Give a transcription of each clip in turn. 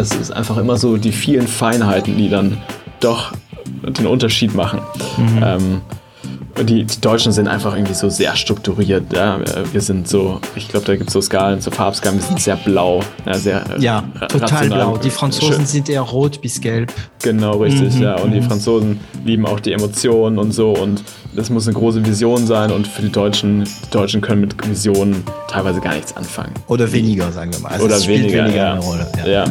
Es ist einfach immer so die vielen Feinheiten, die dann doch den Unterschied machen. Mhm. Ähm, die, die, Deutschen sind einfach irgendwie so sehr strukturiert. Ja? Wir sind so, ich glaube, da gibt es so Skalen, so Farbskalen, wir sind sehr blau. Ja, sehr, ja total rational. blau. Die Franzosen Schön. sind eher rot bis gelb. Genau, richtig, mhm. ja. Und die mhm. Franzosen lieben auch die Emotionen und so. Und das muss eine große Vision sein. Und für die Deutschen, die Deutschen können mit Visionen teilweise gar nichts anfangen. Oder weniger, sagen wir mal. Also Oder weniger, weniger ja. eine Rolle. ja. ja.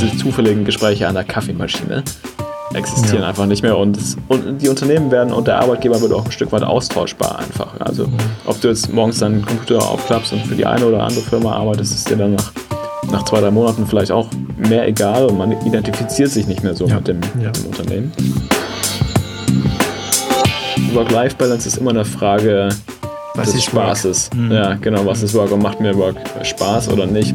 Diese zufälligen Gespräche an der Kaffeemaschine existieren ja. einfach nicht mehr und, und, die Unternehmen werden und der Arbeitgeber wird auch ein Stück weit austauschbar einfach. Also ob du jetzt morgens deinen Computer aufklappst und für die eine oder andere Firma arbeitest, ist dir dann nach, nach zwei, drei Monaten vielleicht auch mehr egal und man identifiziert sich nicht mehr so ja. mit, dem, ja. dem Unternehmen. Work-Life-Balance ist immer eine Frage was des Spaßes. Mhm. Ja, genau, was ist Work und macht mir Work Spaß oder nicht?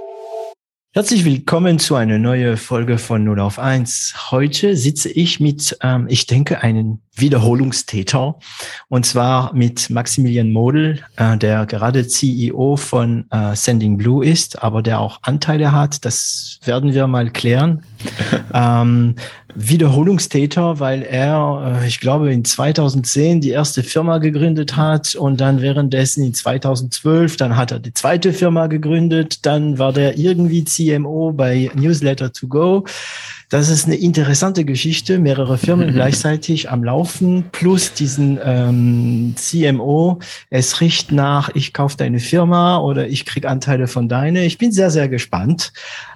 Herzlich willkommen zu einer neuen Folge von 0 auf 1. Heute sitze ich mit, ähm, ich denke, einem Wiederholungstäter und zwar mit Maximilian Model, äh, der gerade CEO von äh, Sending Blue ist, aber der auch Anteile hat. Das werden wir mal klären. ähm, Wiederholungstäter, weil er, äh, ich glaube, in 2010 die erste Firma gegründet hat und dann währenddessen in 2012, dann hat er die zweite Firma gegründet, dann war der irgendwie CMO bei Newsletter to Go. Das ist eine interessante Geschichte, mehrere Firmen gleichzeitig am Laufen, plus diesen ähm, CMO. Es riecht nach, ich kaufe deine Firma oder ich krieg Anteile von deine. Ich bin sehr, sehr gespannt.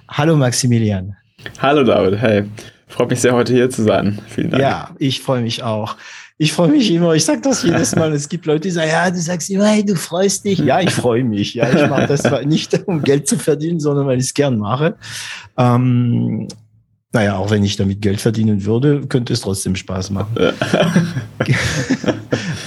Hallo Maximilian. Hallo David, hey. Freut mich sehr, heute hier zu sein. Vielen Dank. Ja, ich freue mich auch. Ich freue mich immer, ich sage das jedes Mal. Es gibt Leute, die sagen, ja, du sagst immer, hey, du freust dich. Ja, ich freue mich. Ja, ich mache das nicht, um Geld zu verdienen, sondern weil ich es gern mache. Ähm, naja, auch wenn ich damit Geld verdienen würde, könnte es trotzdem Spaß machen.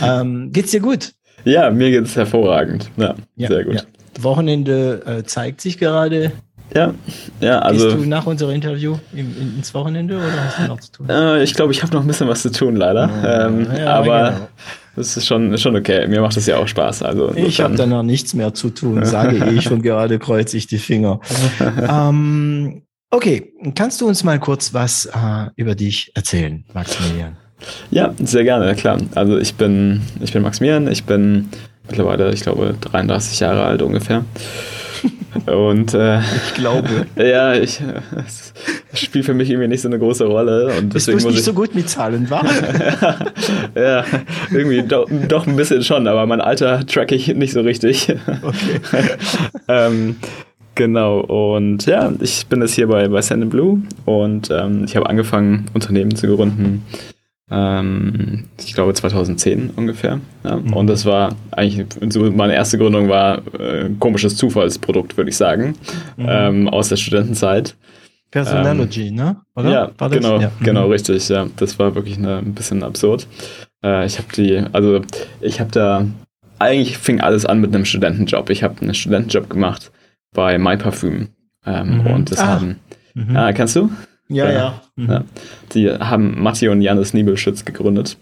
Ähm, geht's dir gut? Ja, mir geht es hervorragend. Ja, ja sehr gut. Ja. Wochenende äh, zeigt sich gerade. Ja, ja, also. Gehst du nach unserem Interview im, ins Wochenende oder hast du noch zu tun? Äh, ich glaube, ich habe noch ein bisschen was zu tun, leider. Ja, ähm, aber genau. das ist schon, schon okay. Mir macht das ja auch Spaß. Also, ich habe danach nichts mehr zu tun, sage ich und gerade kreuze ich die Finger. ähm, okay, kannst du uns mal kurz was äh, über dich erzählen, Maximilian? Ja, sehr gerne, klar. Also ich bin, ich bin Maximilian, ich bin mittlerweile, ich glaube, 33 Jahre alt ungefähr. Und äh, ich glaube. Ja, ich es spielt für mich irgendwie nicht so eine große Rolle. Und deswegen Bist du nicht ich, so gut mit Zahlen, war? ja, irgendwie doch, doch ein bisschen schon, aber mein Alter track ich nicht so richtig. Okay. ähm, genau, und ja, ich bin jetzt hier bei, bei Sand Blue und ähm, ich habe angefangen, Unternehmen zu gründen ähm, ich glaube 2010 ungefähr. Ja. Mhm. Und das war eigentlich, meine erste Gründung war äh, ein komisches Zufallsprodukt, würde ich sagen, mhm. ähm, aus der Studentenzeit. Personalogy, ähm, ne? Oder? Ja, genau, ja. genau, mhm. richtig. Ja, das war wirklich eine, ein bisschen absurd. Äh, ich habe die, also ich habe da, eigentlich fing alles an mit einem Studentenjob. Ich habe einen Studentenjob gemacht bei MyParfüm. Ähm, mhm. Und das Ach. haben, mhm. ah, kennst du? Ja, ja. Mhm. ja. Die haben Matti und Janis Niebelschütz gegründet,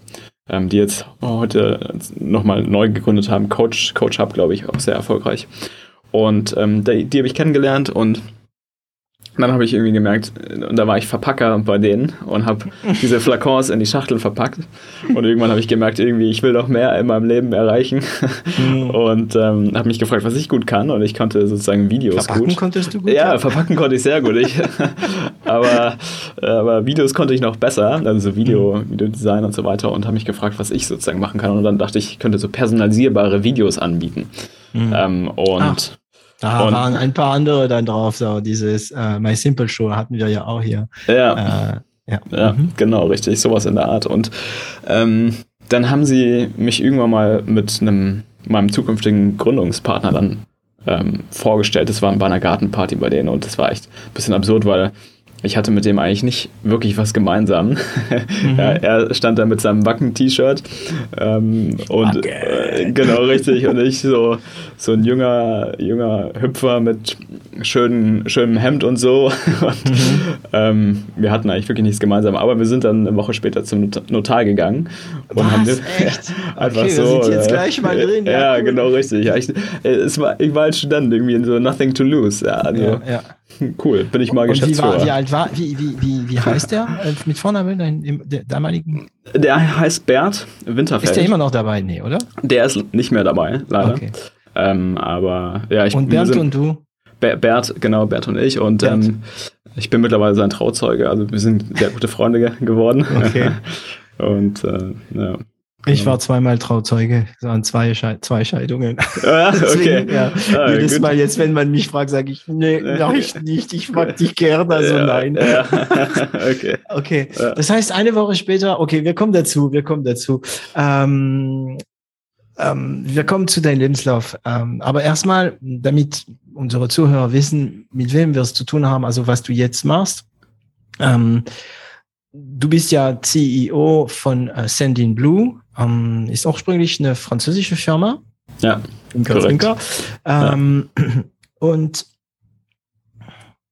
ähm, die jetzt heute nochmal neu gegründet haben. Coach, Coach Hub, glaube ich, auch sehr erfolgreich. Und ähm, die, die habe ich kennengelernt und und dann habe ich irgendwie gemerkt, und da war ich Verpacker bei denen und habe diese Flakons in die Schachtel verpackt. Und irgendwann habe ich gemerkt, irgendwie, ich will noch mehr in meinem Leben erreichen. Mhm. Und ähm, habe mich gefragt, was ich gut kann. Und ich konnte sozusagen Videos verpacken gut. Verpacken konntest du gut? Ja, verpacken konnte ich sehr gut. Ich, aber, aber Videos konnte ich noch besser, also so Video, mhm. Videodesign und so weiter. Und habe mich gefragt, was ich sozusagen machen kann. Und dann dachte ich, ich könnte so personalisierbare Videos anbieten. Mhm. Ähm, und ah. Da und waren ein paar andere dann drauf, so dieses äh, My Simple Show hatten wir ja auch hier. Ja, äh, ja. ja mhm. genau, richtig, sowas in der Art. Und ähm, dann haben sie mich irgendwann mal mit einem meinem zukünftigen Gründungspartner dann ähm, vorgestellt. Das war bei einer Gartenparty bei denen und das war echt ein bisschen absurd, weil ich hatte mit dem eigentlich nicht wirklich was gemeinsam. Mhm. ja, er stand da mit seinem Wacken-T-Shirt ähm, und äh, genau richtig und ich so so ein junger junger Hüpfer mit schönen, schönem Hemd und so. Und, mhm. ähm, wir hatten eigentlich wirklich nichts gemeinsam, aber wir sind dann eine Woche später zum Notar gegangen und Was? haben echt einfach okay, so. Wir sind jetzt äh, gleich mal drin. Ja, ja cool. genau richtig. Ja, ich, äh, es war, ich war als Student irgendwie in so Nothing to Lose. Also, ja. Cool, bin ich mal und Geschäftsführer. Wie, war, wie alt war, wie, wie, wie, wie heißt der äh, mit Vornamen, dein, der damaligen? Der heißt Bert Winterfeld. Ist der immer noch dabei? Nee, oder? Der ist nicht mehr dabei, leider. Okay. Ähm, aber ja, ich Und Bernd und du? Bert, genau, Bert und ich. Und ähm, ich bin mittlerweile sein Trauzeuge. Also wir sind sehr gute Freunde geworden. Okay. und äh, ja. Ich war zweimal Trauzeuge, so an zwei, Sche zwei Scheidungen. Ah, Deswegen, okay. Ja, ah, jedes gut. Mal jetzt, wenn man mich fragt, sage ich, nee, mach ich nicht, ich mag dich gern, also ja, nein. Ja. okay. Okay. Das heißt, eine Woche später, okay, wir kommen dazu, wir kommen dazu. Ähm, ähm, wir kommen zu deinem Lebenslauf. Ähm, aber erstmal, damit unsere Zuhörer wissen, mit wem wir es zu tun haben, also was du jetzt machst. Ähm, du bist ja CEO von äh, Sending Blue, ähm, ist ursprünglich eine französische Firma. Ja, korrekt. Ähm, ja. Und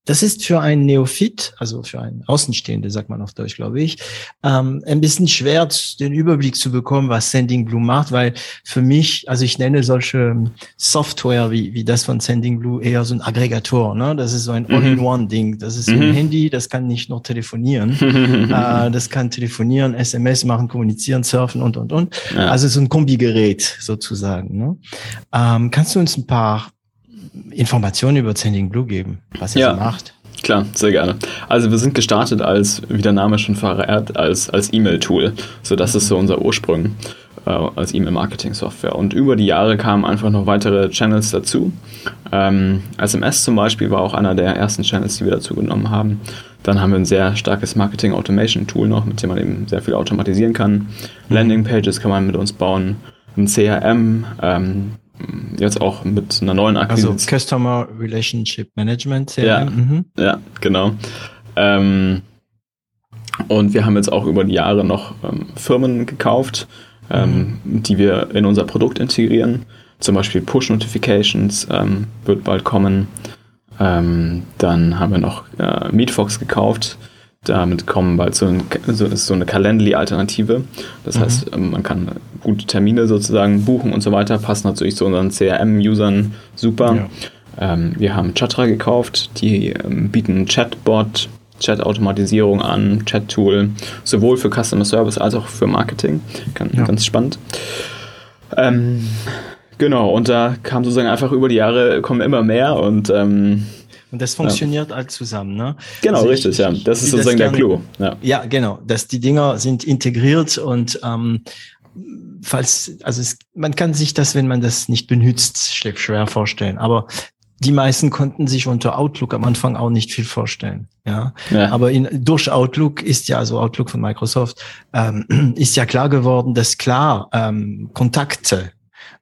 das ist für einen Neophit, also für einen Außenstehende, sagt man auf Deutsch, glaube ich, ähm, ein bisschen schwer, den Überblick zu bekommen, was Sending Blue macht, weil für mich, also ich nenne solche ähm, Software wie, wie das von Sending Blue eher so ein Aggregator. Ne? Das ist so ein mhm. All-in-One-Ding. Das ist mhm. ein Handy, das kann nicht nur telefonieren, äh, das kann telefonieren, SMS machen, kommunizieren, surfen und, und, und. Ja. Also so ein Kombigerät sozusagen. Ne? Ähm, kannst du uns ein paar Informationen über Sending Blue geben, was ihr ja. so macht? Klar, sehr gerne. Also wir sind gestartet als, wie der Name schon verrät, als, als E-Mail-Tool. So das ist so unser Ursprung äh, als E-Mail-Marketing-Software. Und über die Jahre kamen einfach noch weitere Channels dazu. Ähm, SMS zum Beispiel war auch einer der ersten Channels, die wir dazu genommen haben. Dann haben wir ein sehr starkes Marketing-Automation-Tool noch, mit dem man eben sehr viel automatisieren kann. Mhm. Landing-Pages kann man mit uns bauen. Ein CRM, ähm, jetzt auch mit einer neuen Akquisition. Also Customer Relationship Management. Ja, mhm. ja genau. Ähm, und wir haben jetzt auch über die Jahre noch ähm, Firmen gekauft, ähm, mhm. die wir in unser Produkt integrieren. Zum Beispiel Push Notifications ähm, wird bald kommen. Ähm, dann haben wir noch äh, Meetfox gekauft damit kommen bald so, ein, so, ist so eine Calendly-Alternative. Das mhm. heißt, ähm, man kann gute Termine sozusagen buchen und so weiter. Passt natürlich zu unseren CRM-Usern super. Ja. Ähm, wir haben Chatra gekauft, die ähm, bieten Chatbot, Chat-Automatisierung an, Chat-Tool, sowohl für Customer Service als auch für Marketing. Ganz, ja. ganz spannend. Ähm, genau, und da kam sozusagen einfach über die Jahre kommen immer mehr und ähm, und das funktioniert ja. halt zusammen. Ne? Genau, also richtig, ich, ja. Das ist sozusagen das der Clou. Ja. ja, genau. Dass die Dinger sind integriert und ähm, falls, also es, man kann sich das, wenn man das nicht benutzt, schwer vorstellen. Aber die meisten konnten sich unter Outlook am Anfang auch nicht viel vorstellen. Ja, ja. aber in, durch Outlook ist ja, also Outlook von Microsoft, ähm, ist ja klar geworden, dass klar ähm, Kontakte,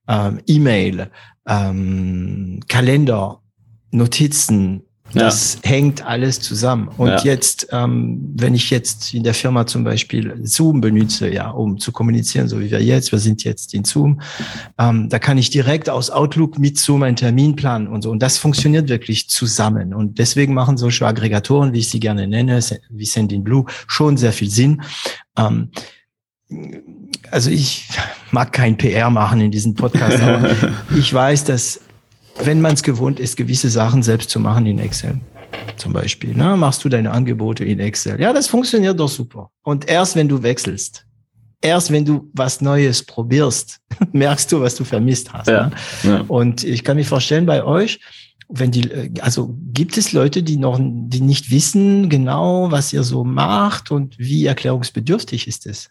ähm, E-Mail, ähm, Kalender Notizen, das ja. hängt alles zusammen. Und ja. jetzt, ähm, wenn ich jetzt in der Firma zum Beispiel Zoom benutze, ja, um zu kommunizieren, so wie wir jetzt, wir sind jetzt in Zoom, ähm, da kann ich direkt aus Outlook mit Zoom einen Termin planen und so. Und das funktioniert wirklich zusammen. Und deswegen machen solche Aggregatoren, wie ich sie gerne nenne, wie Sendinblue, schon sehr viel Sinn. Ähm, also ich mag kein PR machen in diesem Podcast, aber ich weiß, dass wenn man es gewohnt ist, gewisse Sachen selbst zu machen in Excel. Zum Beispiel, ne? machst du deine Angebote in Excel. Ja, das funktioniert doch super. Und erst wenn du wechselst, erst wenn du was Neues probierst, merkst du, was du vermisst hast. Ja, ne? ja. Und ich kann mir vorstellen, bei euch, wenn die, äh, also gibt es Leute, die noch, die nicht wissen genau, was ihr so macht und wie erklärungsbedürftig ist es?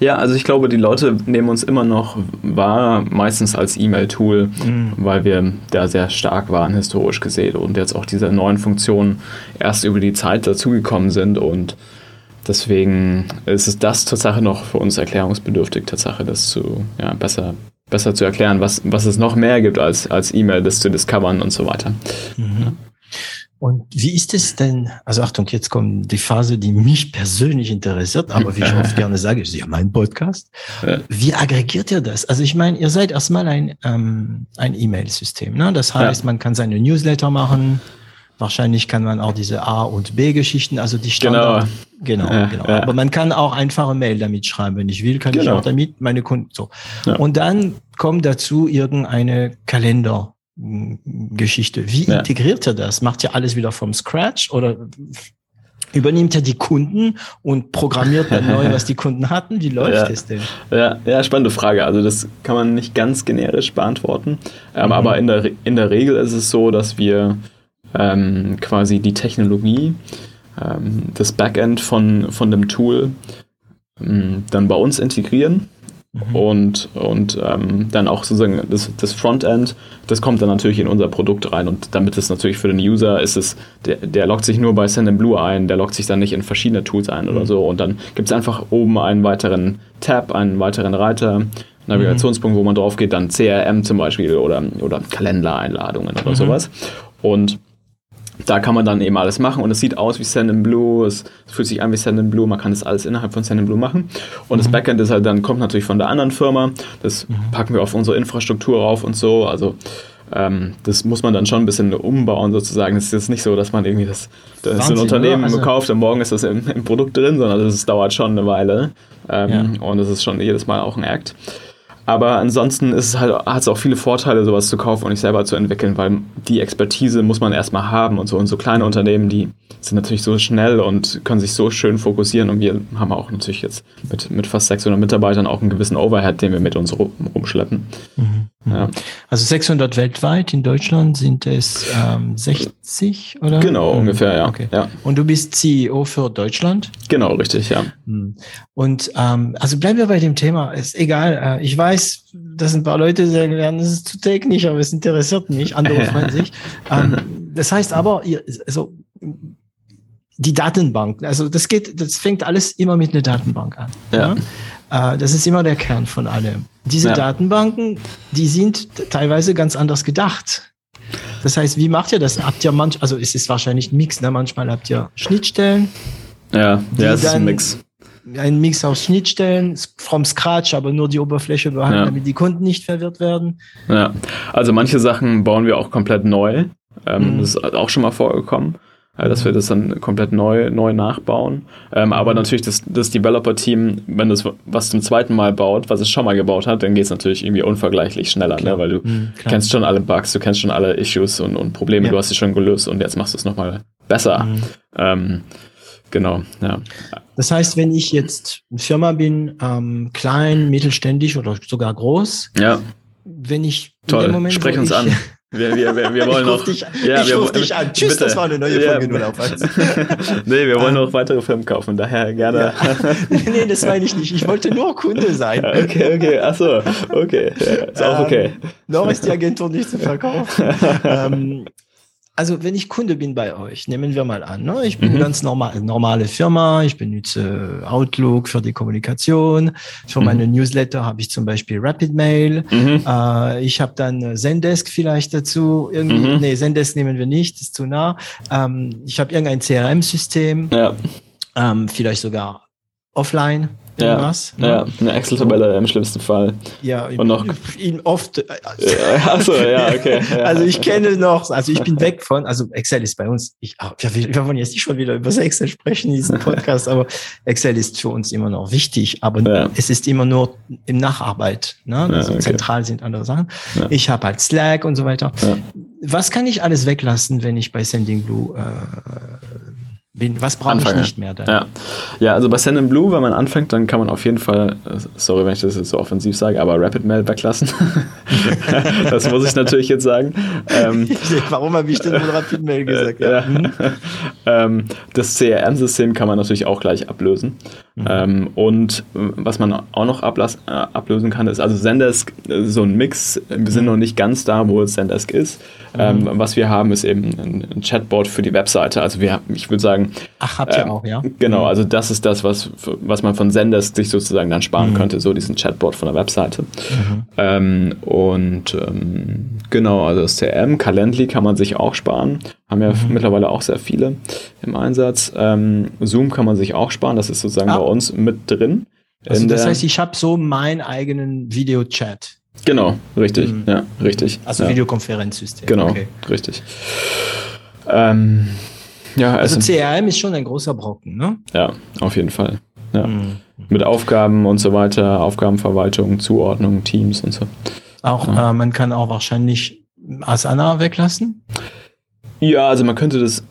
Ja, also ich glaube, die Leute nehmen uns immer noch wahr, meistens als E-Mail-Tool, mhm. weil wir da sehr stark waren, historisch gesehen und jetzt auch diese neuen Funktionen erst über die Zeit dazugekommen sind und deswegen ist es das Tatsache noch für uns erklärungsbedürftig, Tatsache das zu ja, besser besser zu erklären, was, was es noch mehr gibt als, als E-Mail, das zu discovern und so weiter. Mhm. Und wie ist es denn, also Achtung, jetzt kommt die Phase, die mich persönlich interessiert, aber wie ich oft gerne sage, ist ja mein Podcast. Wie aggregiert ihr das? Also ich meine, ihr seid erstmal ein, ähm, ein E-Mail-System. Ne? Das heißt, ja. man kann seine Newsletter machen, Wahrscheinlich kann man auch diese A- und B-Geschichten, also die Standard. Genau, genau. Ja, genau. Ja. Aber man kann auch einfache Mail damit schreiben. Wenn ich will, kann genau. ich auch damit meine Kunden so. Ja. Und dann kommt dazu irgendeine Kalendergeschichte. Wie integriert er das? Macht ihr alles wieder vom Scratch oder übernimmt er die Kunden und programmiert dann neu, was die Kunden hatten? Wie läuft ja. das denn? Ja, ja, spannende Frage. Also das kann man nicht ganz generisch beantworten. Ähm, mhm. Aber in der, in der Regel ist es so, dass wir ähm, quasi die Technologie, ähm, das Backend von, von dem Tool ähm, dann bei uns integrieren mhm. und, und ähm, dann auch sozusagen das, das Frontend, das kommt dann natürlich in unser Produkt rein und damit es natürlich für den User ist es, der, der loggt sich nur bei Sendinblue ein, der loggt sich dann nicht in verschiedene Tools ein mhm. oder so und dann gibt es einfach oben einen weiteren Tab, einen weiteren Reiter, Navigationspunkt, wo man drauf geht, dann CRM zum Beispiel oder, oder Kalendereinladungen oder mhm. sowas. Und da kann man dann eben alles machen und es sieht aus wie Send Blue, es, fühlt sich an wie Send Blue, man kann das alles innerhalb von Send Blue machen. Und mhm. das Backend ist halt dann, kommt natürlich von der anderen Firma, das mhm. packen wir auf unsere Infrastruktur rauf und so, also ähm, das muss man dann schon ein bisschen umbauen sozusagen. Es ist jetzt nicht so, dass man irgendwie das, das Wahnsinn, ein Unternehmen also gekauft und morgen ist das im, im Produkt drin, sondern das dauert schon eine Weile ähm, ja. und es ist schon jedes Mal auch ein Act. Aber ansonsten ist es halt, hat es auch viele Vorteile, sowas zu kaufen und nicht selber zu entwickeln, weil die Expertise muss man erstmal haben und so. Und so kleine Unternehmen, die sind natürlich so schnell und können sich so schön fokussieren. Und wir haben auch natürlich jetzt mit, mit fast 600 Mitarbeitern auch einen gewissen Overhead, den wir mit uns rum, rumschleppen. Mhm. Ja. Also 600 weltweit, in Deutschland sind es ähm, 60 oder? Genau, mhm. ungefähr, ja. Okay. ja. Und du bist CEO für Deutschland? Genau, richtig, ja. Mhm. Und ähm, also bleiben wir bei dem Thema. Ist egal. Äh, ich weiß, dass ein paar Leute sagen werden, das ist zu technisch, aber es interessiert mich. Andere freuen sich. Ähm, das heißt aber, ihr, also die Datenbank, also das geht, das fängt alles immer mit einer Datenbank an. Ja. ja? Äh, das ist immer der Kern von allem. Diese ja. Datenbanken, die sind teilweise ganz anders gedacht. Das heißt, wie macht ihr das? Habt ihr manch, also es ist wahrscheinlich ein Mix, ne? Manchmal habt ihr Schnittstellen. Ja, ja, es ist ein Mix. Ein Mix aus Schnittstellen, from scratch, aber nur die Oberfläche behalten, ja. damit die Kunden nicht verwirrt werden. Ja, also manche Sachen bauen wir auch komplett neu. Ähm, mhm. Das ist auch schon mal vorgekommen äh, dass wir das dann komplett neu, neu nachbauen. Ähm, aber natürlich das, das Developer-Team, wenn das was zum zweiten Mal baut, was es schon mal gebaut hat, dann geht es natürlich irgendwie unvergleichlich schneller, ne? weil du mhm, kennst schon alle Bugs, du kennst schon alle Issues und, und Probleme, ja. du hast sie schon gelöst und jetzt machst du es nochmal besser. Mhm. Ähm, genau, ja. Das heißt, wenn ich jetzt eine Firma bin, ähm, klein, mittelständisch oder sogar groß, ja. wenn ich Toll, Moment, sprech uns an. Wir, wir, wir, wir wollen ich noch. Dich, ja, ich ruf dich an. Tschüss, bitte. das war eine neue Folge ja, 0 auf 1. nee, wir wollen um, noch weitere Firmen kaufen, daher gerne. Ja. nee, das meine ich nicht. Ich wollte nur Kunde sein. okay, okay, achso, okay. Ja, ist auch okay. Ähm, noch ist die Agentur nicht zu verkaufen. ähm, also wenn ich Kunde bin bei euch, nehmen wir mal an, ne? ich bin mhm. eine ganz normal, normale Firma, ich benutze Outlook für die Kommunikation, für mhm. meine Newsletter habe ich zum Beispiel Rapid Mail, mhm. äh, ich habe dann Zendesk vielleicht dazu, irgendwie, mhm. nee, Zendesk nehmen wir nicht, ist zu nah, ähm, ich habe irgendein CRM-System, ja. ähm, vielleicht sogar offline, irgendwas. Ja, ne? ja eine Excel-Tabelle im schlimmsten Fall. Ja, und noch ihn oft. Ja, achso, ja, okay. Ja. Also ich kenne noch, also ich bin weg von, also Excel ist bei uns, ich, wir, wir wollen jetzt nicht schon wieder über Excel sprechen in diesem Podcast, aber Excel ist für uns immer noch wichtig, aber ja. es ist immer nur im Nacharbeit. Ne? Also okay. Zentral sind andere Sachen. Ich habe halt Slack und so weiter. Was kann ich alles weglassen, wenn ich bei Sending Blue äh, was brauche ich nicht mehr dann? Ja. ja, also bei Send Blue, wenn man anfängt, dann kann man auf jeden Fall, sorry, wenn ich das jetzt so offensiv sage, aber Rapid Mail weglassen. das muss ich natürlich jetzt sagen. Ähm, Warum habe ich denn Rapid Mail gesagt? Ja. ja. ähm, das CRM-System kann man natürlich auch gleich ablösen. Mhm. Ähm, und äh, was man auch noch ablas, äh, ablösen kann, ist also Zendesk, äh, so ein Mix. Wir sind mhm. noch nicht ganz da, wo Zendesk ist. Ähm, mhm. was wir haben, ist eben ein, Chatbot für die Webseite. Also wir, ich würde sagen. Ach, habt ihr ähm, auch, ja? Genau, also das ist das, was, was man von Zendesk sich sozusagen dann sparen mhm. könnte, so diesen Chatbot von der Webseite. Mhm. Ähm, und ähm, genau, also das CRM, Calendly kann man sich auch sparen. Haben ja mhm. mittlerweile auch sehr viele im Einsatz. Ähm, Zoom kann man sich auch sparen, das ist sozusagen ah. Uns mit drin. Also das heißt, ich habe so meinen eigenen Videochat. Genau, richtig, mhm. ja, richtig. Also ja. Videokonferenzsystem. Genau, okay. richtig. Ähm, ja, also CRM ist schon ein großer Brocken, ne? Ja, auf jeden Fall. Ja. Mhm. Mit Aufgaben und so weiter, Aufgabenverwaltung, Zuordnung, Teams und so. Auch, ja. äh, man kann auch wahrscheinlich Asana weglassen? Ja, also man könnte das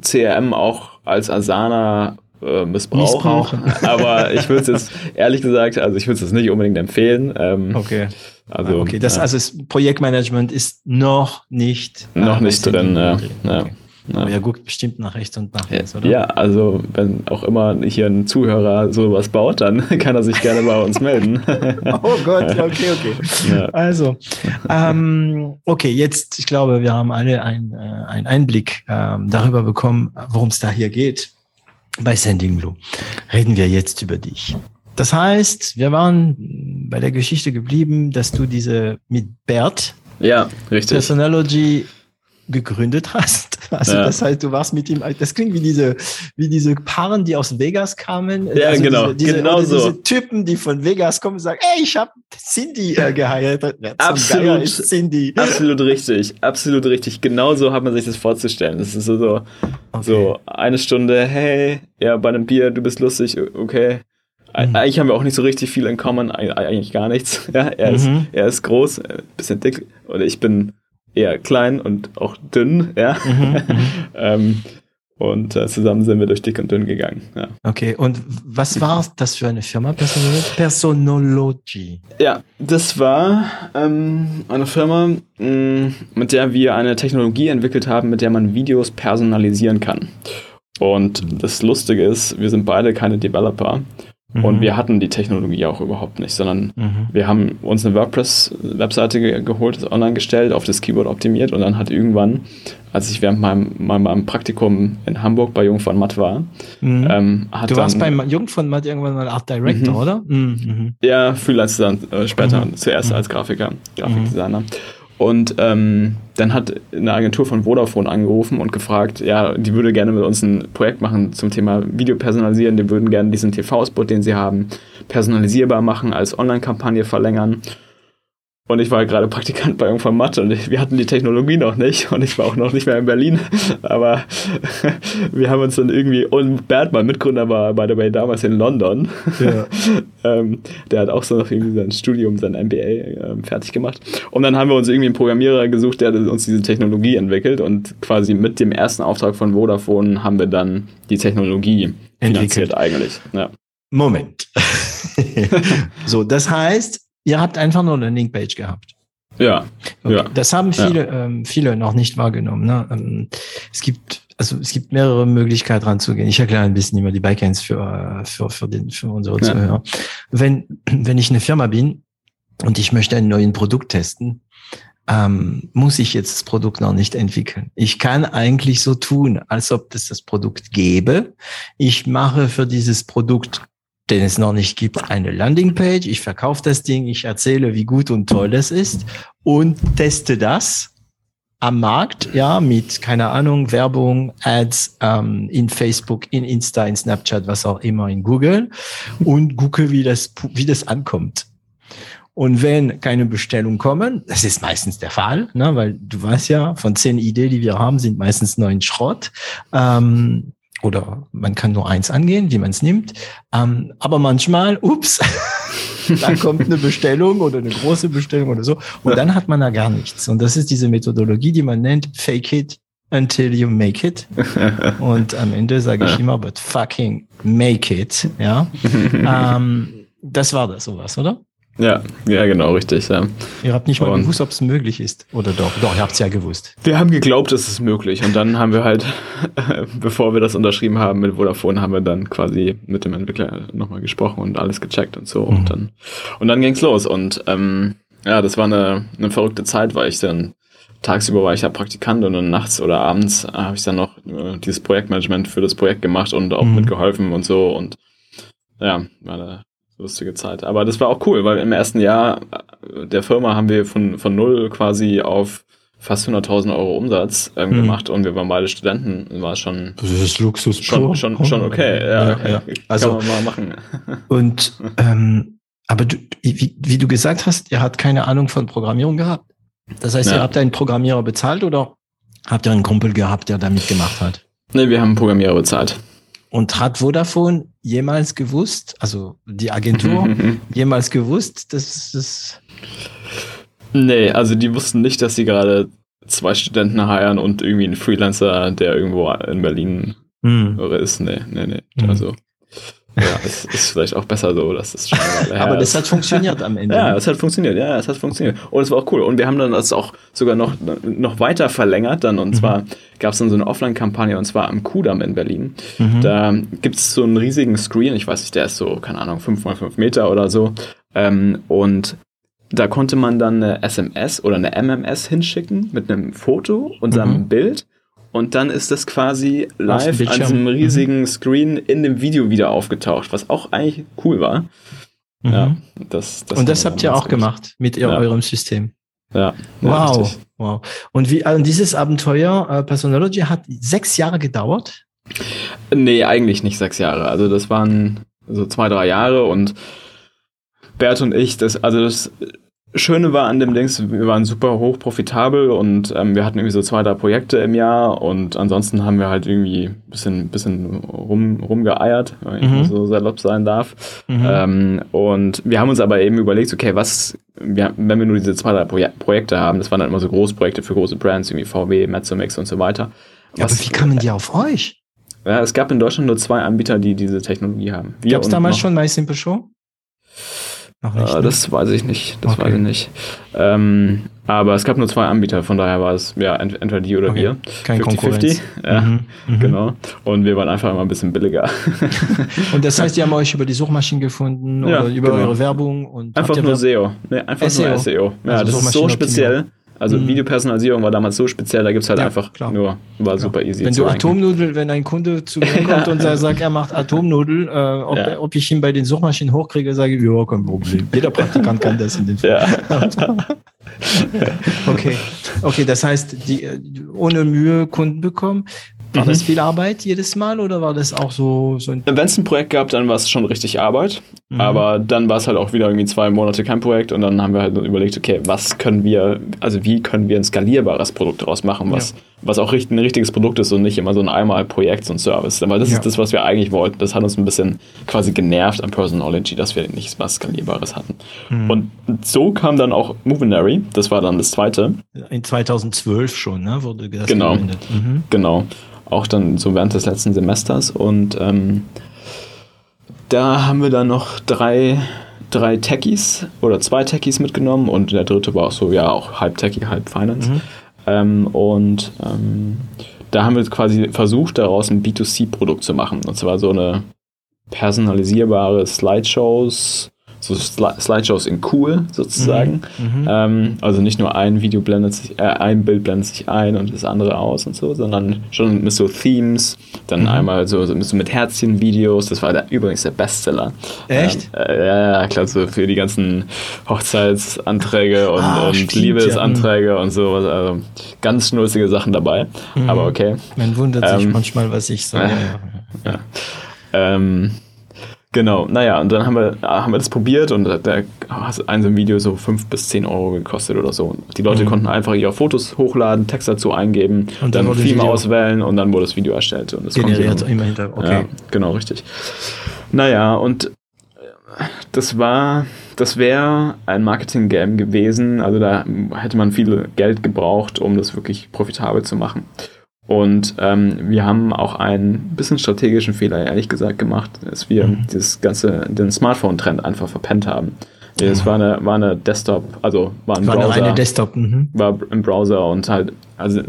CRM auch als Asana äh, missbrauchen. missbrauchen. Aber ich würde es jetzt ehrlich gesagt, also ich würde es nicht unbedingt empfehlen. Ähm, okay. Also, ah, okay, das, ja. also das Projektmanagement ist noch nicht noch nicht drin. Ja. Okay. ja. Ja. Aber er guckt bestimmt nach rechts und nach links, oder? Ja, also wenn auch immer hier ein Zuhörer sowas baut, dann kann er sich gerne bei uns melden. oh Gott, okay, okay. Ja. Also, ähm, okay, jetzt, ich glaube, wir haben alle äh, einen Einblick ähm, darüber bekommen, worum es da hier geht bei Sending Blue. Reden wir jetzt über dich. Das heißt, wir waren bei der Geschichte geblieben, dass du diese mit Bert ja, richtig. Personalogy gegründet hast. Also ja. das heißt, du warst mit ihm, das klingt wie diese, wie diese Paaren, die aus Vegas kamen. Ja, also genau. Diese, diese, genau so. diese Typen, die von Vegas kommen und sagen, ey, ich habe Cindy äh, geheiratet. Absolut, Cindy. absolut richtig, absolut richtig. Genau so hat man sich das vorzustellen. Das ist so, so, okay. so eine Stunde, hey, ja, bei einem Bier, du bist lustig, okay. Mhm. Eigentlich haben wir auch nicht so richtig viel in common, eigentlich gar nichts. Ja, er, mhm. ist, er ist groß, ein bisschen dick oder ich bin eher klein und auch dünn, ja. Mhm, mhm. ähm, und äh, zusammen sind wir durch dick und dünn gegangen. Ja. Okay, und was war das für eine Firma? Personology. Ja, das war ähm, eine Firma, mh, mm, mit der wir eine Technologie entwickelt haben, mit der man Videos personalisieren kann. Und das Lustige ist, wir sind beide keine Developer. Mhm. Und wir hatten die Technologie auch überhaupt nicht, sondern mhm. wir haben uns eine WordPress-Webseite ge geholt, online gestellt, auf das Keyboard optimiert und dann hat irgendwann, als ich während meinem, meinem Praktikum in Hamburg bei Jung von Matt war, mhm. ähm, hat Du warst dann, beim Jung von Matt irgendwann mal Art Director, mhm. oder? Mhm. Ja, Freelancer dann äh, später, mhm. zuerst als Grafiker, Grafikdesigner. Und ähm, dann hat eine Agentur von Vodafone angerufen und gefragt, ja, die würde gerne mit uns ein Projekt machen zum Thema Video personalisieren. Die würden gerne diesen TV-Spot, den sie haben, personalisierbar machen, als Online-Kampagne verlängern. Und ich war gerade Praktikant bei irgendwann Mathe und ich, wir hatten die Technologie noch nicht und ich war auch noch nicht mehr in Berlin. Aber wir haben uns dann irgendwie, und Bert, mein Mitgründer, war by the way damals in London. Ja. ähm, der hat auch so noch irgendwie sein Studium, sein MBA ähm, fertig gemacht. Und dann haben wir uns irgendwie einen Programmierer gesucht, der uns diese Technologie entwickelt und quasi mit dem ersten Auftrag von Vodafone haben wir dann die Technologie finanziert eigentlich. Ja. Moment. so, das heißt, Ihr habt einfach nur eine Landingpage gehabt. Ja. Okay. ja. Das haben viele, ja. ähm, viele noch nicht wahrgenommen. Ne? Ähm, es gibt also es gibt mehrere Möglichkeiten ranzugehen. Ich erkläre ein bisschen immer die Backends für, für, für, den, für unsere ja. Zuhörer. Wenn, wenn ich eine Firma bin und ich möchte ein neues Produkt testen, ähm, muss ich jetzt das Produkt noch nicht entwickeln. Ich kann eigentlich so tun, als ob es das Produkt gäbe. Ich mache für dieses Produkt den es noch nicht gibt, eine Landingpage. Ich verkaufe das Ding, ich erzähle, wie gut und toll das ist und teste das am Markt, ja, mit, keine Ahnung, Werbung, Ads ähm, in Facebook, in Insta, in Snapchat, was auch immer, in Google und gucke, wie das, wie das ankommt. Und wenn keine Bestellungen kommen, das ist meistens der Fall, ne, weil du weißt ja, von zehn Ideen, die wir haben, sind meistens neun Schrott. Ähm, oder man kann nur eins angehen, wie man es nimmt. Ähm, aber manchmal, ups, da kommt eine Bestellung oder eine große Bestellung oder so. Und dann hat man da gar nichts. Und das ist diese Methodologie, die man nennt Fake it until you make it. Und am Ende sage ich immer, but fucking make it. Ja. ähm, das war das sowas, oder? Ja, ja, genau, richtig. Ja. Ihr habt nicht mal und gewusst, ob es möglich ist. Oder doch? Doch, ihr habt es ja gewusst. Wir haben geglaubt, es ist möglich. Und dann haben wir halt, bevor wir das unterschrieben haben mit Vodafone, haben wir dann quasi mit dem Entwickler nochmal gesprochen und alles gecheckt und so. Mhm. Und dann, und dann ging's los. Und ähm, ja, das war eine, eine verrückte Zeit, weil ich dann tagsüber war ich ja Praktikant und dann nachts oder abends habe ich dann noch äh, dieses Projektmanagement für das Projekt gemacht und auch mhm. mitgeholfen und so. Und ja, war eine lustige Zeit. Aber das war auch cool, weil im ersten Jahr der Firma haben wir von, von null quasi auf fast 100.000 Euro Umsatz ähm, mhm. gemacht und wir waren beide Studenten, war schon das ist Luxus schon, schon, schon okay, ja, ja, ja. also kann man mal machen. Und ähm, aber du, wie, wie du gesagt hast, ihr habt keine Ahnung von Programmierung gehabt. Das heißt, ja. ihr habt einen Programmierer bezahlt oder habt ihr einen Kumpel gehabt, der damit gemacht hat? Nee, wir haben einen Programmierer bezahlt. Und hat Vodafone jemals gewusst, also die Agentur, jemals gewusst, dass es. Nee, also die wussten nicht, dass sie gerade zwei Studenten heiern und irgendwie einen Freelancer, der irgendwo in Berlin hm. ist. Nee, nee, nee. Hm. Also. Ja, es ist vielleicht auch besser so, dass es schon mal, Aber das hat funktioniert am Ende. Ja, es hat funktioniert, ja, es hat funktioniert. Und es war auch cool. Und wir haben dann das auch sogar noch, noch weiter verlängert dann. Und mhm. zwar gab es dann so eine Offline-Kampagne und zwar am Kudamm in Berlin. Mhm. Da gibt es so einen riesigen Screen, ich weiß nicht, der ist so, keine Ahnung, 5 mal 5 Meter oder so. Ähm, und da konnte man dann eine SMS oder eine MMS hinschicken mit einem Foto und seinem mhm. Bild und dann ist das quasi live an diesem mhm. riesigen mhm. Screen in dem Video wieder aufgetaucht, was auch eigentlich cool war. Mhm. Ja, das, das Und das habt ihr auch gut. gemacht mit ja. eurem System. Ja. Wow. Wow. Und wie also dieses Abenteuer äh, Personology hat sechs Jahre gedauert? Nee, eigentlich nicht sechs Jahre. Also das waren so zwei, drei Jahre und Bert und ich, das, also das Schöne war an dem Dings, wir waren super hoch profitabel und ähm, wir hatten irgendwie so zwei, drei Projekte im Jahr und ansonsten haben wir halt irgendwie ein bisschen, bisschen rum, rumgeeiert, wenn mhm. ich so salopp sein darf. Mhm. Ähm, und wir haben uns aber eben überlegt, okay, was, wir, wenn wir nur diese zwei, drei Proje Projekte haben, das waren dann immer so Großprojekte für große Brands, irgendwie VW, Mezzomix und so weiter. Ja, aber wie kamen die auf euch? Ja, es gab in Deutschland nur zwei Anbieter, die diese Technologie haben. Gab es damals schon My Simple Show? Noch nicht, äh, Das weiß ich nicht. Das okay. weiß ich nicht. Ähm, aber es gab nur zwei Anbieter, von daher war es ja ent entweder die oder okay. wir. Kein 50, Konkurrenz. 50. Ja, mhm. Mhm. genau. Und wir waren einfach immer ein bisschen billiger. und das heißt, die haben euch über die Suchmaschinen gefunden ja, oder über genau. eure Werbung und einfach nur SEO. Nee, einfach SEO. nur SEO. Ja, also das ist so speziell. Also mhm. Videopersonalisierung war damals so speziell, da gibt es halt ja, einfach klar. nur, war klar. super easy. Wenn du Atomnudel, wenn ein Kunde zu mir kommt und sagt, er macht Atomnudel, äh, ob, ja. ob, ich ihn bei den Suchmaschinen hochkriege, sage ich, ja, kein Problem. Jeder Praktikant kann das in den Fall. Ja. okay. Okay, das heißt, die, äh, ohne Mühe Kunden bekommen. War mhm. das viel Arbeit jedes Mal oder war das auch so, so ein. Wenn es ein Projekt gab, dann war es schon richtig Arbeit. Mhm. Aber dann war es halt auch wieder irgendwie zwei Monate kein Projekt und dann haben wir halt überlegt, okay, was können wir, also wie können wir ein skalierbares Produkt daraus machen, was, ja. Was auch ein richtiges Produkt ist und nicht immer so ein einmal Projekt, so ein Service. Aber das ja. ist das, was wir eigentlich wollten. Das hat uns ein bisschen quasi genervt an Personology, dass wir nicht was Skalierbares hatten. Mhm. Und so kam dann auch Movinary, das war dann das zweite. In 2012 schon, ne? Wurde das genau. Mhm. Genau auch dann so während des letzten Semesters. Und ähm, da haben wir dann noch drei, drei Techies oder zwei Techies mitgenommen und der dritte war auch so, ja, auch halb Techie, halb Finance. Mhm. Ähm, und ähm, da haben wir quasi versucht, daraus ein B2C-Produkt zu machen. Und zwar so eine personalisierbare Slideshows, so Slideshows in cool sozusagen. Mhm. mhm. Ähm, also nicht nur ein Video blendet sich, äh, ein Bild blendet sich ein und das andere aus und so, sondern schon mit so Themes, dann mhm. einmal so, so mit Herzchen-Videos, das war der, übrigens der Bestseller. Echt? Ähm, äh, ja, klar, so für die ganzen Hochzeitsanträge und, ah, und Liebesanträge ja. und so, also ganz schnulzige Sachen dabei, mhm. aber okay. Man wundert sich ähm, manchmal, was ich sage. Ja. ja. Genau, naja, und dann haben wir, haben wir das probiert und da hat ein so ein Video so 5 bis 10 Euro gekostet oder so. Und die Leute mhm. konnten einfach ihre Fotos hochladen, Text dazu eingeben, und dann, dann Theme auswählen und dann wurde das Video erstellt. Und das Generiert immer hinter, okay. Ja, genau, richtig. Naja, und das war, das wäre ein Marketing-Game gewesen. Also da hätte man viel Geld gebraucht, um das wirklich profitabel zu machen. Und ähm, wir haben auch einen bisschen strategischen Fehler, ehrlich gesagt, gemacht, dass wir mhm. dieses ganze, den Smartphone-Trend einfach verpennt haben. Es war eine, war eine Desktop, also war ein War Browser. eine reine Desktop. Mhm. war im Browser und halt, also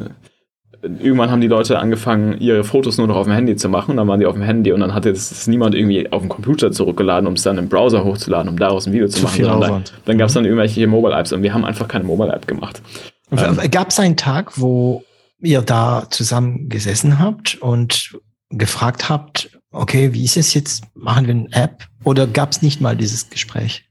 irgendwann haben die Leute angefangen, ihre Fotos nur noch auf dem Handy zu machen. Und dann waren die auf dem Handy und dann hat jetzt niemand irgendwie auf dem Computer zurückgeladen, um es dann im Browser hochzuladen, um daraus ein Video zu, Zu machen. viel Aufwand. Dann, dann gab es dann irgendwelche Mobile-Apps und wir haben einfach keine Mobile-App gemacht. Ähm. Gab es einen Tag, wo ihr da zusammen gesessen habt und gefragt habt, okay, wie ist es jetzt? Machen wir eine App? Oder gab es nicht mal dieses Gespräch?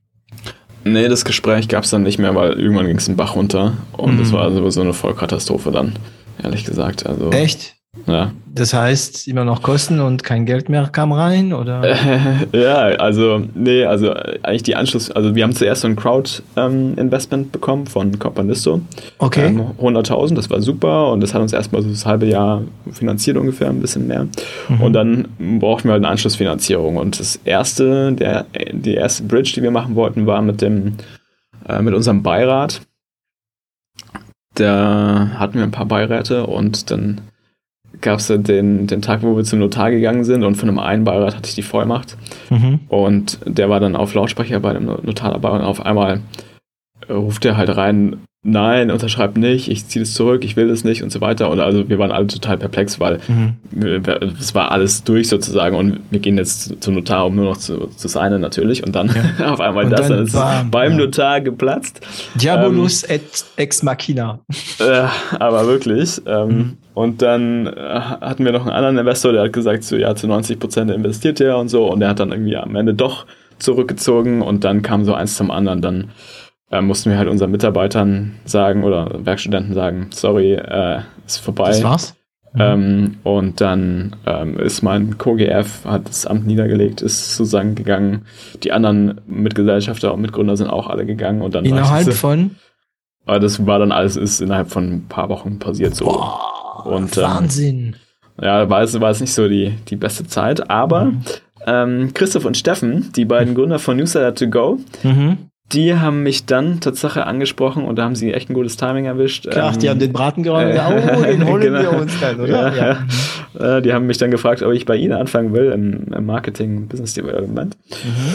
Nee, das Gespräch gab es dann nicht mehr, weil irgendwann ging es den Bach runter und das Mhm. war sowieso eine Vollkatastrophe dann, ehrlich gesagt. Also, Echt? Ja. Das heißt, immer noch Kosten und kein Geld mehr kam rein? Oder? ja, also, nee, also eigentlich die Anschluss, also wir haben zuerst so ein Crowd-Investment bekommen von Companisto. Okay. Ähm, 100.000, das war super und das hat uns erstmal so das halbe Jahr finanziert ungefähr, ein bisschen mehr. Mhm. Und dann brauchten wir halt eine Anschlussfinanzierung und das erste, der, die erste Bridge, die wir machen wollten, war mit dem, äh, mit unserem Beirat. Da hatten wir ein paar Beiräte und dann gab es den, den Tag, wo wir zum Notar gegangen sind und von einem einen Beirat hatte ich die Vollmacht Mhm. und der war dann auf Lautsprecher bei dem Notar dabei und auf einmal ruft er halt rein, nein, unterschreibt nicht, ich ziehe es zurück, ich will das nicht und so weiter. Und also wir waren alle total perplex, weil Mhm. es war alles durch sozusagen und wir gehen jetzt zum Notar, um nur noch zu, zu signen natürlich. Und dann auf einmal Und das, dann dann ist bam, beim ja. Notar geplatzt. Diabolus et ex machina. Äh, aber wirklich. Ähm, Mhm. Und dann äh, hatten wir noch einen anderen Investor, der hat gesagt, so ja, zu 90 Prozent investiert er und so. Und der hat dann irgendwie am Ende doch zurückgezogen und dann kam so eins zum anderen. Dann äh, mussten wir halt unseren Mitarbeitern sagen oder Werkstudenten sagen, sorry, äh, ist vorbei. Das war's? Mhm. Ähm, und dann ähm, ist mein Co-GF, hat das Amt niedergelegt, ist zusammengegangen. Die anderen Mitgesellschafter und Mitgründer sind auch alle gegangen. Und dann Innerhalb von aber das war dann alles, ist innerhalb von ein paar Wochen passiert so. Boah, Und, ähm, Wahnsinn. Ja, war es, war es nicht so die, die beste Zeit, aber Mhm. ähm, Christoph und Steffen, die beiden Gründer von Newsletter to Go, Mhm. die haben mich dann Tatsache angesprochen und da haben sie echt ein gutes Timing erwischt. Klar, Ähm, die haben den Braten geräumt. äh, oh, den holen genau. wir uns dann, oder? Ja. Äh, die haben mich dann gefragt, ob ich bei ihnen anfangen will im, im Marketing, Business Development. Mhm.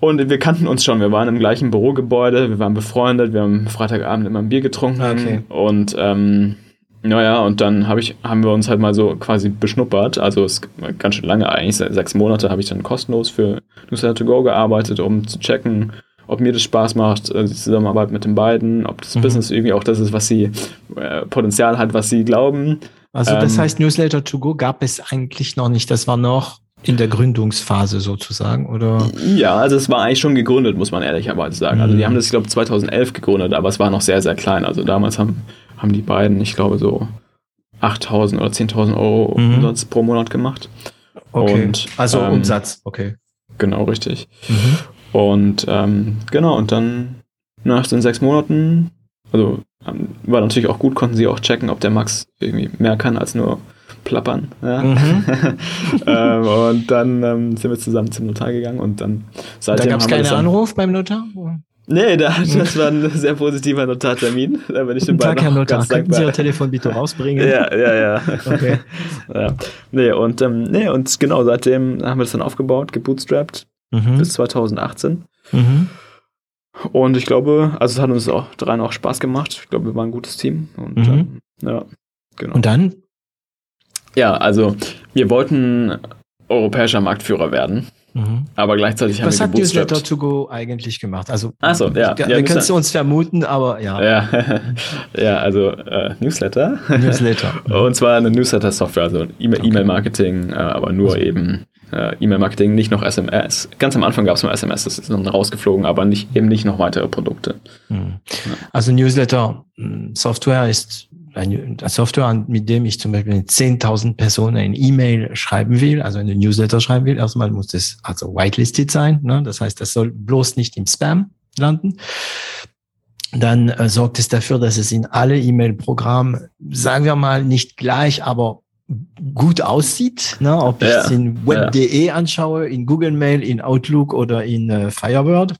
Und wir kannten uns schon, wir waren im gleichen Bürogebäude, wir waren befreundet, wir haben Freitagabend immer ein Bier getrunken. Okay. Und ähm, naja, und dann hab ich, haben wir uns halt mal so quasi beschnuppert. Also es war ganz schön lange eigentlich, se- sechs Monate habe ich dann kostenlos für Newsletter to Go gearbeitet, um zu checken, ob mir das Spaß macht, äh, die Zusammenarbeit mit den beiden, ob das Mhm. Business irgendwie auch das ist, was sie äh, Potenzial hat, was sie glauben. Also das Ähm, heißt, Newsletter to go gab es eigentlich noch nicht. Das war noch in der Gründungsphase sozusagen, oder? Ja, also es war eigentlich schon gegründet, muss man ehrlicherweise sagen. Also die Mhm. haben das, ich glaube, 2011 gegründet, aber es war noch sehr, sehr klein. Also damals haben, haben die beiden, ich glaube, so 8.000 oder 10.000 Euro Mhm. Umsatz pro Monat gemacht. Okay. Und, also ähm, Umsatz, okay. Genau, richtig. Mhm. Und ähm, genau, und dann nach den sechs Monaten, also ähm, war natürlich auch gut, konnten sie auch checken, ob der Max irgendwie mehr kann als nur plappern. Ja. Mhm. ähm, und dann ähm, sind wir zusammen zum Notar gegangen und dann Da seitdem gab es keinen Anruf beim Notar? Nee, da, das war ein sehr positiver Notartermin. Da bin ich den Guten Tag, beiden Herr Notar. ganz Könnten Sie Ihr. Telefon bitte rausbringen? Ja, ja, ja. Okay. ja. Nee, und, ähm, nee, und genau, seitdem haben wir das dann aufgebaut, gebootstrapped Mhm. bis 2018. Mhm. Und ich glaube, also es hat uns auch dreien auch Spaß gemacht. Ich glaube, wir waren ein gutes Team. Und Mhm. ähm, ja, genau. Und dann? ja, also wir wollten europäischer Marktführer werden, Mhm. aber gleichzeitig haben Was wir hat Newsletter to go eigentlich gemacht? Also, Ach so, ja. wir Ja, wir können es uns vermuten, aber ja, Ja, ja also äh, Newsletter. Newsletter. Und zwar eine Newsletter-Software, also E-Mail- Okay. E-Mail-Marketing, äh, aber nur Also. eben äh, E-Mail-Marketing, nicht noch SMS. Ganz am Anfang gab es nur SMS, das ist dann rausgeflogen, aber nicht, eben nicht noch weitere Produkte. Mhm. Also Newsletter mh, Software ist eine eine Software, mit dem ich zum Beispiel mit 10.000 Personen eine E-Mail schreiben will, also eine Newsletter schreiben will. Erstmal muss das also whitelisted sein. Ne? Das heißt, das soll bloß nicht im Spam landen. Dann äh, sorgt es dafür, dass es in alle E-Mail-Programme, sagen wir mal, nicht gleich, aber gut aussieht. Ne? Ob ich Ja, es in web.de anschaue, in Google Mail, in Outlook oder in äh, Firebird.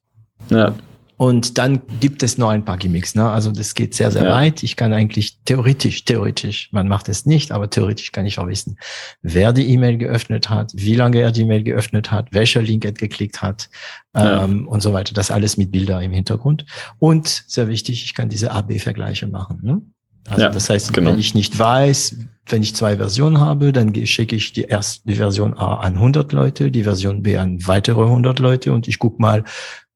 Ja, Und dann gibt es noch ein paar Gimmicks. Ne? Also das geht sehr, sehr ja. weit. Ich kann eigentlich theoretisch, theoretisch, man macht es nicht, aber theoretisch kann ich auch wissen, wer die E-Mail geöffnet hat, wie lange er die E-Mail geöffnet hat, welcher Link er geklickt hat ja. ähm, und so weiter. Das alles mit Bilder im Hintergrund. Und sehr wichtig, ich kann diese AB-Vergleiche machen. Ne? Also ja, das heißt, genau. wenn ich nicht weiß, wenn ich zwei Versionen habe, dann schicke ich die erste die Version A an 100 Leute, die Version B an weitere 100 Leute und ich guck mal,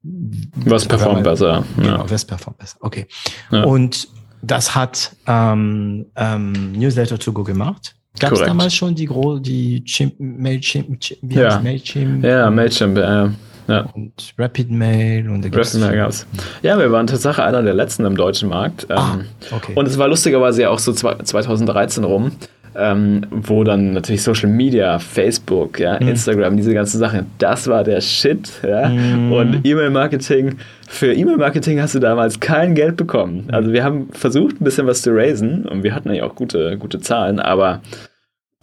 was performt besser? Genau, ja. was performt besser. Okay. Ja. Und das hat ähm, ähm, Newsletter to go gemacht. Gab es damals schon die Gro die Chimp, Mailchimp, wie ja. Mailchimp? Ja, Mailchimp, äh, ja. Und Rapid Mail und Rapid Mail gab's. Ja, wir waren tatsächlich einer der letzten im deutschen Markt. Ah, ähm, okay. Und es war lustigerweise ja auch so 2013 rum ähm, wo dann natürlich Social Media, Facebook, ja, mhm. Instagram, diese ganzen Sachen, das war der Shit. Ja? Mhm. Und E-Mail-Marketing, für E-Mail-Marketing hast du damals kein Geld bekommen. Also wir haben versucht, ein bisschen was zu raisen und wir hatten eigentlich auch gute, gute Zahlen, aber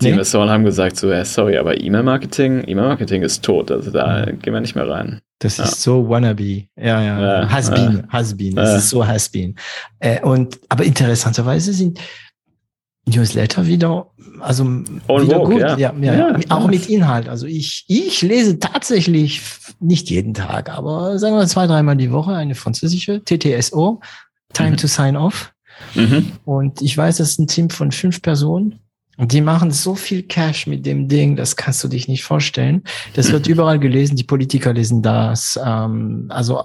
die nee. Investoren haben gesagt so, ja, sorry, aber E-Mail-Marketing, E-Mail-Marketing ist tot, also da mhm. gehen wir nicht mehr rein. Das ja. ist so wannabe. Ja, ja. ja has been, ja. has been. Das ist so has been. Äh, und, aber interessanterweise sind, Newsletter wieder, also On wieder Vogue, gut. Ja. Ja, ja, ja, auch mit Inhalt. Also ich, ich lese tatsächlich nicht jeden Tag, aber sagen wir zwei, dreimal die Woche eine französische TTSO, Time mhm. to Sign Off. Mhm. Und ich weiß, das ist ein Team von fünf Personen. Und die machen so viel Cash mit dem Ding, das kannst du dich nicht vorstellen. Das wird überall gelesen, die Politiker lesen das. Ähm, also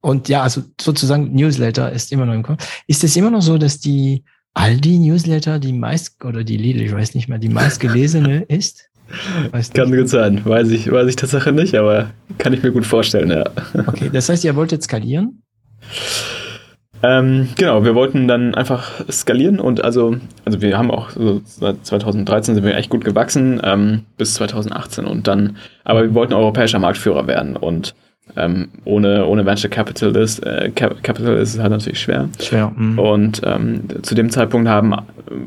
und ja, also sozusagen Newsletter ist immer noch im Kopf. Ist es immer noch so, dass die Aldi Newsletter die meist oder die Lidl, ich weiß nicht mehr, die meistgelesene ist? Weißt kann gut sein, weiß ich, weiß ich tatsächlich nicht, aber kann ich mir gut vorstellen, ja. Okay, das heißt, ihr wolltet skalieren? Ähm, genau, wir wollten dann einfach skalieren und also, also wir haben auch so seit 2013 sind wir echt gut gewachsen ähm, bis 2018 und dann, aber wir wollten europäischer Marktführer werden und ähm, ohne, ohne Venture Capitalist, äh, Capital ist es halt natürlich schwer. Schwer. Mhm. Und ähm, zu dem Zeitpunkt haben,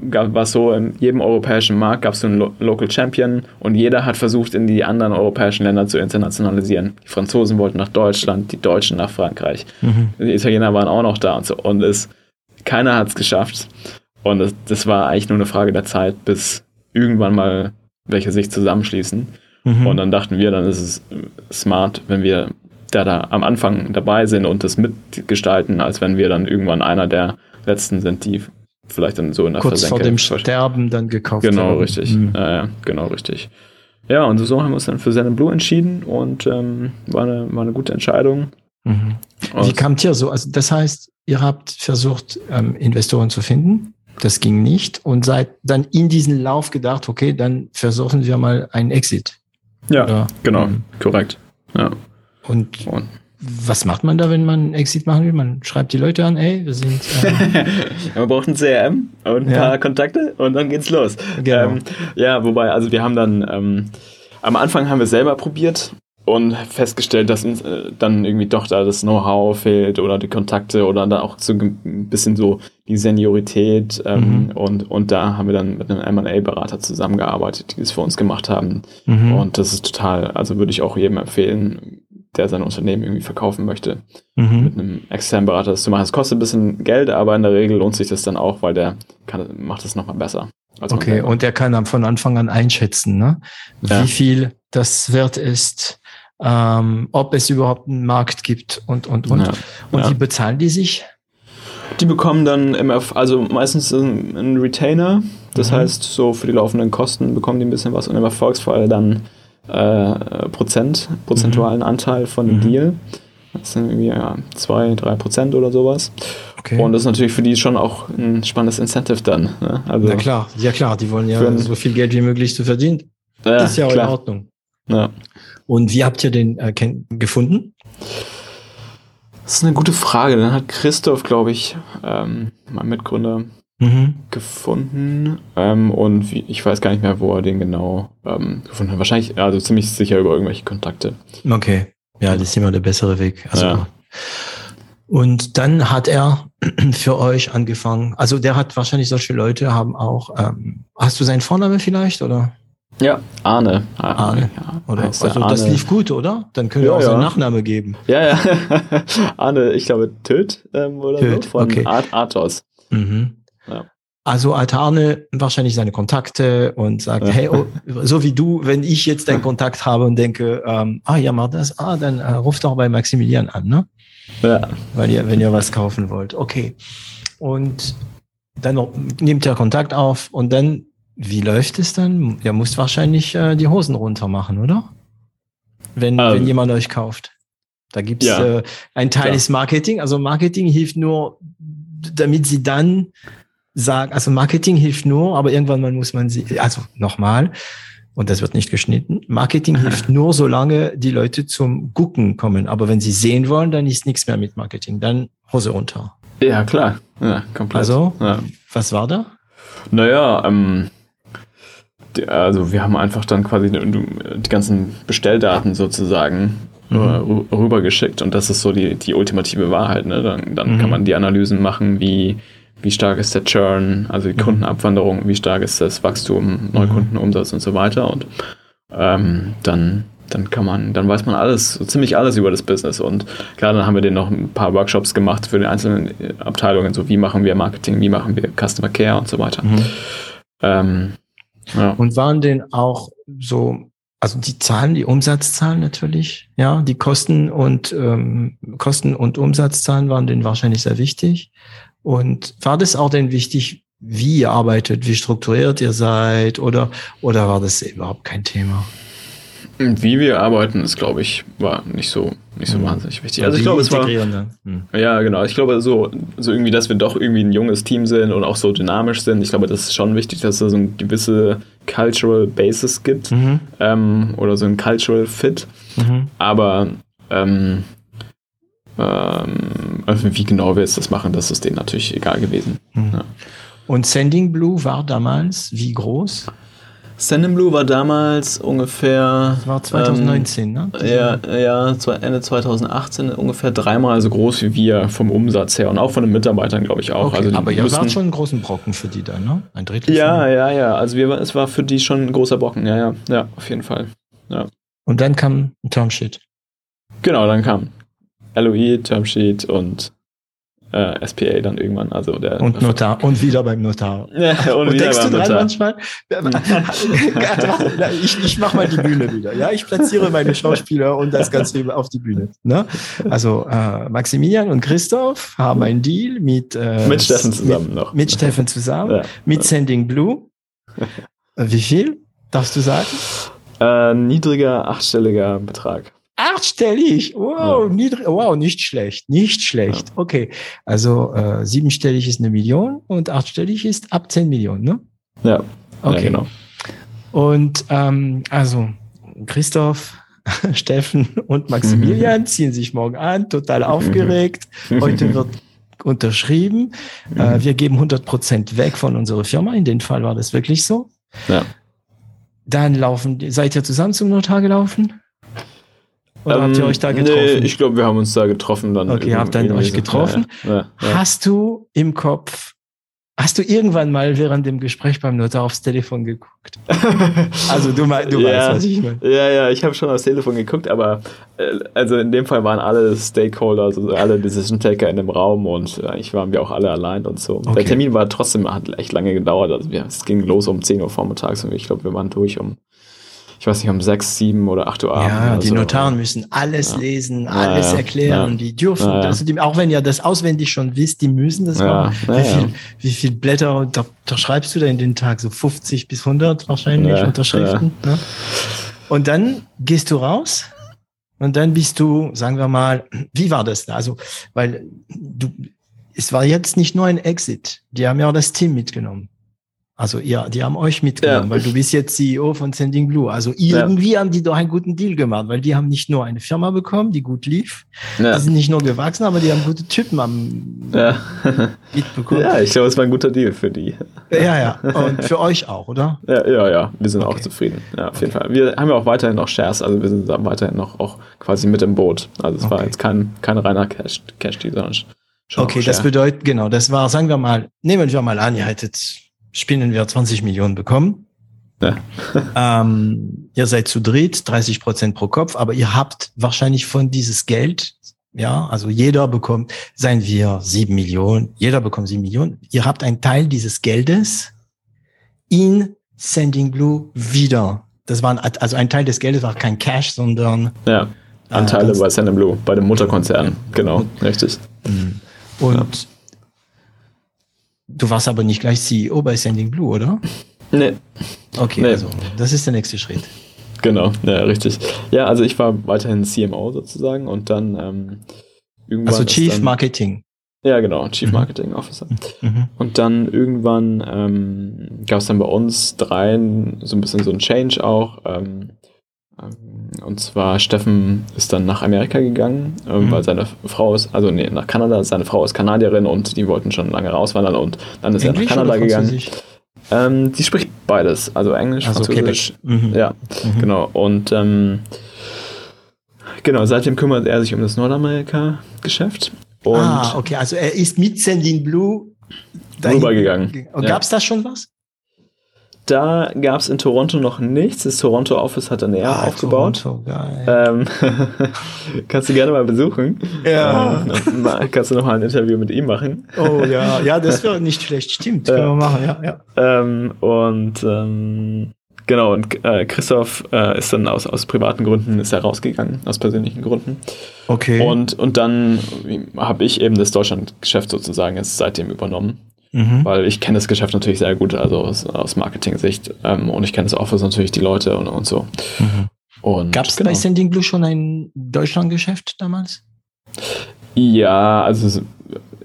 gab, war es so, in jedem europäischen Markt gab es so einen Lo Local Champion und jeder hat versucht, in die anderen europäischen Länder zu internationalisieren. Die Franzosen wollten nach Deutschland, die Deutschen nach Frankreich. Mhm. Die Italiener waren auch noch da und so. Und es, keiner hat es geschafft. Und es, das war eigentlich nur eine Frage der Zeit, bis irgendwann mal welche sich zusammenschließen. Mhm. Und dann dachten wir, dann ist es smart, wenn wir da, da am Anfang dabei sind und das mitgestalten, als wenn wir dann irgendwann einer der Letzten sind, die vielleicht dann so in der Kurz Versenke vor dem Sterben dann gekauft Genau, haben. richtig. Mhm. Äh, genau, richtig. Ja, und so haben wir uns dann für Zen Blue entschieden und ähm, war, eine, war eine gute Entscheidung. Mhm. Wie kamt ihr so? Also das heißt, ihr habt versucht, ähm, Investoren zu finden. Das ging nicht und seid dann in diesen Lauf gedacht, okay, dann versuchen wir mal einen Exit. Ja, Oder, genau, ähm, korrekt. Ja. Und, und, was macht man da, wenn man Exit machen will? Man schreibt die Leute an, ey, wir sind. Ähm man braucht ein CRM und ein ja. paar Kontakte und dann geht's los. Genau. Ähm, ja, wobei, also wir haben dann ähm, am Anfang haben wir selber probiert und festgestellt, dass uns äh, dann irgendwie doch da das Know-how fehlt oder die Kontakte oder dann auch so ein bisschen so die Seniorität ähm, mhm. und, und da haben wir dann mit einem M&A-Berater zusammengearbeitet, die das für uns gemacht haben mhm. und das ist total, also würde ich auch jedem empfehlen, der sein Unternehmen irgendwie verkaufen möchte, mhm. mit einem externen Berater das zu machen. Es kostet ein bisschen Geld, aber in der Regel lohnt sich das dann auch, weil der kann, macht das nochmal besser. okay, und der kann dann von Anfang an einschätzen, ne? Ja. wie viel das wert ist, ähm, ob es überhaupt einen Markt gibt und, und, und. Ja. Und ja. wie bezahlen die sich? Die bekommen dann immer, also meistens einen Retainer, das mhm. heißt, so für die laufenden Kosten bekommen die ein bisschen was und im Erfolgsfall dann äh, Prozent, prozentualen mhm. Anteil von dem mhm. Deal. Das sind irgendwie ja, 2, 3 Prozent oder sowas. Okay. Und das ist natürlich für die schon auch ein spannendes Incentive dann. Ne? Also ja klar, ja klar, die wollen ja so viel Geld wie möglich zu verdienen. Ja, ist ja auch klar. in Ordnung. Ja. Und wie habt ihr den äh, gefunden? Das ist eine gute Frage. Dann hat Christoph, glaube ich, ähm, mein Mitgründer, mhm. gefunden. Ähm, und wie, ich weiß gar nicht mehr, wo er den genau ähm, gefunden hat. Wahrscheinlich, also ziemlich sicher über irgendwelche Kontakte. Okay. Ja, das ist immer der bessere Weg. Also, ja. Und dann hat er für euch angefangen. Also der hat wahrscheinlich solche Leute haben auch. Ähm, hast du seinen Vorname vielleicht oder? Ja, Arne. Arne. Ja, oder? Also Arne. das lief gut, oder? Dann können wir ja, auch seinen ja. Nachname geben. Ja, ja. Arne, ich glaube Töt ähm, oder Töt, so von okay. Art Athos. Mhm. Ja. Also hat Arne wahrscheinlich seine Kontakte und sagt, hey, oh, so wie du, wenn ich jetzt einen Kontakt habe und denke, ähm, ah ja, mach das, ah, dann äh, ruft doch bei Maximilian an, ne? Ja. Weil ihr, wenn ihr was kaufen wollt. Okay. Und dann nimmt er Kontakt auf und dann, wie läuft es dann? Ihr müsst wahrscheinlich äh, die Hosen runter machen, oder? Wenn, ähm, wenn jemand euch kauft. Da gibt's ja, äh, ein Teil klar. ist Marketing. Also Marketing hilft nur, damit sie dann sagen, also Marketing hilft nur, aber irgendwann mal muss man sie, also nochmal, und das wird nicht geschnitten. Marketing hilft nur, solange die Leute zum Gucken kommen. Aber wenn sie sehen wollen, dann ist nichts mehr mit Marketing. Dann Hose runter. Ja, klar. Ja, komplett. Also, ja. was war da? Naja, ähm, also wir haben einfach dann quasi die, die ganzen Bestelldaten sozusagen mhm. rübergeschickt und das ist so die, die ultimative Wahrheit. Ne? Dann, dann mhm. kann man die Analysen machen, wie, wie stark ist der Churn, also die mhm. Kundenabwanderung, wie stark ist das Wachstum. Neukundenumsatz und so weiter und ähm, dann dann kann man, dann weiß man alles, so ziemlich alles über das Business. Und klar, dann haben wir denen noch ein paar Workshops gemacht für die einzelnen Abteilungen, so wie machen wir Marketing, wie machen wir Customer Care und so weiter. Mhm. Ähm, ja. Und waren denn auch so, also die Zahlen, die Umsatzzahlen natürlich, ja, die Kosten und ähm, Kosten und Umsatzzahlen waren denen wahrscheinlich sehr wichtig. Und war das auch denn wichtig, wie ihr arbeitet, wie strukturiert ihr seid, oder, oder war das überhaupt kein Thema? Wie wir arbeiten, ist, glaube ich, war nicht so, nicht so mhm. wahnsinnig wichtig. Also ich glaube, es war. Mhm. Ja, genau. Ich glaube, so, so irgendwie, dass wir doch irgendwie ein junges Team sind und auch so dynamisch sind. Ich glaube, das ist schon wichtig, dass es so eine gewisse Cultural Basis gibt mhm. ähm, oder so ein Cultural Fit. Mhm. Aber ähm, ähm, also wie genau wir jetzt das machen, das ist denen natürlich egal gewesen. Mhm. Ja. Und Sending Blue war damals wie groß? Send Blue war damals ungefähr. Das war 2019, ähm, ne? Ja, ja, Ende 2018 ungefähr dreimal so groß wie wir vom Umsatz her und auch von den Mitarbeitern, glaube ich auch. Okay, also aber ihr wart schon einen großen Brocken für die dann, ne? Ein Drittel? Ja, ja, ja. Also wir, es war für die schon ein großer Brocken, ja, ja, ja, auf jeden Fall. Ja. Und dann kam ein Termsheet. Genau, dann kam LOI, Termsheet und äh, SPA dann irgendwann. Also der, und Notar. Und wieder beim Notar. Ja, und, und denkst du dran manchmal? ich ich mache mal die Bühne wieder. Ja, ich platziere meine Schauspieler und das Ganze auf die Bühne. Ne? Also äh, Maximilian und Christoph haben einen Deal mit äh, mit Steffen zusammen mit, noch. Mit Steffen zusammen, ja. mit Sending Blue. Wie viel? Darfst du sagen? Äh, niedriger achtstelliger Betrag. Achtstellig, wow, ja. niedrig, wow, nicht schlecht, nicht schlecht. Ja. Okay, also äh, siebenstellig ist eine Million und achtstellig ist ab zehn Millionen, ne? Ja, okay. Ja, genau. Und ähm, also Christoph, Steffen und Maximilian mhm. ziehen sich morgen an, total aufgeregt. Heute wird unterschrieben. Mhm. Äh, wir geben 100 Prozent weg von unserer Firma. In dem Fall war das wirklich so. Ja. Dann laufen, seid ihr zusammen zum Notar gelaufen? Oder ähm, habt ihr ähm, euch da getroffen? Nee, ich glaube, wir haben uns da getroffen dann. Okay, habt ihr euch getroffen. Ja, ja, ja. Hast du im Kopf, hast du irgendwann mal während dem Gespräch beim Notar aufs Telefon geguckt? also du, du weißt, was ich meine. Ja, ja, ich habe schon aufs Telefon geguckt, aber äh, also in dem Fall waren alle Stakeholder, also alle Decision Taker in dem Raum und eigentlich waren wir auch alle allein und so. Okay. Der Termin war trotzdem, hat echt lange gedauert. Also es ging los um 10 Uhr vormittags und ich glaube, wir waren durch um ich weiß nicht, um sechs, sieben oder acht Uhr abends. Ja, die so. Notaren müssen alles ja. lesen, alles ja, erklären. Ja. Die dürfen, also die, auch wenn ihr das auswendig schon wisst, die müssen das machen. Wie, viel, wie viel Blätter da, da, schreibst du da in den Tag? So 50 bis 100 wahrscheinlich Unterschriften. Ne? Und dann gehst du raus und dann bist du, sagen wir mal, wie war das da? Also, weil du, es war jetzt nicht nur ein Exit. Die haben ja auch das Team mitgenommen. Also ja, die haben euch mitgenommen, ja. weil du bist jetzt CEO von Sending Blue. Also irgendwie ja. haben die doch einen guten Deal gemacht, weil die haben nicht nur eine Firma bekommen, die gut lief, ja. die sind nicht nur gewachsen, aber die haben gute Typen am ja. mitbekommen. Ja, ich glaube, es war ein guter Deal für die. Ja, ja. Und für euch auch, oder? Ja, ja, ja. Wir sind okay. auch zufrieden. Ja, auf okay. jeden Fall. Wir haben ja auch weiterhin noch Shares, also wir sind weiterhin noch auch quasi mit im Boot. Also es okay. war jetzt kein, kein reiner Cash, Cash sondern schon Okay, das bedeutet, genau, das war, sagen wir mal, nehmen wir mal an, ihr hättet spinnen wir 20 Millionen bekommen. Ja. ähm, ihr seid zu dritt, 30 Prozent pro Kopf, aber ihr habt wahrscheinlich von dieses Geld, ja, also jeder bekommt, seien wir sieben Millionen, jeder bekommt sieben Millionen. Ihr habt einen Teil dieses Geldes in Sending Blue wieder. Das war also ein Teil des Geldes war kein Cash, sondern ja, Anteile äh, bei Sending Blue, bei dem Mutterkonzern. Genau, richtig. Und ja. Du warst aber nicht gleich CEO bei Sending Blue, oder? Nee. Okay, nee. also das ist der nächste Schritt. Genau, ja, richtig. Ja, also ich war weiterhin CMO sozusagen und dann ähm, irgendwann. Also Chief dann, Marketing. Ja, genau, Chief mhm. Marketing Officer. Mhm. Und dann irgendwann ähm, gab es dann bei uns dreien so ein bisschen so ein Change auch. Ähm, ähm, und zwar Steffen ist dann nach Amerika gegangen, äh, mhm. weil seine Frau ist, also nee, nach Kanada, seine Frau ist Kanadierin und die wollten schon lange rauswandern und dann ist Englisch er nach Kanada gegangen. Ähm, die spricht beides, also Englisch, also Französisch. Mhm. Ja, mhm. genau. Und ähm, genau, seitdem kümmert er sich um das Nordamerika-Geschäft. Ah, okay, also er ist mit Sending Blue rübergegangen. Gab es ja. da schon was? Da gab es in Toronto noch nichts. Das Toronto Office hat er ah, aufgebaut. Toronto, geil. Ähm, kannst du gerne mal besuchen. Ja. Äh, kannst du noch mal ein Interview mit ihm machen. Oh ja, ja, das wäre nicht schlecht. Stimmt, können wir machen, ja. ja. Ähm, und ähm, genau, und äh, Christoph äh, ist dann aus, aus privaten Gründen ist er rausgegangen, aus persönlichen Gründen. Okay. Und, und dann habe ich eben das Deutschlandgeschäft sozusagen jetzt seitdem übernommen. Mhm. Weil ich kenne das Geschäft natürlich sehr gut, also aus, aus Marketing-Sicht. Ähm, und ich kenne das Office natürlich, die Leute und, und so. Mhm. Gab es genau. bei Sending Blue schon ein Deutschland-Geschäft damals? Ja, also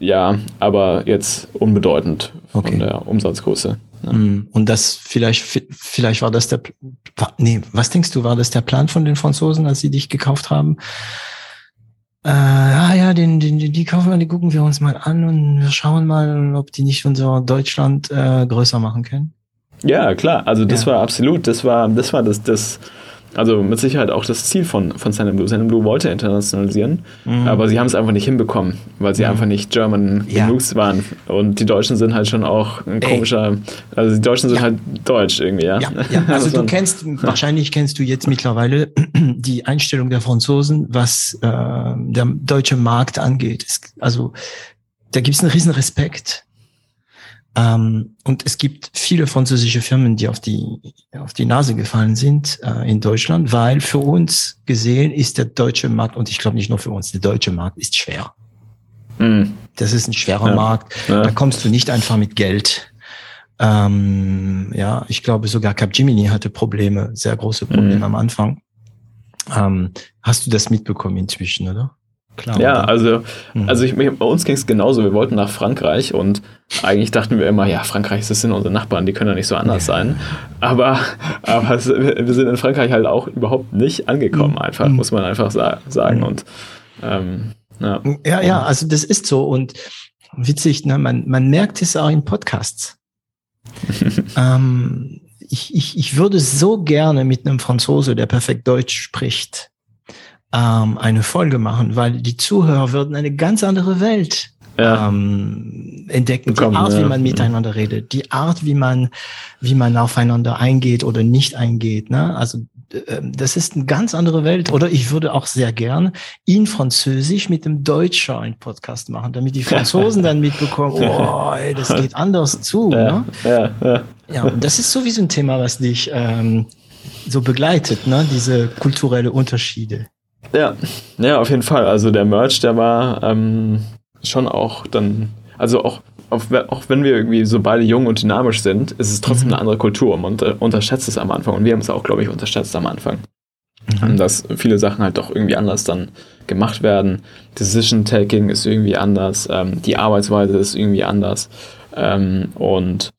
ja, aber jetzt unbedeutend okay. von der Umsatzgröße. Ja. Mhm. Und das vielleicht, vielleicht war das der, nee, was denkst du, war das der Plan von den Franzosen, als sie dich gekauft haben? Äh, ah ja, den, den, die kaufen wir, die gucken wir uns mal an und wir schauen mal, ob die nicht unser Deutschland äh, größer machen können. Ja, klar. Also das ja. war absolut, das war, das war das, das also mit Sicherheit auch das Ziel von, von Sand Blue. Sand Blue wollte internationalisieren, mhm. aber sie haben es einfach nicht hinbekommen, weil sie mhm. einfach nicht German ja. genug waren. Und die Deutschen sind halt schon auch ein komischer, Ey. also die Deutschen sind ja. halt deutsch irgendwie, ja. ja, ja. Also du kennst, wahrscheinlich kennst du jetzt mittlerweile die Einstellung der Franzosen, was äh, der deutsche Markt angeht. Es, also da gibt es einen riesen Respekt ähm, und es gibt viele französische Firmen, die auf die, auf die Nase gefallen sind äh, in Deutschland, weil für uns gesehen ist der deutsche Markt, und ich glaube nicht nur für uns, der deutsche Markt ist schwer. Mhm. Das ist ein schwerer ja. Markt. Ja. Da kommst du nicht einfach mit Geld. Ähm, ja, ich glaube sogar Capgemini hatte Probleme, sehr große Probleme mhm. am Anfang. Ähm, hast du das mitbekommen inzwischen, oder? Klar, ja, also, mhm. also ich, bei uns ging es genauso. Wir wollten nach Frankreich und eigentlich dachten wir immer, ja, Frankreich, das sind unsere Nachbarn, die können ja nicht so anders sein. Aber, aber es, wir sind in Frankreich halt auch überhaupt nicht angekommen, mhm. einfach, muss man einfach sa sagen. Mhm. Und ähm, ja. ja, ja, also das ist so. Und witzig, ne, man, man merkt es auch in Podcasts. ähm, ich, ich, ich würde so gerne mit einem Franzose, der perfekt Deutsch spricht, ähm, eine Folge machen, weil die Zuhörer würden eine ganz andere Welt ja. ähm, entdecken. Bekommen, die Art, ja. wie man miteinander redet, die Art, wie man, wie man aufeinander eingeht oder nicht eingeht. Ne? Also ähm, das ist eine ganz andere Welt. Oder ich würde auch sehr gern in Französisch mit dem Deutscher einen Podcast machen, damit die Franzosen dann mitbekommen, oh, ey, das geht anders zu. Ja, ne? ja, ja. ja, und das ist sowieso ein Thema, was dich ähm, so begleitet, ne? diese kulturelle Unterschiede. Ja, ja, auf jeden Fall. Also der Merch, der war ähm, schon auch dann, also auch, auch, auch wenn wir irgendwie so beide jung und dynamisch sind, ist es trotzdem mhm. eine andere Kultur. Man unter, unterschätzt es am Anfang und wir haben es auch, glaube ich, unterschätzt am Anfang. Mhm. Dass viele Sachen halt doch irgendwie anders dann gemacht werden. Decision-Taking ist irgendwie anders, ähm, die Arbeitsweise ist irgendwie anders. Ähm, und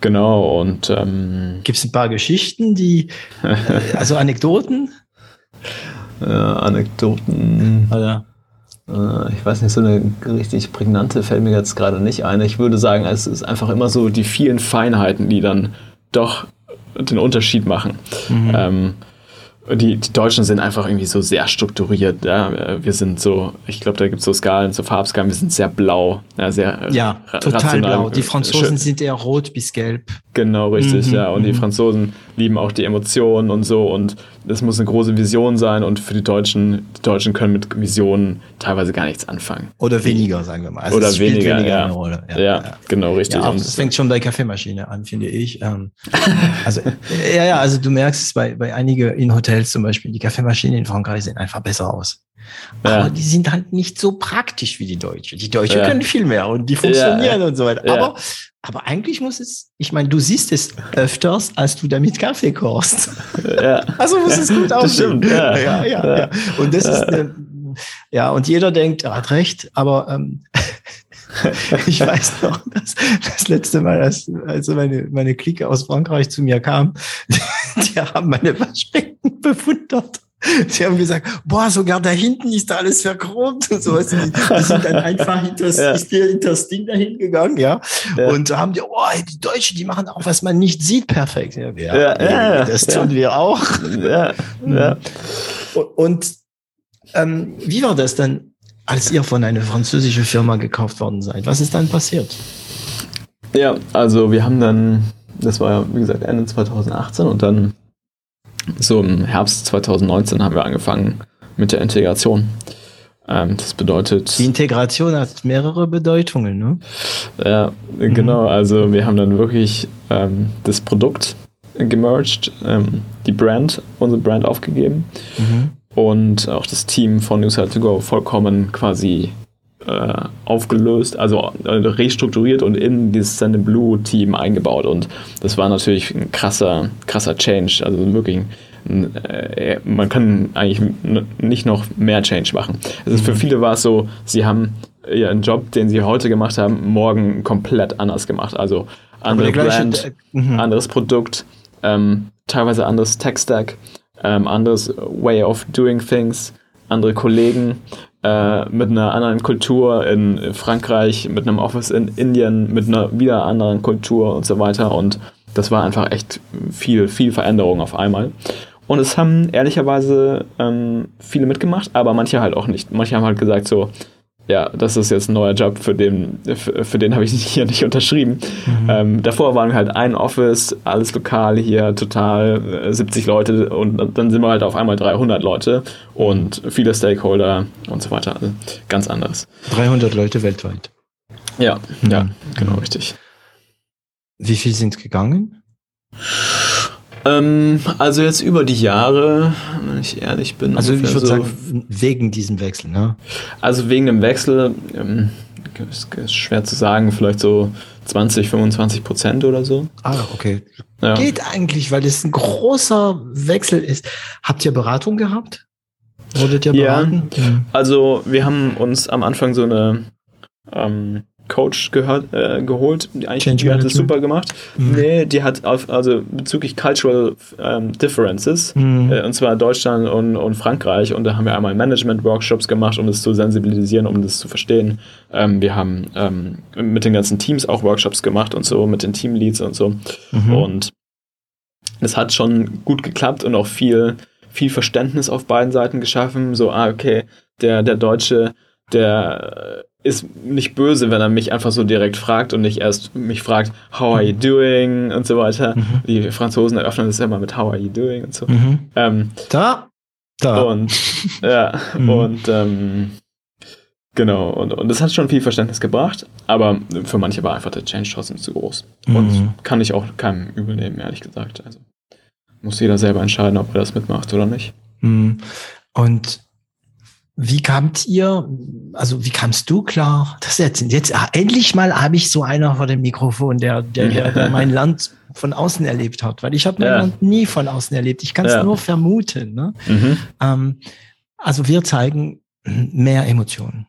genau, und ähm, gibt es ein paar Geschichten, die, also Anekdoten? äh, Anekdoten. Oder? Äh, ich weiß nicht, so eine richtig prägnante fällt mir jetzt gerade nicht ein. Ich würde sagen, es ist einfach immer so die vielen Feinheiten, die dann doch den Unterschied machen. Mhm. Ähm, die, die Deutschen sind einfach irgendwie so sehr strukturiert. Ja. Wir sind so, ich glaube, da gibt es so Skalen, so Farbskalen, wir sind sehr blau. Ja, sehr ja total rational. blau. Die Franzosen Schön. sind eher rot bis gelb. Genau, richtig, mhm, ja. Und die mhm. Franzosen lieben auch die Emotionen und so. Und das muss eine große Vision sein. Und für die Deutschen, die Deutschen können mit Visionen teilweise gar nichts anfangen. Oder weniger, sagen wir mal. Also Oder weniger, weniger ja. eine Rolle. Ja, ja, ja. genau, richtig. Ja, das fängt schon bei Kaffeemaschine an, finde ich. Ähm, also, ja, ja, also du merkst es bei, bei einigen in Hotels zum Beispiel, die Kaffeemaschinen in Frankreich sehen einfach besser aus. Aber die sind halt nicht so praktisch wie die Deutsche. Die Deutsche können viel mehr und die funktionieren und so weiter. Aber aber eigentlich muss es, ich meine, du siehst es öfters, als du damit Kaffee kochst. Ja. Also muss es gut aussehen. Ja. Ja, ja, ja. Und das ist, eine, ja, und jeder denkt, er hat recht, aber ähm, ich weiß noch, dass das letzte Mal, als, als meine, meine Clique aus Frankreich zu mir kam, die haben meine Waschbecken bewundert. Sie haben gesagt, boah, sogar da hinten ist da alles verchromt und so. Die, die sind dann einfach hinter das, ja. das Ding dahin gegangen, ja. ja. Und haben die, oh, die Deutschen, die machen auch, was man nicht sieht, perfekt. Ja, ja, das tun wir auch. Und, und ähm, wie war das dann, als ihr von einer französischen Firma gekauft worden seid? Was ist dann passiert? Ja, also wir haben dann, das war ja, wie gesagt, Ende 2018 und dann so im Herbst 2019 haben wir angefangen mit der Integration. Ähm, das bedeutet. Die Integration hat mehrere Bedeutungen, ne? Ja, mhm. genau. Also wir haben dann wirklich ähm, das Produkt gemerged, ähm, die Brand, unsere Brand aufgegeben mhm. und auch das Team von Newside to Go vollkommen quasi äh, aufgelöst, also äh, restrukturiert und in dieses Send Blue Team eingebaut. Und das war natürlich ein krasser, krasser Change. Also wirklich, äh, man kann eigentlich nicht noch mehr Change machen. Also für mhm. viele war es so, sie haben ihren Job, den sie heute gemacht haben, morgen komplett anders gemacht. Also andere Brand, mhm. anderes Produkt, ähm, teilweise anderes Tech-Stack, ähm, anderes Way of doing things, andere Kollegen äh, mit einer anderen Kultur in Frankreich, mit einem Office in Indien, mit einer wieder anderen Kultur und so weiter. Und das war einfach echt viel, viel Veränderung auf einmal. Und es haben ehrlicherweise ähm, viele mitgemacht, aber manche halt auch nicht. Manche haben halt gesagt so, ja, das ist jetzt ein neuer Job, für den, für, für den habe ich hier nicht unterschrieben. Mhm. Ähm, davor waren wir halt ein Office, alles lokal hier, total äh, 70 Leute und dann sind wir halt auf einmal 300 Leute und viele Stakeholder und so weiter. Also ganz anderes. 300 Leute weltweit. Ja, mhm. ja, genau, richtig. Wie viel sind gegangen? Ähm, also jetzt über die Jahre, wenn ich ehrlich bin. Also ich würde so sagen, wegen diesem Wechsel, ne? Also wegen dem Wechsel, ähm, ist, ist schwer zu sagen, vielleicht so 20, 25 Prozent oder so. Ah, okay. Ja. Geht eigentlich, weil das ein großer Wechsel ist. Habt ihr Beratung gehabt? Wurdet ihr beraten? Ja, also wir haben uns am Anfang so eine ähm, Coach gehört, äh, geholt. Die, eigentlich, die hat das super gemacht. Mhm. Nee, die hat auf, also bezüglich Cultural ähm, Differences, mhm. äh, und zwar Deutschland und, und Frankreich. Und da haben wir einmal Management-Workshops gemacht, um das zu sensibilisieren, um das zu verstehen. Ähm, wir haben ähm, mit den ganzen Teams auch Workshops gemacht und so, mit den Teamleads und so. Mhm. Und das hat schon gut geklappt und auch viel, viel Verständnis auf beiden Seiten geschaffen. So, ah, okay, der, der Deutsche, der ist nicht böse, wenn er mich einfach so direkt fragt und nicht erst mich fragt, how are you doing und so weiter. Mhm. Die Franzosen eröffnen das immer mit how are you doing und so. Mhm. Ähm, da, da. Und ja, mhm. und ähm, genau, und, und das hat schon viel Verständnis gebracht, aber für manche war einfach der Change trotzdem zu groß. Und mhm. kann ich auch keinem übel nehmen, ehrlich gesagt. Also muss jeder selber entscheiden, ob er das mitmacht oder nicht. Mhm. Und wie kamt ihr, also wie kamst du klar? Das jetzt, jetzt ah, endlich mal habe ich so einer vor dem Mikrofon, der, der, der, der mein Land von außen erlebt hat, weil ich habe mein ja. Land nie von außen erlebt. Ich kann es ja. nur vermuten. Ne? Mhm. Ähm, also wir zeigen mehr Emotionen.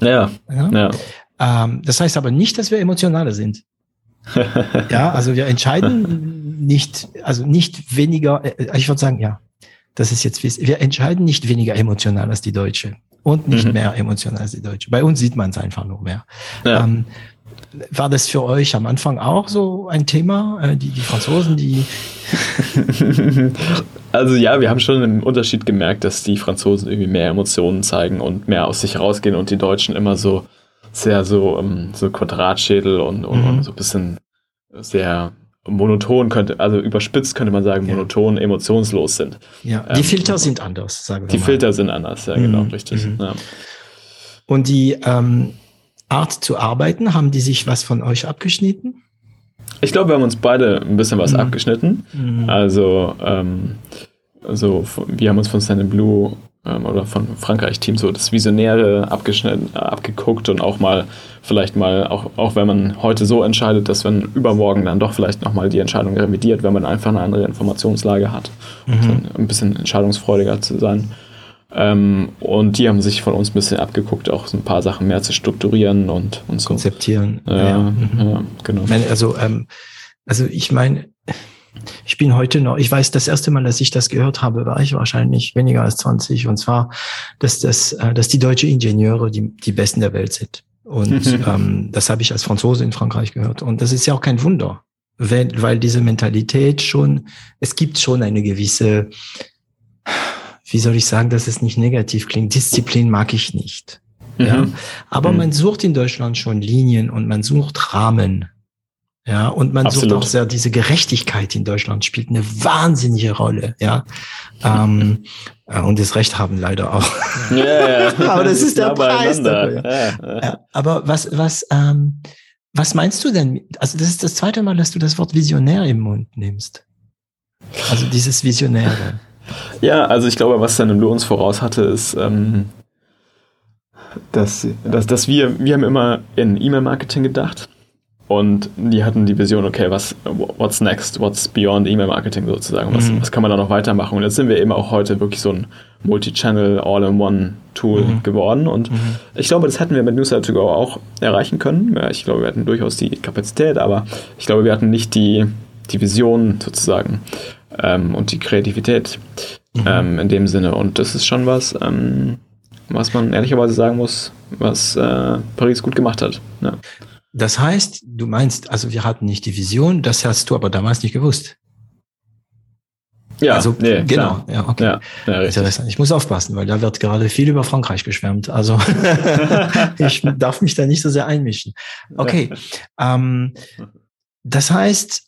Ja. ja? Ähm, das heißt aber nicht, dass wir emotionale sind. ja, also wir entscheiden nicht, also nicht weniger, äh, ich würde sagen, ja, das ist jetzt, wir entscheiden nicht weniger emotional als die Deutsche und nicht mhm. mehr emotional als die Deutsche. Bei uns sieht man es einfach nur mehr. Ja. Ähm, war das für euch am Anfang auch so ein Thema? Äh, die, die Franzosen, die. also ja, wir haben schon einen Unterschied gemerkt, dass die Franzosen irgendwie mehr Emotionen zeigen und mehr aus sich rausgehen und die Deutschen immer so sehr so, um, ähm, so Quadratschädel und, und, mhm. und, so ein bisschen sehr monoton könnte, also überspitzt könnte man sagen, monoton, ja. emotionslos sind. Ja, die ähm, Filter sind anders, sagen wir Die mal. Filter sind anders, ja, genau, mhm. richtig. Mhm. Ja. Und die ähm, Art zu arbeiten, haben die sich was von euch abgeschnitten? Ich glaube, wir haben uns beide ein bisschen was mhm. abgeschnitten. Mhm. Also, ähm, also, wir haben uns von Stand Blue ähm, oder von Frankreich-Team so das Visionäre abgeschnitten, äh, abgeguckt und auch mal, vielleicht mal, auch, auch wenn man heute so entscheidet, dass man übermorgen dann doch vielleicht nochmal die Entscheidung revidiert, wenn man einfach eine andere Informationslage hat, mhm. ein bisschen entscheidungsfreudiger zu sein. Ähm, und die haben sich von uns ein bisschen abgeguckt, auch so ein paar Sachen mehr zu strukturieren und, und so. Konzeptieren. Ja, ja. Mhm. ja genau. Also, ähm, also ich meine, ich bin heute noch, ich weiß, das erste Mal, dass ich das gehört habe, war ich wahrscheinlich weniger als 20. Und zwar, dass, das, äh, dass die deutschen Ingenieure die, die Besten der Welt sind. Und ähm, das habe ich als Franzose in Frankreich gehört. Und das ist ja auch kein Wunder, weil, weil diese Mentalität schon, es gibt schon eine gewisse, wie soll ich sagen, dass es nicht negativ klingt. Disziplin mag ich nicht. Mhm. Ja, aber mhm. man sucht in Deutschland schon Linien und man sucht Rahmen. Ja, und man Absolut. sucht auch sehr diese Gerechtigkeit in Deutschland spielt eine wahnsinnige Rolle. Ja, ähm, äh, und das Recht haben leider auch. Ja, ja. aber das ist der Preis dafür. Ja, ja. Aber was, was, ähm, was meinst du denn? Also das ist das zweite Mal, dass du das Wort Visionär im Mund nimmst. Also dieses Visionäre. Ja, also ich glaube, was dann im uns voraus hatte, ist, ähm, dass, dass, dass wir, wir haben immer in E-Mail-Marketing gedacht und die hatten die Vision, okay, was, what's next, what's beyond E-Mail-Marketing sozusagen, was, mhm. was kann man da noch weitermachen? Und jetzt sind wir eben auch heute wirklich so ein Multi-Channel, All-in-One-Tool mhm. geworden. Und mhm. ich glaube, das hätten wir mit Newsletter to go auch erreichen können. Ja, ich glaube, wir hatten durchaus die Kapazität, aber ich glaube, wir hatten nicht die, die Vision sozusagen ähm, und die Kreativität mhm. ähm, in dem Sinne. Und das ist schon was, ähm, was man ehrlicherweise sagen muss, was äh, Paris gut gemacht hat. Ja. Das heißt, du meinst, also wir hatten nicht die Vision, das hast du aber damals nicht gewusst. Ja, also, nee, genau. Klar. Ja, okay. Ja, ja, Interessant. Ich muss aufpassen, weil da wird gerade viel über Frankreich geschwärmt. Also ich darf mich da nicht so sehr einmischen. Okay. Ähm, das heißt,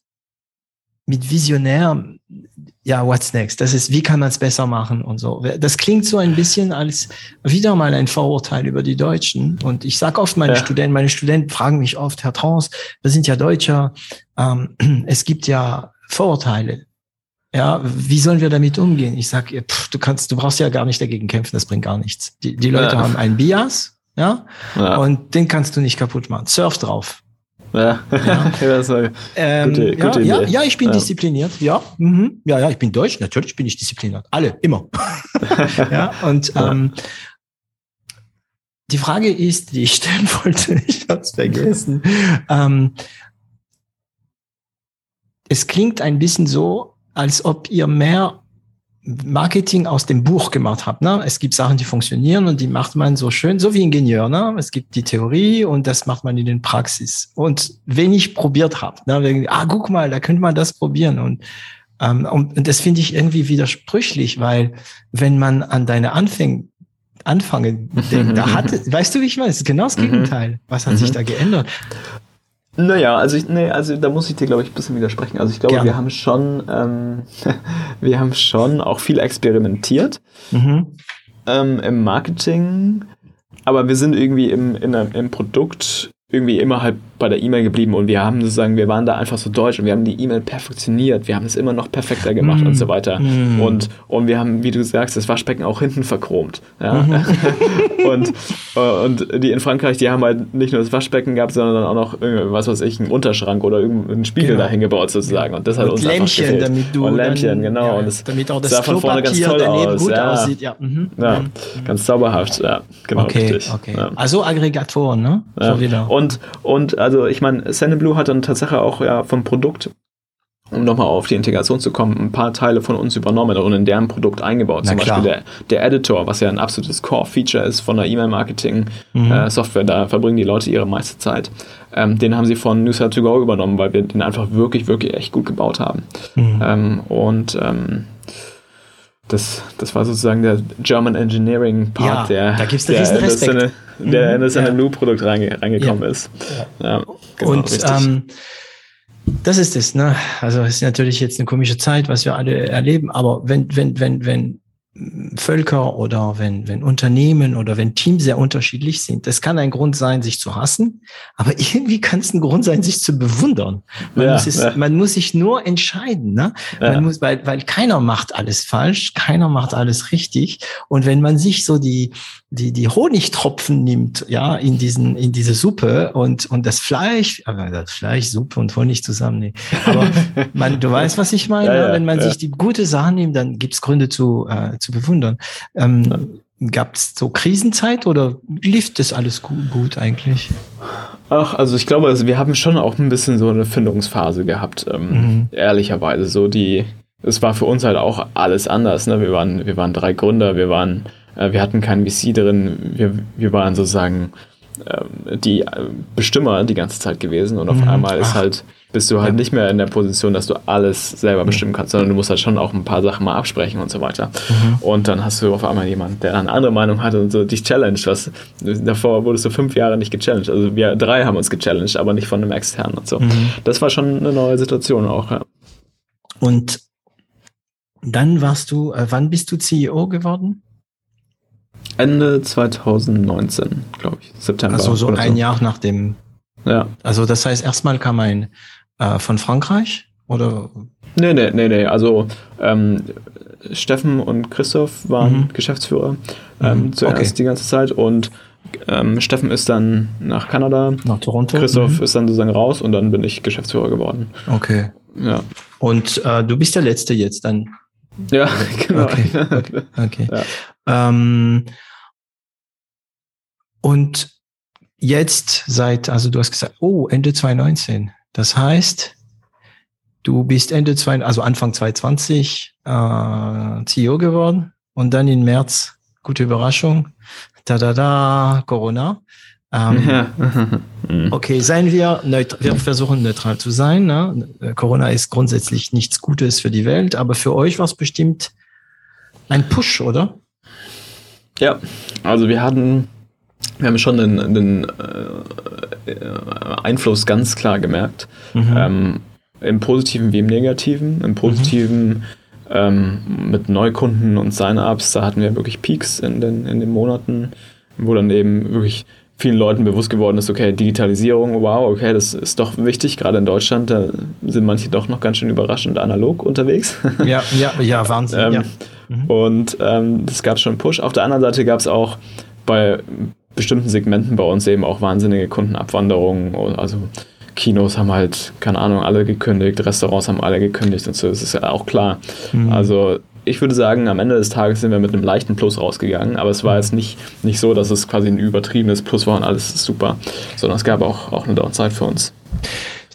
mit Visionär ja, what's next? Das ist, wie kann man es besser machen und so. Das klingt so ein bisschen als wieder mal ein Vorurteil über die Deutschen. Und ich sage oft meinen ja. Studenten, meine Studenten fragen mich oft, Herr Trans, wir sind ja Deutscher, ähm, es gibt ja Vorurteile. Ja, wie sollen wir damit umgehen? Ich sage, du kannst, du brauchst ja gar nicht dagegen kämpfen, das bringt gar nichts. Die, die Leute ja. haben einen Bias, ja, ja, und den kannst du nicht kaputt machen. Surf drauf. Ja, ja. das war ähm, gute, gute ja, ja, ja, ich bin ja. diszipliniert. Ja, mhm. ja, ja, ich bin deutsch. Natürlich bin ich diszipliniert. Alle, immer. ja, und ähm, die Frage ist, die ich stellen wollte, ich habe es vergessen. Ähm, es klingt ein bisschen so, als ob ihr mehr Marketing aus dem Buch gemacht habe. Ne? Es gibt Sachen, die funktionieren und die macht man so schön, so wie Ingenieur. Ne? Es gibt die Theorie und das macht man in den Praxis. Und wenn ich probiert habe, ne? ah, guck mal, da könnte man das probieren. Und, ähm, und das finde ich irgendwie widersprüchlich, weil wenn man an deine Anfänge anfange, denkt, da hat, weißt du, wie ich meine? Es ist genau das mhm. Gegenteil. Was hat sich mhm. da geändert? Naja, also ich, nee, also da muss ich dir, glaube ich, ein bisschen widersprechen. Also ich glaube, Gerne. wir haben schon, ähm, wir haben schon auch viel experimentiert mhm. ähm, im Marketing, aber wir sind irgendwie im, in im Produkt irgendwie immer halt bei der E-Mail geblieben und wir haben sozusagen, wir waren da einfach so deutsch und wir haben die E-Mail perfektioniert, wir haben es immer noch perfekter gemacht mm. und so weiter. Mm. Und, und wir haben, wie du sagst, das Waschbecken auch hinten verchromt. Ja? Mm. und, äh, und die in Frankreich, die haben halt nicht nur das Waschbecken gehabt, sondern auch noch, was weiß ich, einen Unterschrank oder irgendeinen Spiegel genau. dahin gebaut sozusagen. Und das hat und uns Lämpchen, einfach damit du und Lämpchen, genau. Ja, und das damit auch das sah von vorne ganz toll aus. gut ja. aussieht. Ja. Mhm. ja. Mhm. ganz zauberhaft. Ja, genau, okay, richtig. Okay. Also Aggregatoren, ne? So wieder. Und, und also ich meine, Blue hat dann tatsächlich auch ja vom Produkt um nochmal auf die Integration zu kommen, ein paar Teile von uns übernommen und in deren Produkt eingebaut. Na Zum klar. Beispiel der, der Editor, was ja ein absolutes Core-Feature ist von der E-Mail-Marketing-Software. da verbringen die Leute ihre meiste Zeit. Ähm, den haben sie von Newsletter to Go übernommen, weil wir den einfach wirklich, wirklich echt gut gebaut haben. Ähm, und ähm, das, das war sozusagen der German Engineering Part, Ja, der, da einen riesen in das Respekt. Der in das Mhm, ja. NLU-Produkt reinge, reingekommen Ja. ist. Ja, genau, und ähm, das ist es, ne? Also es ist natürlich jetzt eine komische Zeit, was wir alle erleben, aber wenn, wenn, wenn, wenn Völker oder wenn, wenn Unternehmen oder wenn Teams sehr unterschiedlich sind, das kann ein Grund sein, sich zu hassen, aber irgendwie kann es ein Grund sein, sich zu bewundern. Man, Ja, muss, es, ja. man muss sich nur entscheiden, ne? Ja. Man muss, weil, weil keiner macht alles falsch, keiner macht alles richtig. Und wenn man sich so die, die, die Honigtropfen nimmt, ja, in diesen, in diese Suppe und, und das Fleisch, aber das Fleisch, Suppe und Honig zusammen, nee. Aber man, du weißt, was ich meine? Ja, ja, wenn man ja. sich die gute Sachen nimmt, dann gibt's Gründe zu, äh, zu bewundern. Ähm, Gab's so Krisenzeit oder lief das alles gut, gut eigentlich? Ach, also ich glaube, also wir haben schon auch ein bisschen so eine Findungsphase gehabt, ähm, Mhm. ehrlicherweise. So die, es war für uns halt auch alles anders. Ne? Wir waren, wir waren drei Gründer, wir waren, wir hatten keinen VC drin, wir, wir waren sozusagen ähm, die äh, Bestimmer die ganze Zeit gewesen und auf Mhm. einmal ist Ach. halt bist du halt Ja. nicht mehr in der Position, dass du alles selber bestimmen kannst, sondern du musst halt schon auch ein paar Sachen mal absprechen und so weiter. Mhm. Und dann hast du auf einmal jemanden, der eine andere Meinung hat und so dich challenged. Was, davor wurdest du fünf Jahre nicht gechallenged. Also wir drei haben uns gechallenged, aber nicht von einem externen und so. Mhm. Das war schon eine neue Situation auch. Ja. Und dann warst du, äh, wann bist du CEO geworden? Ende 2019, glaube ich, September. Also so ein Jahr nach dem, Ja. also das heißt, erstmal kam ein äh, von Frankreich oder? Nee, nee, nee, nee. Also ähm, Steffen und Christoph waren Mhm. Geschäftsführer ähm, Mhm, zuerst okay. die ganze Zeit und ähm, Steffen ist dann nach Kanada, Nach Toronto? Christoph Mhm. ist dann sozusagen raus und dann bin ich Geschäftsführer geworden. Okay. Ja, Und äh, du bist der Letzte jetzt dann. ja genau. Okay, okay, okay. Ja. Ähm, und jetzt seit, also du hast gesagt, oh, Ende 2019. Das heißt, du bist Ende zwei, also Anfang 2020 äh, CEO geworden und dann im März, gute Überraschung, da da da, Corona. Ähm. Okay, seien wir neutral, wir versuchen neutral zu sein. Ne? Corona ist grundsätzlich nichts Gutes für die Welt, aber für euch war es bestimmt ein Push, oder? Ja, also wir hatten, wir haben schon den, den äh, Einfluss ganz klar gemerkt. Mhm. Ähm, Im Positiven wie im Negativen. Im Positiven ähm, mit Neukunden und Sign-ups, da hatten wir wirklich Peaks in den, in den Monaten, wo dann eben wirklich vielen Leuten bewusst geworden ist, okay, Digitalisierung, wow, okay, das ist doch wichtig, gerade in Deutschland, da sind manche doch noch ganz schön überraschend analog unterwegs. Ja, ja, ja, Wahnsinn. Ähm, ja. Mhm. Und ähm, das gab schon einen Push. Auf der anderen Seite gab es auch bei bestimmten Segmenten bei uns eben auch wahnsinnige Kundenabwanderungen. Also Kinos haben halt, keine Ahnung, alle gekündigt, Restaurants haben alle gekündigt und so, das ist ja auch klar. Mhm. Also ich würde sagen, am Ende des Tages sind wir mit einem leichten Plus rausgegangen, aber es war jetzt nicht, nicht so, dass es quasi ein übertriebenes Plus war und alles ist super, sondern es gab auch, auch eine Downside für uns.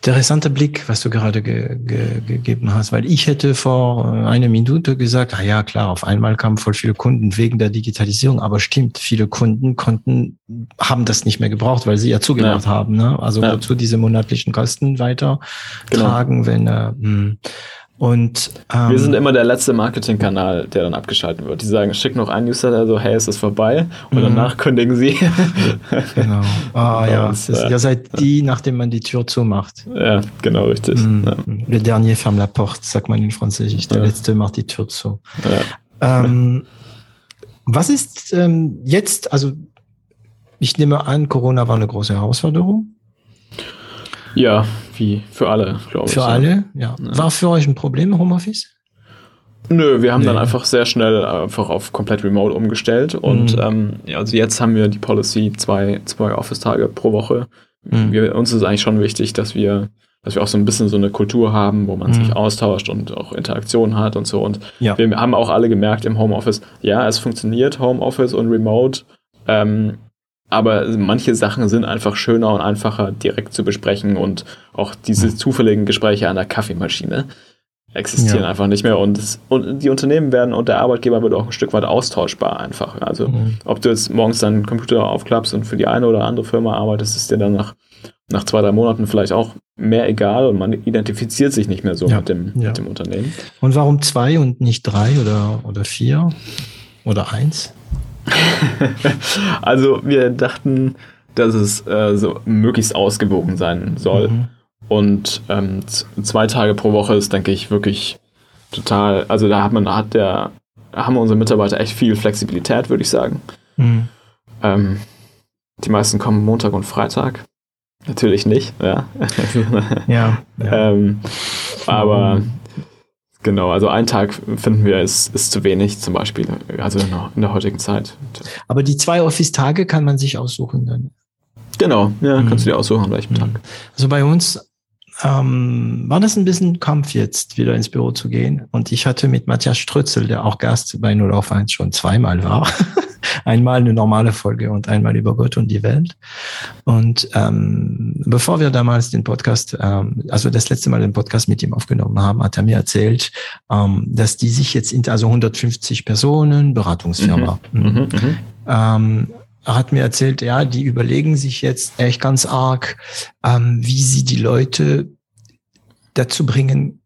Interessanter Blick, was du gerade ge ge gegeben hast, weil ich hätte vor äh, einer Minute gesagt, ah ja klar, auf einmal kamen voll viele Kunden wegen der Digitalisierung, aber stimmt, viele Kunden konnten, haben das nicht mehr gebraucht, weil sie ja zugemacht Ja. haben, ne? Also Ja. wozu diese monatlichen Kosten weiter Genau. tragen, wenn äh, mh. Und ähm, Wir sind immer der letzte Marketingkanal, der dann abgeschaltet wird. Die sagen, schick noch ein Newsletter, so, hey, es ist vorbei. Und Mhm. danach kündigen sie. genau. Ah ja, uns, ja. ihr seid die, nachdem man die Tür zumacht. ja, genau, richtig. Mhm. Ja. Le dernier ferme la porte, sagt man in Französisch. Der Ja. letzte macht die Tür zu. Ähm, was ist ähm, jetzt, also ich nehme an, Corona war eine große Herausforderung ja, wie für alle, glaube ich. für ja. alle. Ja. War für euch ein Problem Homeoffice? Nö, wir haben dann Nee. einfach sehr schnell einfach auf komplett remote umgestellt. Und Mhm. ähm, ja, also jetzt haben wir die Policy zwei, zwei Office-Tage pro Woche. Mhm. Wir, uns ist eigentlich schon wichtig, dass wir, dass wir auch so ein bisschen so eine Kultur haben, wo man Mhm. sich austauscht und auch Interaktion hat und so. Und Ja. wir haben auch alle gemerkt im Homeoffice, ja, es funktioniert Homeoffice und Remote. Ähm, aber manche Sachen sind einfach schöner und einfacher direkt zu besprechen und auch diese zufälligen Gespräche an der Kaffeemaschine existieren ja. einfach nicht mehr und, es, und die Unternehmen werden und der Arbeitgeber wird auch ein Stück weit austauschbar einfach. Also mhm. ob du jetzt morgens deinen Computer aufklappst und für die eine oder andere Firma arbeitest, ist dir dann nach, nach zwei, drei Monaten vielleicht auch mehr egal und man identifiziert sich nicht mehr so ja. mit, dem, ja. mit dem Unternehmen. Und warum zwei und nicht drei oder, oder vier oder eins? also wir dachten, dass es äh, so möglichst ausgewogen sein soll. Mhm. Und ähm, zwei Tage pro Woche ist, denke ich, wirklich total, also da hat man, hat der, haben unsere Mitarbeiter echt viel Flexibilität, würde ich sagen. Mhm. Ähm, die meisten kommen Montag und Freitag. Natürlich nicht, ja. ja. ja. ähm, aber. Genau, also ein Tag finden wir ist, ist zu wenig zum Beispiel, also in der, in der heutigen Zeit. Aber die zwei Office-Tage kann man sich aussuchen dann. Genau, ja, mhm. kannst du dir aussuchen, an welchem mhm. Tag. Also bei uns ähm, war das ein bisschen Kampf jetzt, wieder ins Büro zu gehen. Und ich hatte mit Matthias Strützel, der auch Gast bei 0 auf 1 schon zweimal war, einmal eine normale Folge und einmal über Gott und die Welt. Und ähm, bevor wir damals den Podcast, ähm, also das letzte Mal den Podcast mit ihm aufgenommen haben, hat er mir erzählt, ähm, dass die sich jetzt, in, also 150 Personen, Beratungsfirma, mhm. Mhm. mhm. Ähm, er hat mir erzählt, ja, die überlegen sich jetzt echt ganz arg, ähm, wie sie die Leute dazu bringen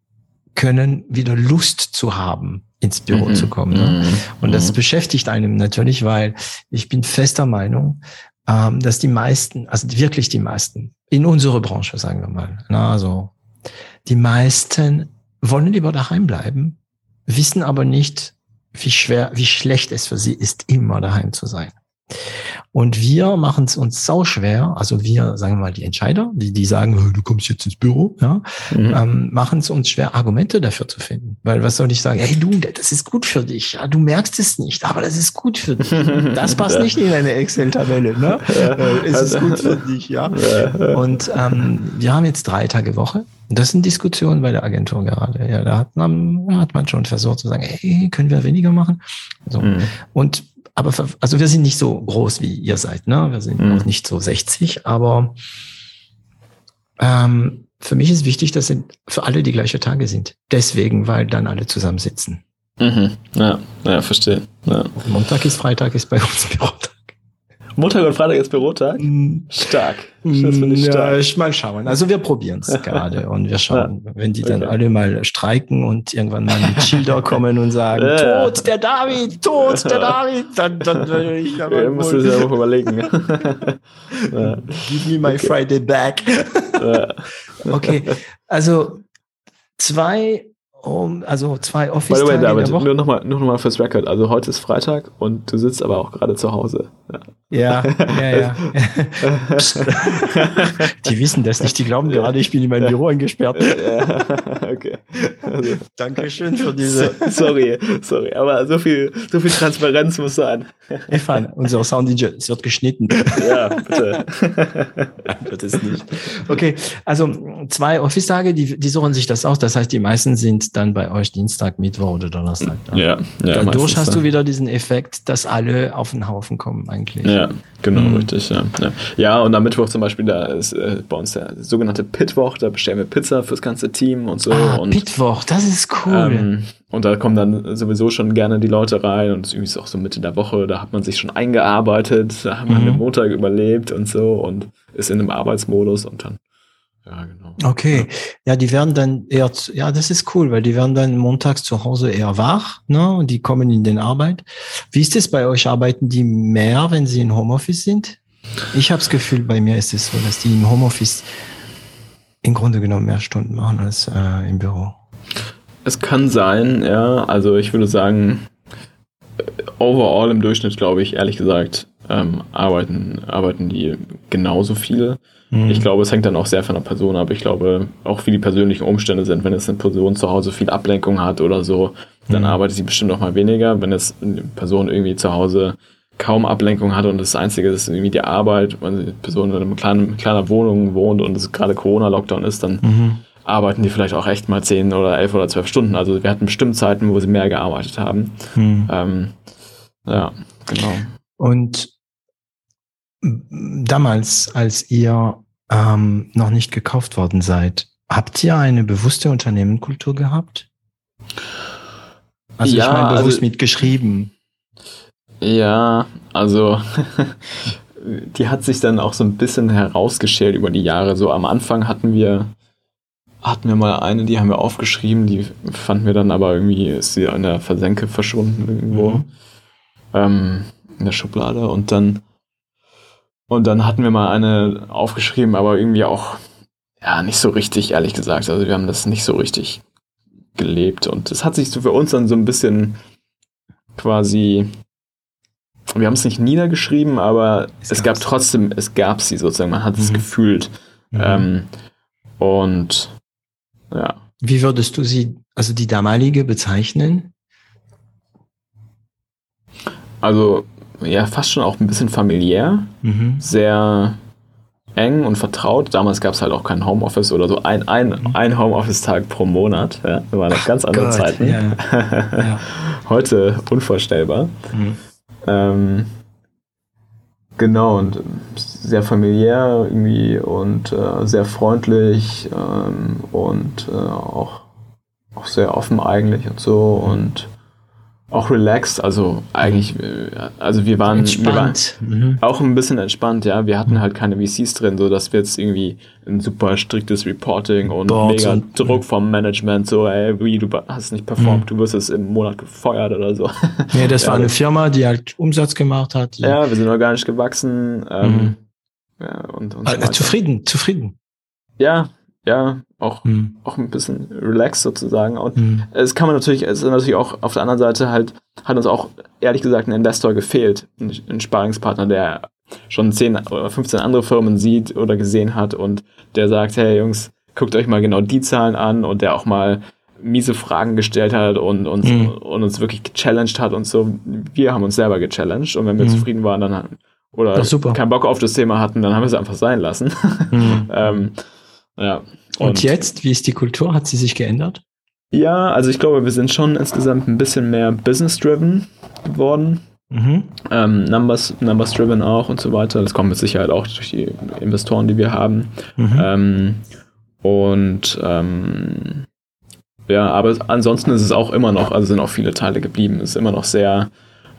können, wieder Lust zu haben, ins Büro mhm. zu kommen. Ne? Mhm. Und das mhm. beschäftigt einem natürlich, weil ich bin fester Meinung, ähm, dass die meisten, also wirklich die meisten, in unserer Branche, sagen wir mal, na, also die meisten wollen lieber daheim bleiben, wissen aber nicht, wie schwer, wie schlecht es für sie ist, immer daheim zu sein. Und wir machen es uns sau schwer, also wir, sagen wir mal, die Entscheider, die, die sagen, du kommst jetzt ins Büro, ja, mhm. ähm, machen es uns schwer, Argumente dafür zu finden. Weil was soll ich sagen? Hey du, das ist gut für dich. Ja, du merkst es nicht, aber das ist gut für dich. Das passt nicht in eine Excel-Tabelle, ne? Äh, es ist gut für dich, ja. ja. Und ähm, wir haben jetzt drei Tage Woche. Das sind Diskussionen bei der Agentur gerade. Ja, da hat man, hat man schon versucht zu sagen, hey, können wir weniger machen? So. Mhm. Und aber für, also wir sind nicht so groß wie ihr seid, ne? Wir sind mhm. noch nicht so 60, aber ähm, für mich ist wichtig, dass sind für alle die gleiche Tage sind. Deswegen, weil dann alle zusammensitzen. Mhm. Ja, ja, verstehe. Ja. Montag ist Freitag, ist bei uns Bürotag. Montag und Freitag ist Bürotag? Mm. Stark. Das finde ich stark. Ja, ich mal schauen. Also wir probieren es gerade und wir schauen, ja. wenn die dann okay. alle mal streiken und irgendwann mal mit Schilder kommen und sagen, ja. Tod der David, Tod der David, dann, dann will ich aber ja, musst du es ja auch überlegen. Give me my Friday back. okay, also zwei um, also zwei Office-Tage By the way, David, nur nochmal noch mal fürs Record. Also heute ist Freitag und du sitzt aber auch gerade zu Hause. Ja, ja, ja. ja. die wissen das nicht. Die glauben gerade, ich bin in mein Büro eingesperrt. ja, okay. Also. Dankeschön für diese. sorry, sorry, aber so viel, so viel Transparenz muss sein. Stefan, unser Sound es wird geschnitten. Ja, bitte. Wird es nicht. Okay, also zwei Office-Tage, die, die suchen sich das aus. Das heißt, die meisten sind dann bei euch Dienstag, Mittwoch oder Donnerstag. Dann. Ja, ja. Dadurch hast du wieder diesen Effekt, dass alle auf den Haufen kommen eigentlich. Ja, genau, mhm. richtig. Ja. ja. Ja. und am Mittwoch zum Beispiel, da ist äh, bei uns der sogenannte Pitwoch, da bestellen wir Pizza fürs ganze Team und so. Ah, und, Pitwoch, das ist cool. Ähm, und da kommen dann sowieso schon gerne die Leute rein und es ist auch so Mitte der Woche, da hat man sich schon eingearbeitet, da hat man mhm. den Montag überlebt und so und ist in einem Arbeitsmodus und dann ja, genau. Okay. Ja. ja, die werden dann eher, ja, das ist cool, weil die werden dann montags zu Hause eher wach, ne, und die kommen in den Arbeit. Wie ist es bei euch? Arbeiten die mehr, wenn sie in Homeoffice sind? Ich habe das Gefühl, bei mir ist es so, dass die im Homeoffice im Grunde genommen mehr Stunden machen als äh, im Büro. Es kann sein, ja. Also ich würde sagen, overall im Durchschnitt, glaube ich, ehrlich gesagt, ähm, arbeiten, arbeiten die genauso viele. Mhm. Ich glaube, es hängt dann auch sehr von der Person ab. Ich glaube, auch wie die persönlichen Umstände sind. Wenn jetzt eine Person zu Hause viel Ablenkung hat oder so, dann mhm. arbeitet sie bestimmt noch mal weniger. Wenn jetzt eine Person irgendwie zu Hause kaum Ablenkung hat und das Einzige ist irgendwie die Arbeit, wenn die Person in einer kleinen, kleiner Wohnung wohnt und es gerade Corona-Lockdown ist, dann mhm. arbeiten die vielleicht auch echt mal zehn oder elf oder zwölf Stunden. Also wir hatten bestimmt Zeiten, wo sie mehr gearbeitet haben. Mhm. Ähm, ja, genau. Und damals, als ihr ähm, noch nicht gekauft worden seid, habt ihr eine bewusste Unternehmenkultur gehabt? Also ja, ich meine bewusst also, mitgeschrieben. Ja, also die hat sich dann auch so ein bisschen herausgeschält über die Jahre. So am Anfang hatten wir hatten wir mal eine, die haben wir aufgeschrieben, die fanden wir dann aber irgendwie, ist sie in der Versenke verschwunden irgendwo. Mhm. Ähm, in der Schublade. Und dann und dann hatten wir mal eine aufgeschrieben, aber irgendwie auch ja nicht so richtig, ehrlich gesagt. Also wir haben das nicht so richtig gelebt. Und es hat sich so für uns dann so ein bisschen quasi wir haben es nicht niedergeschrieben, aber es, es gab trotzdem, es gab sie sozusagen, man hat mhm. es gefühlt. Mhm. Ähm, und ja. Wie würdest du sie, also die damalige bezeichnen? Also, ja, fast schon auch ein bisschen familiär, mhm. sehr eng und vertraut. Damals gab es halt auch kein Homeoffice oder so. Ein, ein, mhm. ein Homeoffice-Tag pro Monat. Ja, das waren noch ganz andere Gott, Zeiten. Ja, ja. Heute unvorstellbar. Mhm. Ähm, genau, und sehr familiär irgendwie und äh, sehr freundlich ähm, und äh, auch, auch sehr offen eigentlich und so und auch relaxed, also eigentlich, äh, also wir waren, entspannt. Wir waren mhm. auch ein bisschen entspannt, ja. Wir hatten halt keine VCs drin, so dass wir jetzt irgendwie ein super striktes Reporting und Boards mega und, Druck vom Management, so, ey, wie, du hast nicht performt, mhm. du wirst jetzt im Monat gefeuert oder so. Nee, das ja, war eine Firma, die halt Umsatz gemacht hat. Ja, wir sind organisch gewachsen. Ähm, mhm. ja, und, und so zufrieden, zufrieden. Ja, ja, auch, mhm. auch ein bisschen relaxed sozusagen. Und mhm. es kann man natürlich, es ist natürlich auch auf der anderen Seite halt, hat uns auch ehrlich gesagt ein Investor gefehlt, ein, ein Sparingspartner, der schon 10 oder 15 andere Firmen sieht oder gesehen hat und der sagt, hey Jungs, guckt euch mal genau die Zahlen an und der auch mal miese Fragen gestellt hat und, und, mhm. und uns wirklich gechallenged hat und so. Wir haben uns selber gechallenged und wenn wir mhm. zufrieden waren, dann oder keinen Bock auf das Thema hatten, dann haben wir es einfach sein lassen. Mhm. ähm, ja. Und, und, jetzt, wie ist die Kultur? Hat sie sich geändert? Ja, also ich glaube, wir sind schon insgesamt ein bisschen mehr business-driven geworden. Mhm. Ähm, Numbers, Numbers-driven auch und so weiter. Das kommt mit Sicherheit auch durch die Investoren, die wir haben. Mhm. Ähm, und ähm, ja, aber ansonsten ist es auch immer noch, also sind auch viele Teile geblieben. Es ist immer noch sehr,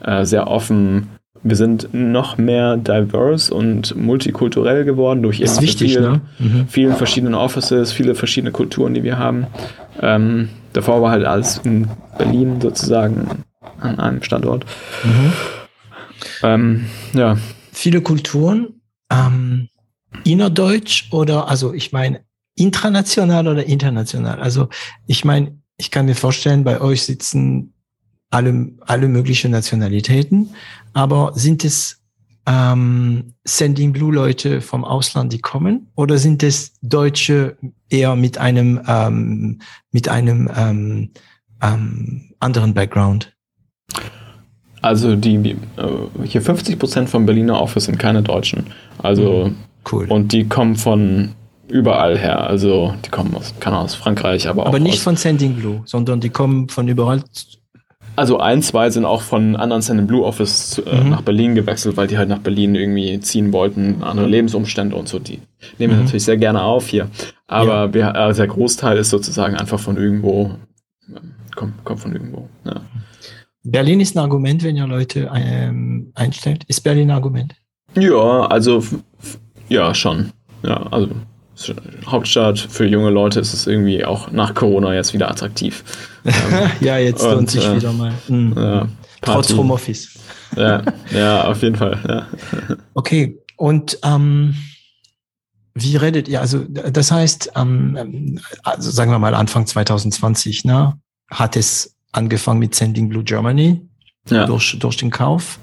äh, sehr offen, wir sind noch mehr diverse und multikulturell geworden durch ist wichtig, viele, ne? mhm. vielen verschiedenen Offices, viele verschiedene Kulturen, die wir haben. Ähm, davor war halt alles in Berlin sozusagen an einem Standort. Mhm. Ähm, ja. Viele Kulturen, ähm, innerdeutsch oder, also ich meine, intranational oder international. Also ich meine, ich kann mir vorstellen, bei euch sitzen alle, alle möglichen Nationalitäten, aber sind es ähm, Sending Blue Leute vom Ausland, die kommen, oder sind es Deutsche eher mit einem ähm, mit einem ähm, ähm, anderen Background? Also die äh, hier 50 Prozent vom Berliner Office sind keine Deutschen. Also mhm. cool. Und die kommen von überall her. Also die kommen aus, kann aus Frankreich, aber, aber auch. Aber nicht von Sending Blue, sondern die kommen von überall also ein, zwei sind auch von anderen Send Blue Office äh, mhm. nach Berlin gewechselt, weil die halt nach Berlin irgendwie ziehen wollten, andere mhm. Lebensumstände und so. Die nehmen wir mhm. natürlich sehr gerne auf hier. Aber ja. wir, also der Großteil ist sozusagen einfach von irgendwo, kommt, kommt von irgendwo. Ja. Berlin ist ein Argument, wenn ihr Leute ähm, einstellt. Ist Berlin ein Argument? Ja, also ja, schon. Ja, also Hauptstadt für junge Leute ist es irgendwie auch nach Corona jetzt wieder attraktiv. ja, jetzt und, lohnt sich äh, wieder mal. Mhm. Ja, Trotz Homeoffice. ja, ja, auf jeden Fall. Ja. Okay, und ähm, wie redet ihr? Also das heißt, ähm, also sagen wir mal Anfang 2020, ne, hat es angefangen mit Sending Blue Germany ja. durch, durch den Kauf.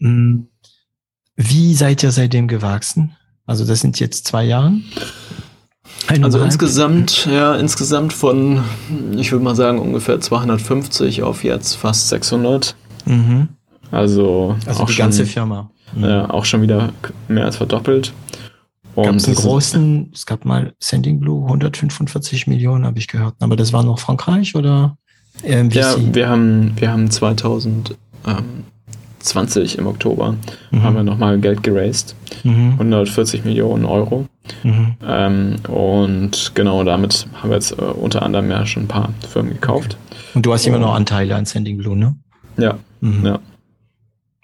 Hm, wie seid ihr seitdem gewachsen? Also das sind jetzt zwei Jahre. Also insgesamt, ja, insgesamt von, ich würde mal sagen, ungefähr 250 auf jetzt fast 600. Mhm. Also, also auch die schon, ganze Firma. Mhm. Ja, auch schon wieder mehr als verdoppelt. Und es einen großen, es gab mal Sending Blue, 145 Millionen habe ich gehört. Aber das war noch Frankreich oder? Ähm, ja, wir haben, wir haben 2000, ähm, 2020 im Oktober mhm. haben wir nochmal Geld geraced. Mhm. 140 Millionen Euro. Mhm. Ähm, und genau damit haben wir jetzt äh, unter anderem ja schon ein paar Firmen gekauft. Und du hast immer noch Anteile an Sending Blue, ne? Ja. Mhm. ja.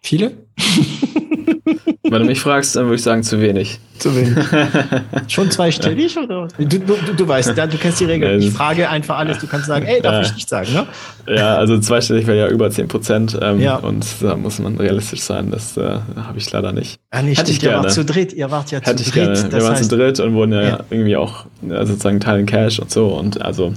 Viele? Wenn du mich fragst, dann würde ich sagen, zu wenig. Zu wenig. Schon zweistellig oder? Du, du, du weißt, ja, du kennst die Regeln. Ich frage einfach alles, du kannst sagen, ey, darf ja. ich nicht sagen, ne? Ja, also zweistellig wäre ja über 10 Prozent. Ähm, ja. Und da muss man realistisch sein. Das äh, habe ich leider nicht. Ah, nee, Hätte ich gerne. Ihr zu dritt, ihr wart ja Hätte zu dritt. Gerne. Wir waren heißt, zu dritt und wurden ja, ja. irgendwie auch ja, sozusagen teilen Cash und so. Und also,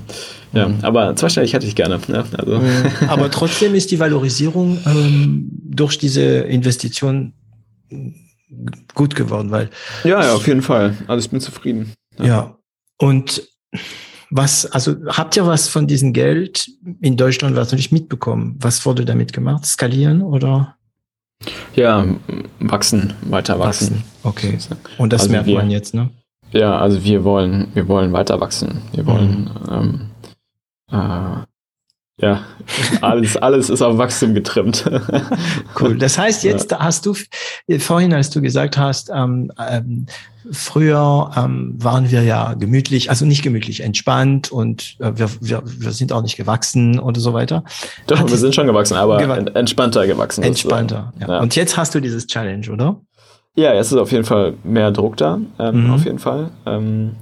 ja, mhm. aber zweistellig hätte ich gerne. Ja, also. Mhm. Aber trotzdem ist die Valorisierung ähm, durch diese Investition gut geworden, weil. Ja, ja, auf jeden Fall. Ich bin zufrieden. Ja. ja. Und was, also habt ihr was von diesem Geld in Deutschland was nicht mitbekommen? Was wurde damit gemacht? Skalieren oder? Ja, wachsen, weiter wachsen. wachsen. Okay. Und das also merkt wir, man jetzt, ne? Ja, also wir wollen, wir wollen weiter wachsen. Wir wollen mhm. ähm, äh, ja, alles, alles ist auf Wachstum getrimmt. cool. Das heißt, jetzt ja. hast du vorhin, als du gesagt hast, ähm, ähm, früher ähm, waren wir ja gemütlich, also nicht gemütlich, entspannt und äh, wir, wir, wir sind auch nicht gewachsen oder so weiter. Doch, Hat wir sind schon gewachsen, aber gewa entspannter gewachsen. Entspannter. Ja. ja. Und jetzt hast du dieses Challenge, oder? Ja, jetzt ist auf jeden Fall mehr Druck da, ähm, mhm. auf jeden Fall. Ähm,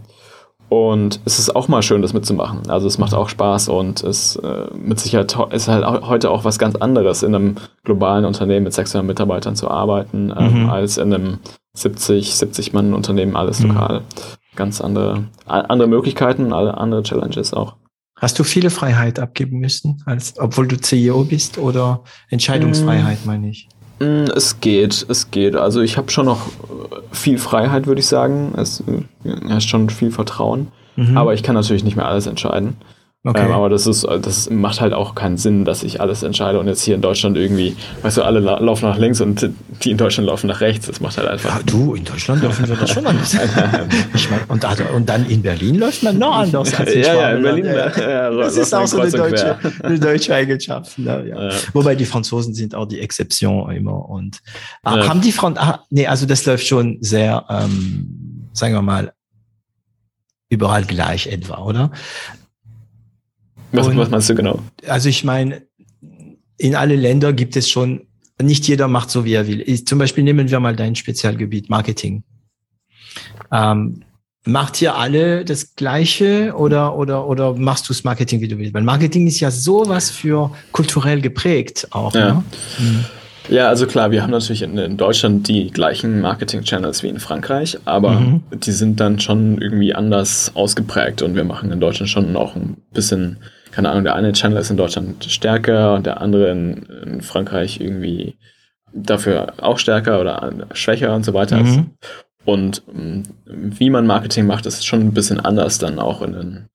und es ist auch mal schön, das mitzumachen. Also es macht auch Spaß und es äh, mit Sicherheit ist halt heute auch was ganz anderes, in einem globalen Unternehmen mit 600 Mitarbeitern zu arbeiten, ähm, mhm. als in einem 70, 70 Mann Unternehmen, alles mhm. lokal. Ganz andere, andere Möglichkeiten, alle andere Challenges auch. Hast du viele Freiheit abgeben müssen, als, obwohl du CEO bist oder Entscheidungsfreiheit, mhm. meine ich? Mm, es geht, es geht. Also ich habe schon noch viel Freiheit, würde ich sagen. Es ja, schon viel Vertrauen. Mhm. Aber ich kann natürlich nicht mehr alles entscheiden. Okay. Ähm, aber das ist, das macht halt auch keinen Sinn, dass ich alles entscheide und jetzt hier in Deutschland irgendwie, weißt du, alle la laufen nach links und die in Deutschland laufen nach rechts. Das macht halt einfach. Ja, du, in Deutschland laufen wir das schon anders. ich mein, und, und, dann in Berlin läuft man noch anders als in Ja, ja, in Berlin. Ja, ja, das ist auch so eine deutsche, eine deutsche Eigenschaft. Ne, ja. Wobei die Franzosen sind auch die Exception immer. Und ah, haben die Franzosen, ah, nee, also das läuft schon sehr, ähm, sagen wir mal, überall gleich etwa, oder? Was, und, was meinst du genau? Also ich meine, in alle Länder gibt es schon, nicht jeder macht so, wie er will. Ich, zum Beispiel nehmen wir mal dein Spezialgebiet, Marketing. Ähm, macht ihr alle das Gleiche oder, oder, oder machst du das Marketing, wie du willst? Weil Marketing ist ja sowas für kulturell geprägt auch. Ja. Ne? Mhm. Ja, also klar, wir haben natürlich in, in Deutschland die gleichen Marketing-Channels wie in Frankreich, aber mhm. die sind dann schon irgendwie anders ausgeprägt und wir machen in Deutschland schon auch ein bisschen keine Ahnung, der eine Channel ist in Deutschland stärker und der andere in, in Frankreich irgendwie dafür auch stärker oder schwächer und so weiter. Mhm. Und mm, wie man Marketing macht, ist schon ein bisschen anders dann auch in den,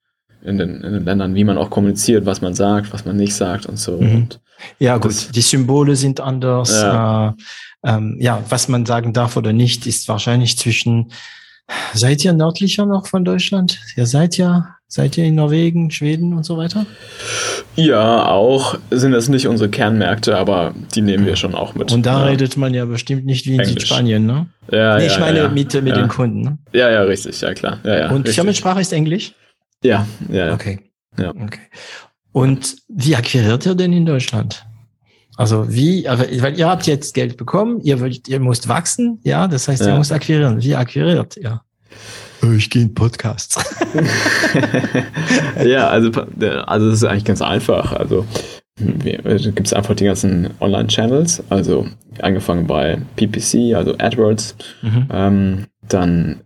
in den, in den Ländern, wie man auch kommuniziert, was man sagt, was man nicht sagt und so. Mhm. Und ja, gut, die Symbole sind anders. Ja. Äh, ähm, ja, was man sagen darf oder nicht, ist wahrscheinlich zwischen. Seid ihr nördlicher noch von Deutschland? Ihr seid ja Seid ihr in Norwegen, Schweden und so weiter? Ja, auch sind das nicht unsere Kernmärkte, aber die nehmen wir schon auch mit. Und da ja. redet man ja bestimmt nicht wie in Englisch. Südspanien, ne? Ja, nee, ich meine ja, mit, mit den Kunden. Ne? Ja, ja, richtig, ja klar. Ja, ja, und Firmensprache ist Englisch? Ja, ja. Okay. Ja. okay. Und wie akquiriert ihr denn in Deutschland? Also wie, weil ihr habt jetzt Geld bekommen, ihr, wollt, ihr müsst wachsen, ja, das heißt, ihr müsst akquirieren. Wie akquiriert ihr? Oh, ich gehe in Podcasts. ja, also, also das ist eigentlich ganz einfach. Also gibt es einfach die ganzen Online-Channels, also angefangen bei PPC, also AdWords, mhm. ähm, dann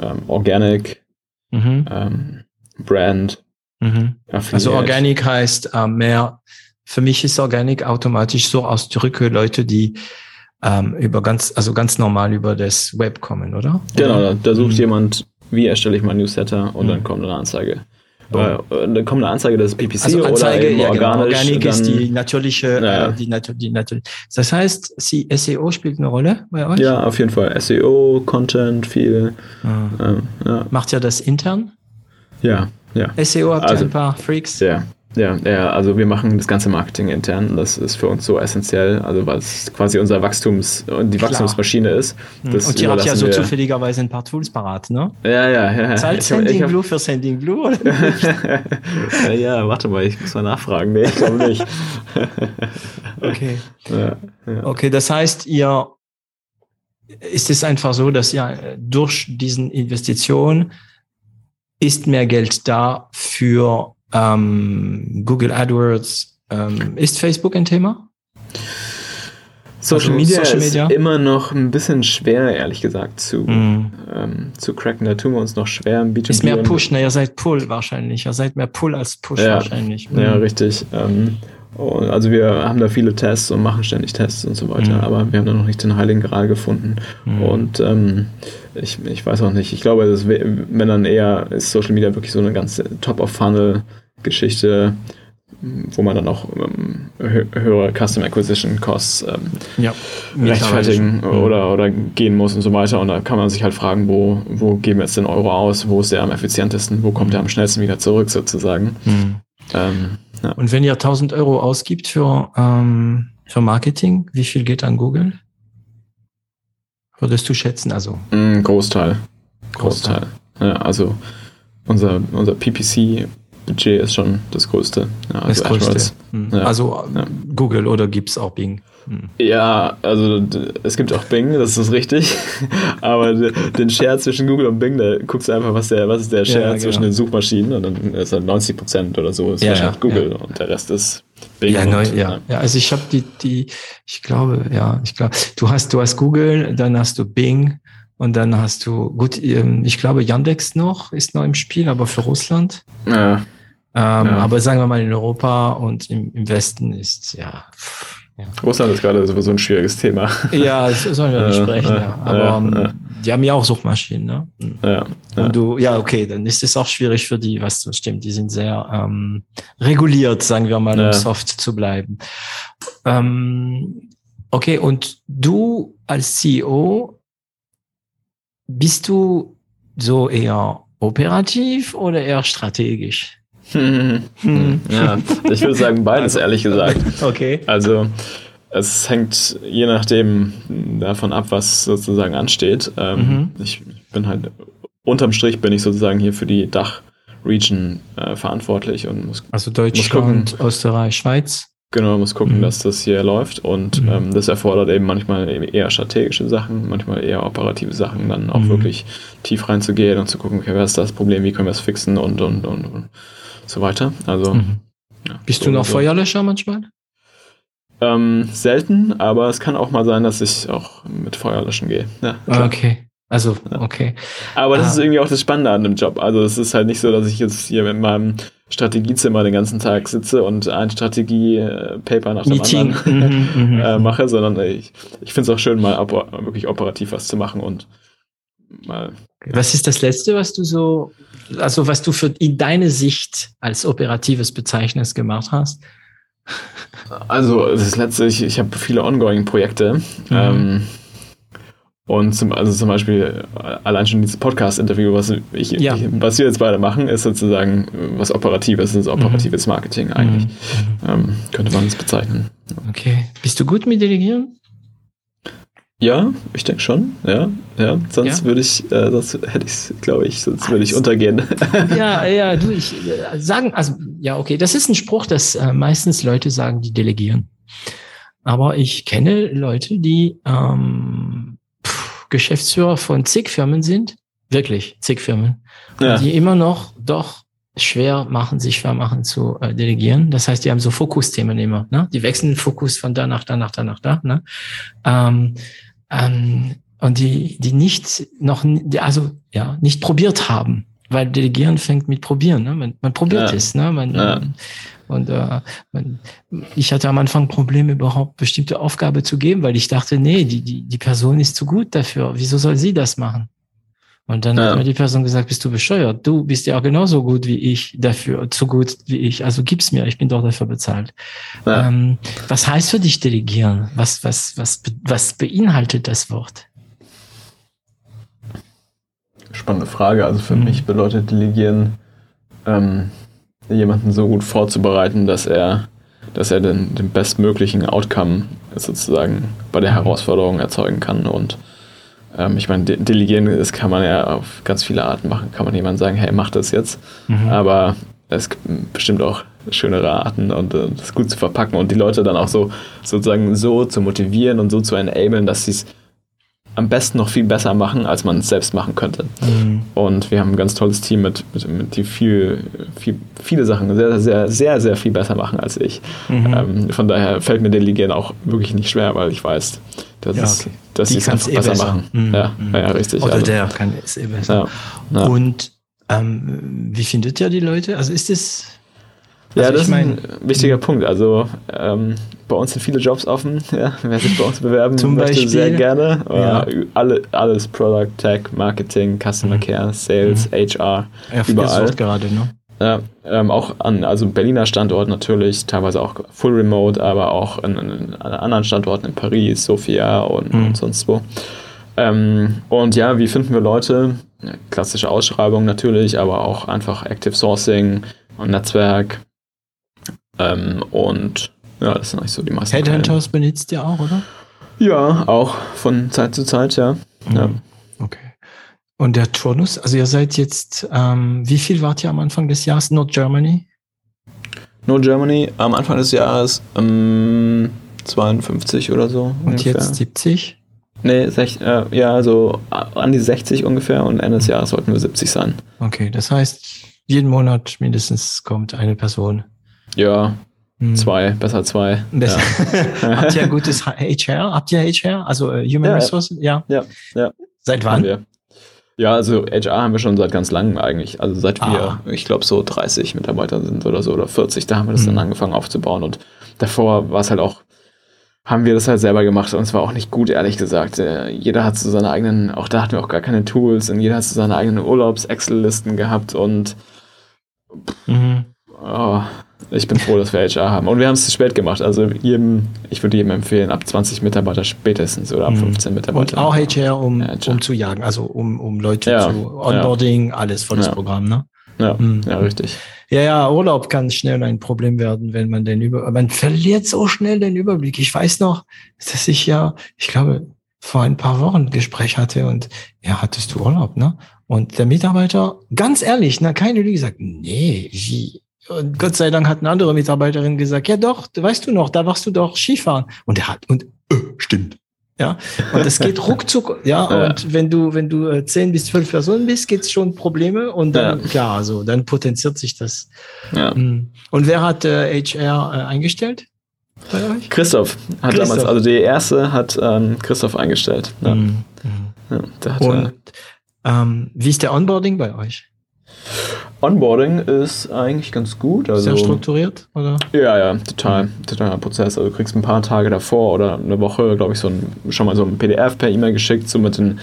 ähm, Organic, mhm. ähm, Brand. Mhm. Also Organic heißt äh, mehr, für mich ist Organic automatisch so ausdrücke Leute, die ähm, über ganz, also ganz normal über das Web kommen, oder? Genau, da, da sucht mhm. jemand, wie erstelle ich mein Newsletter und mhm. dann kommt eine Anzeige. Oh. Äh, dann kommt eine Anzeige, das ist PPC also Anzeige, oder ja, genau. organisch. Organik ist die natürliche, ja. äh, die, natu die natürlich. Das heißt, sie, SEO spielt eine Rolle bei euch? Ja, auf jeden Fall. SEO, Content, viel. Ah. Ähm, ja. Macht ihr das intern? Ja, ja. SEO habt ihr also, ein paar Freaks? Ja. Ja, ja, also wir machen das ganze Marketing intern. Das ist für uns so essentiell, also weil es quasi unser Wachstums, die Wachstumsmaschine ist. Mhm. und ihr habt ja so zufälligerweise ein paar Tools parat, ne? Ja, ja, ja. Zahlt Sending hab, Blue für Sending Blue? Oder ja, ja, warte mal, ich muss mal nachfragen. Nee, ich glaube nicht. okay. Ja, ja. Okay, das heißt, ihr ist es einfach so, dass ihr durch diesen Investitionen ist mehr Geld da für ähm, Google AdWords. Ähm, ist Facebook ein Thema? Social also Media, Social Media, ist immer noch ein bisschen schwer, ehrlich gesagt, zu, mm. ähm, zu cracken. Da tun wir uns noch schwer im B2B. Ist mehr Push, ne? Ihr seid Pull wahrscheinlich. Ihr seid mehr Pull als Push ja. wahrscheinlich. Mhm. Ja, richtig. Ähm, also wir haben da viele Tests und machen ständig Tests und so weiter, mm. aber wir haben da noch nicht den heiligen Gral gefunden. Mm. Und ähm, ich, ich weiß auch nicht. Ich glaube, das, wenn dann eher ist Social Media wirklich so eine ganze Top-of-Funnel- Geschichte, wo man dann auch ähm, höhere Custom Acquisition Costs ähm, ja, rechtfertigen mhm. oder, oder gehen muss und so weiter. Und da kann man sich halt fragen, wo, wo geben wir jetzt den Euro aus, wo ist der am effizientesten, wo kommt der am schnellsten wieder zurück sozusagen. Mhm. Ähm, ja. Und wenn ihr 1000 Euro ausgibt für, ähm, für Marketing, wie viel geht an Google? Würdest du schätzen? Also mm, Großteil. Großteil. Großteil. Ja, also unser, unser PPC Budget ist schon das größte. Ja, also das größte. Hm. Ja. Also ja. Google oder gibt es auch Bing? Hm. Ja, also es gibt auch Bing, das ist richtig. Aber den Share zwischen Google und Bing, da guckst du einfach, was, der, was ist der Share genau. zwischen den Suchmaschinen und dann ist halt 90 Prozent oder so ist ja, wahrscheinlich Google und der Rest ist Bing. Ja, neu, ja. ja. also ich habe die, die, ich glaube, ja, ich glaube, du hast, du hast Google, dann hast du Bing, und dann hast du, gut, ähm, ich glaube, Yandex noch ist noch im Spiel, aber für Russland. Ja. Ähm, ja. Aber sagen wir mal in Europa und im, im Westen ist ja. ja. Russland ist gerade sowieso ein schwieriges Thema. Ja, das sollen wir besprechen. ja. Aber ähm, die haben ja auch Suchmaschinen, ne? Ja, Und du, ja, okay, dann ist es auch schwierig für die, was stimmt. Die sind sehr ähm, reguliert, sagen wir mal, um soft zu bleiben. Ähm, okay, und du als CEO bist du so eher operativ oder eher strategisch? Hm. Ja, ich würde sagen beides, ehrlich gesagt. Okay. Also es hängt je nachdem davon ab, was sozusagen ansteht. Ähm, mhm. Ich bin halt, unterm Strich bin ich sozusagen hier für die Dach-Region äh, verantwortlich und muss Also Deutschland, muss gucken, Österreich, Schweiz? Genau, muss gucken, mhm. dass das hier läuft und mhm. ähm, das erfordert eben manchmal eher strategische Sachen, manchmal eher operative Sachen, dann auch mhm. wirklich tief reinzugehen und zu gucken, okay, was ist das Problem, wie können wir es fixen und, und, und, und so weiter. Also. Mhm. Ja, Bist so du noch so. Feuerlöscher manchmal? Ähm, selten, aber es kann auch mal sein, dass ich auch mit Feuerlöschen gehe. Ja, okay. Also, okay. Aber das ah. ist irgendwie auch das Spannende an dem Job. Also es ist halt nicht so, dass ich jetzt hier mit meinem Strategiezimmer den ganzen Tag sitze und ein Strategie-Paper nach dem Meeting. anderen mhm, mhm, äh, mache, sondern ich, ich finde es auch schön, mal wirklich operativ was zu machen und mal. Was ist das Letzte, was du so also was du für in deine Sicht als operatives Bezeichnis gemacht hast? Also das letzte, ich, ich habe viele Ongoing-Projekte. Mhm. Ähm, und zum, also zum Beispiel allein schon dieses Podcast-Interview, was, ich, ja. ich, was wir jetzt beide machen, ist sozusagen was Operatives, ist operatives Marketing eigentlich. Mhm. Ähm, könnte man es bezeichnen. Okay. Bist du gut mit Delegieren? Ja, ich denke schon. Ja, ja. Sonst ja. würde ich, äh, sonst hätte ich es, glaube ich, sonst würde ich untergehen. Ja, ja, du, ich äh, sagen, also ja, okay, das ist ein Spruch, dass äh, meistens Leute sagen, die delegieren. Aber ich kenne Leute, die ähm, pff, Geschäftsführer von zig Firmen sind, wirklich zig Firmen, ja. die immer noch doch schwer machen, sich schwer machen zu äh, delegieren. Das heißt, die haben so Fokusthemen immer. Ne? Die wechseln den Fokus von da nach da nach da nach da. Ne? Ähm, ähm, und die, die nicht noch, also ja, nicht probiert haben, weil Delegieren fängt mit Probieren. Ne? Man, man probiert ja. es. Ne? Man, ja. Und äh, man, ich hatte am Anfang Probleme, überhaupt bestimmte Aufgabe zu geben, weil ich dachte, nee, die, die, die Person ist zu gut dafür. Wieso soll sie das machen? Und dann ja. hat mir die Person gesagt, bist du bescheuert? Du bist ja genauso gut wie ich dafür, zu gut wie ich. Also gib's mir, ich bin doch dafür bezahlt. Ja. Ähm, was heißt für dich delegieren? Was, was, was, was beinhaltet das Wort? Spannende Frage. Also für mhm. mich bedeutet delegieren, ähm, jemanden so gut vorzubereiten, dass er, dass er den, den bestmöglichen Outcome sozusagen bei der Herausforderung erzeugen kann. Und ähm, ich meine, de delegieren das kann man ja auf ganz viele Arten machen. Kann man jemandem sagen, hey, mach das jetzt. Mhm. Aber es gibt bestimmt auch schönere Arten und äh, das gut zu verpacken und die Leute dann auch so sozusagen so zu motivieren und so zu enablen, dass sie es am besten noch viel besser machen, als man es selbst machen könnte. Mhm. Und wir haben ein ganz tolles Team, mit, mit, mit die viel, viel, viele Sachen sehr, sehr, sehr, sehr viel besser machen als ich. Mhm. Ähm, von daher fällt mir Delegieren auch wirklich nicht schwer, weil ich weiß, dass, ja, okay. dass sie es einfach eh besser, besser, machen. Mhm. Ja, mhm. ja, richtig. Oder also. der kann es eh besser. Ja, Und ähm, wie findet ihr die Leute? Also ist es also ja, das ist ein wichtiger Punkt. Also ähm, bei uns sind viele Jobs offen. Ja, wer sich bei uns bewerben Zum möchte, Beispiel, sehr gerne. Ja. Alle, alles Product, Tech, Marketing, Customer mhm. Care, Sales, mhm. HR, ja, überall. gerade, ne? Ja, ähm, auch an also Berliner Standort natürlich, teilweise auch full remote, aber auch an, an anderen Standorten in Paris, Sofia und, mhm. und sonst wo. Ähm, und ja, wie finden wir Leute? Klassische Ausschreibung natürlich, aber auch einfach Active Sourcing und Netzwerk, ähm, und ja, das sind eigentlich so die meisten. Headhunters benutzt ihr auch, oder? Ja, auch von Zeit zu Zeit, ja. Mhm. ja. Okay. Und der Turnus, also ihr seid jetzt, ähm, wie viel wart ihr am Anfang des Jahres? Nord Germany? Nord Germany am Anfang des Jahres ähm, 52 oder so. Und ungefähr. jetzt 70? Nee, sech, äh, ja, so an die 60 ungefähr und Ende des Jahres sollten wir 70 sein. Okay, das heißt, jeden Monat mindestens kommt eine Person. Ja. Zwei, besser zwei. Besser. Ja. Habt ihr ein gutes HR? Habt ihr HR? Also uh, Human ja, Resources? Ja. ja. ja. Seit wann? Ja, also HR haben wir schon seit ganz langem eigentlich. Also seit ah. wir, ich glaube, so 30 Mitarbeiter sind oder so oder 40, da haben wir das hm. dann angefangen aufzubauen. Und davor war es halt auch, haben wir das halt selber gemacht und es war auch nicht gut, ehrlich gesagt. Äh, jeder hat so seine eigenen, auch da hatten wir auch gar keine Tools und jeder hat so seine eigenen Urlaubs-Excel-Listen gehabt und mhm. oh, ich bin froh, dass wir HR haben. Und wir haben es spät gemacht. Also jedem, ich würde jedem empfehlen, ab 20 Mitarbeiter spätestens oder ab 15 mhm. Mitarbeiter. Und auch HR, um, ja, um zu jagen, also um, um Leute ja, zu Onboarding, ja. alles volles Programm, ne? Ja, mhm. ja, richtig. Ja, ja, Urlaub kann schnell ein Problem werden, wenn man den über, man verliert so schnell den Überblick. Ich weiß noch, dass ich ja, ich glaube, vor ein paar Wochen ein Gespräch hatte und ja, hattest du Urlaub, ne? Und der Mitarbeiter, ganz ehrlich, na, keine Lüge, sagt, nee, wie, und Gott sei Dank hat eine andere Mitarbeiterin gesagt, ja doch, weißt du noch, da warst du doch Skifahren. Und er hat, und äh, stimmt. Ja, und es geht ruckzuck, ja, ja, und wenn du, wenn du äh, zehn bis zwölf Personen bist, geht's schon Probleme und dann, ja. klar, also dann potenziert sich das. Ja. Hm. Und wer hat äh, HR äh, eingestellt bei euch? Christoph hat Christoph. damals, also die erste hat ähm, Christoph eingestellt. Ja. Mhm. Ja, hat, und ähm, wie ist der Onboarding bei euch? Onboarding ist eigentlich ganz gut. Also, Sehr strukturiert, oder? Ja, ja, total. Totaler Prozess. Also du kriegst ein paar Tage davor oder eine Woche, glaube ich, so ein, schon mal so ein PDF per E-Mail geschickt, so mit den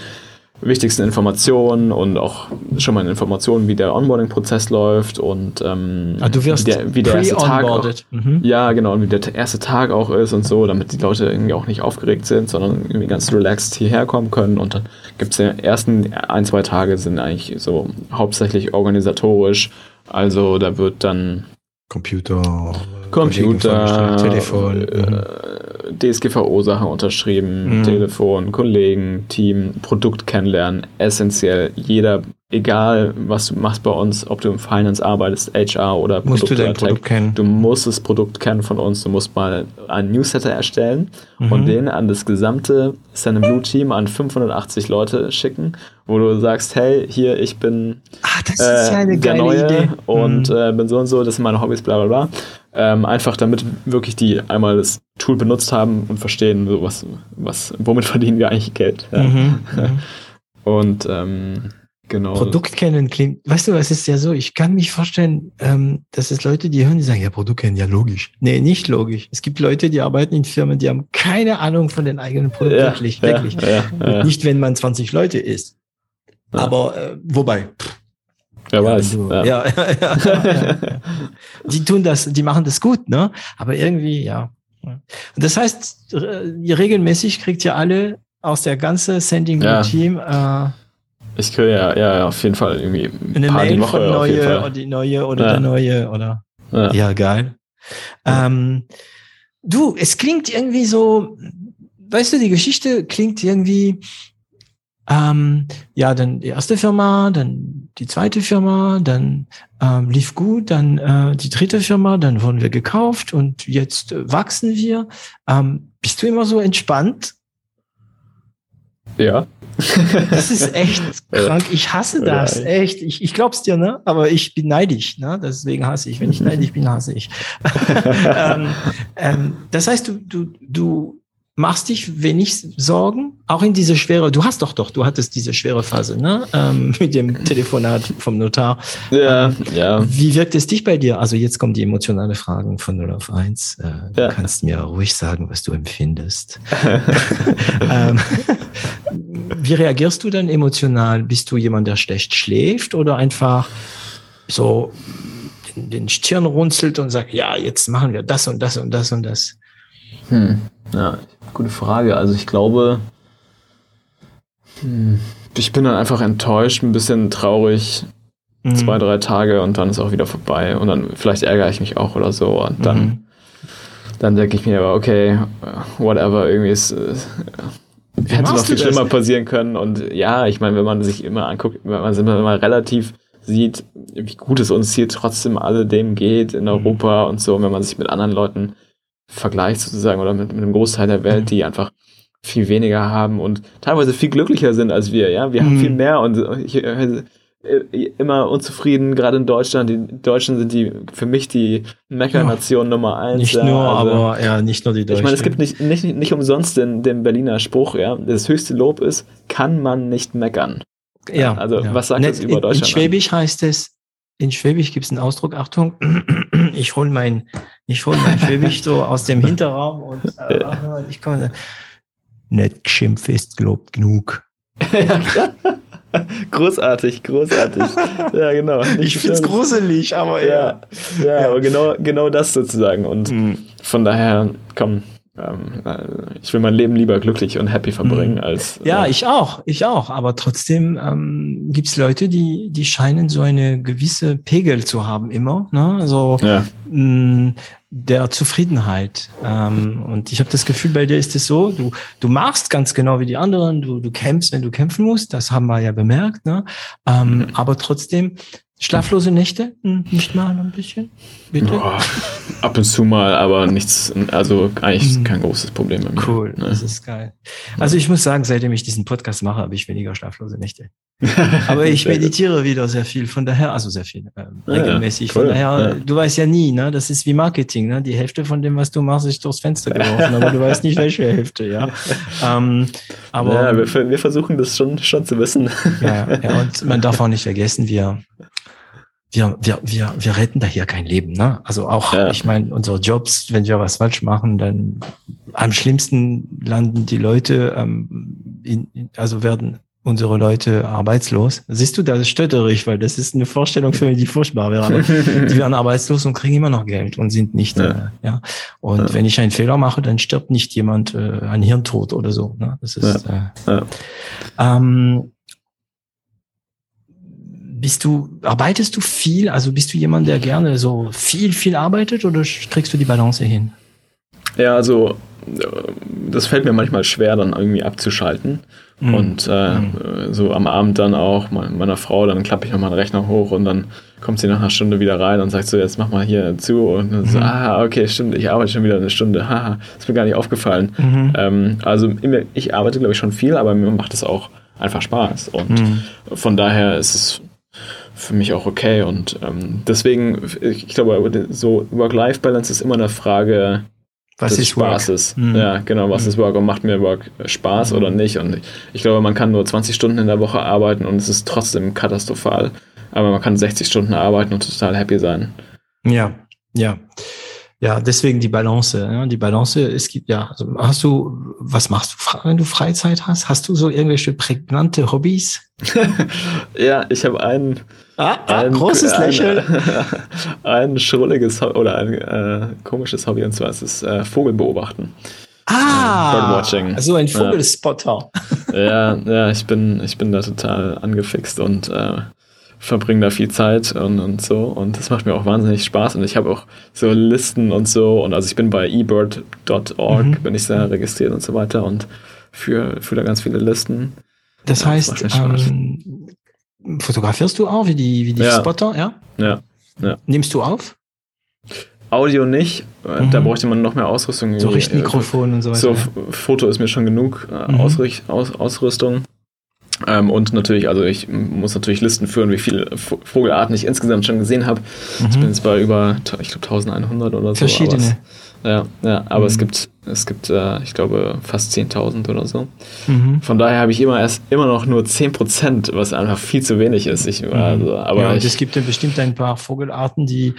wichtigsten Informationen und auch schon mal Informationen, wie der Onboarding-Prozess läuft und ähm, ah, du wirst wie der, wie der erste Tag auch, mhm. ja genau und wie der erste Tag auch ist und so, damit die Leute irgendwie auch nicht aufgeregt sind, sondern irgendwie ganz relaxed hierher kommen können. Und dann gibt es die ersten ein zwei Tage sind eigentlich so hauptsächlich organisatorisch, also da wird dann Computer Computer, Telefon, äh, DSGVO-Sachen unterschrieben, mhm. Telefon, Kollegen, Team, Produkt kennenlernen, essentiell. Jeder, egal was du machst bei uns, ob du im Finance arbeitest, HR oder musst Produkt du dein Produkt kennen. Du musst das Produkt kennen von uns. Du musst mal einen Newsletter erstellen mhm. und den an das gesamte Sand Blue Team an 580 Leute schicken, wo du sagst, hey, hier, ich bin Ach, das äh, ist ja eine der Neue Idee. und mhm. äh, bin so und so, das sind meine Hobbys, bla bla bla. Ähm, einfach damit wirklich die einmal das Tool benutzt haben und verstehen, so was, was, womit verdienen wir eigentlich Geld. Ja. Mhm, mhm. und ähm, genau. Produkt kennen klingt, weißt du, es ist ja so, ich kann mich vorstellen, ähm, dass es Leute, die hören, die sagen, ja, Produkt kennen, ja, logisch. Nee, nicht logisch. Es gibt Leute, die arbeiten in Firmen, die haben keine Ahnung von den eigenen Produkten. Ja, wirklich, ja, wirklich. Nicht, wenn man 20 Leute ist. Aber äh, wobei, pff, Wer weiß. Ja. Ja, ja, ja, Die tun das, die machen das gut, ne? Aber irgendwie, ja. Und das heißt, regelmäßig kriegt ihr alle aus der ganzen Sending Team äh, Ich kriege ja, ja, auf jeden Fall irgendwie ein Eine Mail Woche von neue oder die neue oder ja. der neue oder. Ja, ja geil. Ähm, du, es klingt irgendwie so, weißt du, die Geschichte klingt irgendwie, ähm, ja, dann die erste Firma, dann die zweite Firma, dann ähm, lief gut, dann äh, die dritte Firma, dann wurden wir gekauft und jetzt äh, wachsen wir. Ähm, bist du immer so entspannt? Ja. Das ist echt krank. Ich hasse das. Ja. Echt. Ich, ich glaub's dir, ne? Aber ich bin neidisch, ne? Deswegen hasse ich. Wenn ich neidisch bin, hasse ich. ähm, ähm, das heißt, du, du, du machst dich wenig Sorgen, auch in diese schwere, du hast doch doch, du hattest diese schwere Phase, ne, ähm, mit dem Telefonat vom Notar. Ja, ähm, ja. Wie wirkt es dich bei dir? Also jetzt kommen die emotionale Fragen von 0 auf 1. Äh, ja. Du kannst mir ruhig sagen, was du empfindest. ähm, wie reagierst du dann emotional? Bist du jemand, der schlecht schläft oder einfach so den, den Stirn runzelt und sagt, ja, jetzt machen wir das und das und das und das? Hm. Ja, gute Frage. Also ich glaube, hm, ich bin dann einfach enttäuscht, ein bisschen traurig, mhm. zwei, drei Tage und dann ist auch wieder vorbei. Und dann vielleicht ärgere ich mich auch oder so. Und dann, mhm. dann denke ich mir aber, okay, whatever, irgendwie ist. Äh, hätte noch viel schlimmer passieren können. Und ja, ich meine, wenn man sich immer anguckt, wenn man immer relativ sieht, wie gut es uns hier trotzdem alledem geht in mhm. Europa mhm. und so, wenn man sich mit anderen Leuten vergleicht sozusagen oder mit, mit einem Großteil der Welt, die einfach viel weniger haben und teilweise viel glücklicher sind als wir. Ja, wir mhm. haben viel mehr und ich, äh, immer unzufrieden, gerade in Deutschland. Die Deutschen sind die für mich die Meckernation ja, Nummer eins. Nicht ja, nur, also, aber ja, nicht nur die Deutschen. Ich meine, es gibt nicht, nicht, nicht umsonst den, den Berliner Spruch, ja, das höchste Lob ist, kann man nicht meckern. Ja. Also ja. was sagt das über Deutschland? In Schwäbisch an? heißt es, in Schwäbisch gibt es einen Ausdruck, Achtung, ich hole mein, ich mein Schwäbisch so aus dem Hinterraum und äh, ich komme, nicht geschimpft ist gelobt genug. großartig, großartig. Ja, genau. ich finde es gruselig, aber ja. Ja, ja, aber genau, genau das sozusagen. Und mhm. von daher, komm, ähm, äh, ich will mein Leben lieber glücklich und happy verbringen mhm. als. Ja, äh, ich auch, ich auch. Aber trotzdem ähm, gibt es Leute, die, die scheinen so eine gewisse Pegel zu haben immer. Ne? So ja. mh, der Zufriedenheit. Ähm, und ich habe das Gefühl, bei dir ist es so, du, du machst ganz genau wie die anderen, du, du kämpfst, wenn du kämpfen musst, das haben wir ja bemerkt. Ne? Ähm, mhm. Aber trotzdem Schlaflose Nächte? Hm, nicht mal ein bisschen? Bitte? Boah, ab und zu mal, aber nichts, also eigentlich hm. kein großes Problem bei mir. Cool, ne? das ist geil. Also ich muss sagen, seitdem ich diesen Podcast mache, habe ich weniger schlaflose Nächte. Aber ich meditiere wieder sehr viel, von daher, also sehr viel, äh, regelmäßig. Ja, cool. Von daher, ja. du weißt ja nie, ne? Das ist wie Marketing, ne? Die Hälfte von dem, was du machst, ist durchs Fenster geworfen, aber du weißt nicht, welche Hälfte, ja. Ähm, aber ja, wir, wir, versuchen das schon, schon zu wissen. Ja, ja, und man darf auch nicht vergessen, wir wir, wir, wir, wir retten da hier kein Leben. Ne? Also auch, ja. ich meine, unsere Jobs, wenn wir was falsch machen, dann am schlimmsten landen die Leute, ähm, in, also werden unsere Leute arbeitslos. Siehst du, das stöttere ich, weil das ist eine Vorstellung für mich, die furchtbar wäre. die werden arbeitslos und kriegen immer noch Geld und sind nicht, ja. Äh, ja. Und ja. wenn ich einen Fehler mache, dann stirbt nicht jemand äh, an Hirntod oder so. Ne? Das ist, ja. Äh, ähm, bist du, arbeitest du viel? Also bist du jemand, der gerne so viel, viel arbeitet oder kriegst du die Balance hin? Ja, also das fällt mir manchmal schwer, dann irgendwie abzuschalten. Mhm. Und äh, mhm. so am Abend dann auch meiner Frau, dann klappe ich noch mal den Rechner hoch und dann kommt sie nach einer Stunde wieder rein und sagt so, jetzt mach mal hier zu. Und dann mhm. so, ah, okay, stimmt, ich arbeite schon wieder eine Stunde. Haha, ist mir gar nicht aufgefallen. Mhm. Ähm, also ich arbeite, glaube ich, schon viel, aber mir macht es auch einfach Spaß. Und mhm. von daher ist es für mich auch okay. Und ähm, deswegen, ich glaube, so Work-Life-Balance ist immer eine Frage was des Spaßes. Mhm. Ja, genau, was mhm. ist Work und macht mir Work Spaß mhm. oder nicht? Und ich glaube, man kann nur 20 Stunden in der Woche arbeiten und es ist trotzdem katastrophal. Aber man kann 60 Stunden arbeiten und total happy sein. Ja, ja. Ja, deswegen die Balance. Ja, die Balance, es gibt ja, also hast du, was machst du, wenn du Freizeit hast? Hast du so irgendwelche prägnante Hobbys? ja, ich habe einen, ah, ah, ein großes Lächeln. Ein, ein schrulliges oder ein äh, komisches Hobby und zwar ist es äh, Vogelbeobachten. Ah, äh, Birdwatching. Also ein Vogelspotter. ja, ja, ich bin, ich bin da total angefixt und äh, verbringe da viel Zeit und, und so. Und das macht mir auch wahnsinnig Spaß. Und ich habe auch so Listen und so. Und also ich bin bei ebird.org, mhm. bin ich da registriert und so weiter und für, für da ganz viele Listen. Das ja, heißt, das ähm, fotografierst du auch wie die, wie die ja. Spotter, ja? Ja. ja. Nimmst du auf? Audio nicht, mhm. da bräuchte man noch mehr Ausrüstung. So Richtmikrofon und so weiter. So, Foto ist mir schon genug, äh, mhm. Ausrüstung. Ähm, und natürlich, also ich muss natürlich Listen führen, wie viele Vogelarten ich insgesamt schon gesehen habe. Mhm. Ich bin jetzt bei über, ich glaube, 1100 oder so. Verschiedene. ja, ja, aber mhm. es gibt, es gibt, äh, ich glaube, fast 10.000 oder so. Mhm. Von daher habe ich immer erst immer noch nur 10%, was einfach viel zu wenig ist. Ich, mhm. also, aber ja, ich, es gibt ja bestimmt ein paar Vogelarten, die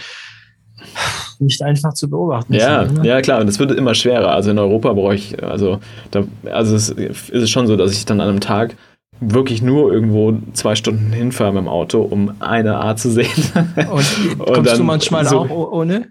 nicht einfach zu beobachten ja, sind. Ne? Ja, klar, und es wird immer schwerer. Also in Europa brauche ich, also, da, also es ist schon so, dass ich dann an einem Tag wirklich nur irgendwo zwei Stunden hinfahren mit dem Auto, um eine Art zu sehen. Und, und kommst du manchmal so, auch ohne?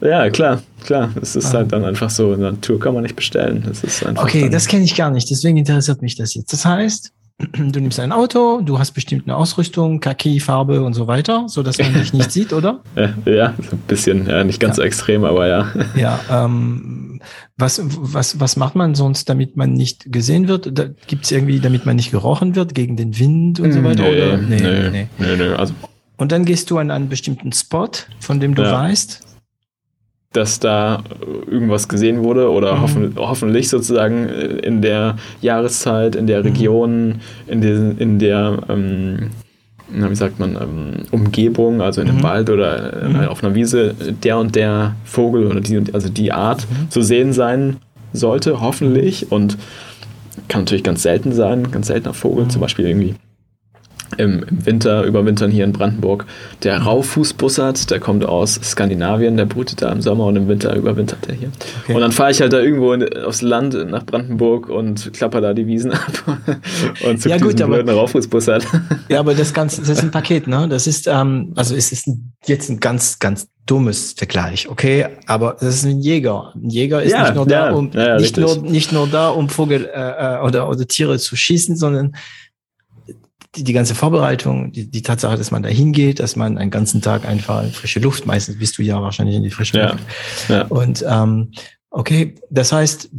Ja, klar, klar. Es ist ah. halt dann einfach so, eine Tour kann man nicht bestellen. Das ist einfach okay, das kenne ich gar nicht, deswegen interessiert mich das jetzt. Das heißt, du nimmst ein Auto, du hast bestimmt eine Ausrüstung, Kaki, Farbe und so weiter, so dass man dich nicht sieht, oder? Ja, ein bisschen, ja, nicht ganz ja. so extrem, aber ja. Ja, ähm, was, was, was macht man sonst, damit man nicht gesehen wird? Da Gibt es irgendwie, damit man nicht gerochen wird gegen den Wind und so mm, weiter? Nee, oder? Nee, nee, nee. nee, nee also. Und dann gehst du an einen bestimmten Spot, von dem du ja. weißt, dass da irgendwas gesehen wurde oder mhm. hoffen, hoffentlich sozusagen in der Jahreszeit, in der mhm. Region, in, den, in der, ähm, wie sagt man, ähm, Umgebung, also in mhm. dem Wald oder mhm. auf einer Wiese, der und der Vogel oder die, also die Art mhm. zu sehen sein sollte, hoffentlich. Und kann natürlich ganz selten sein, ganz seltener Vogel, zum Beispiel irgendwie im, Winter überwintern hier in Brandenburg. Der. Raufußbussard, der kommt aus Skandinavien, der brütet da im Sommer und im Winter überwintert der hier. Okay. Und dann fahre ich halt da irgendwo in, aufs Land nach Brandenburg und klapper da die Wiesen ab und zu ja, gut, aber, blöden Raufußbussard. Ja, aber das Ganze, das ist ein Paket, ne? Das ist, ähm, also es ist jetzt ein ganz, ganz dummes Vergleich, okay? Aber das ist ein Jäger. Ein Jäger ist ja, nicht nur da, um ja, nicht nur nicht nur da, um Vogel äh, äh, oder oder Tiere zu schießen, sondern die, die ganze Vorbereitung, die, die Tatsache, dass man da hingeht, dass man einen ganzen Tag einfach in frische Luft, meistens bist du ja wahrscheinlich in die frische ja. Luft. Ja. Und ähm, okay, das heißt,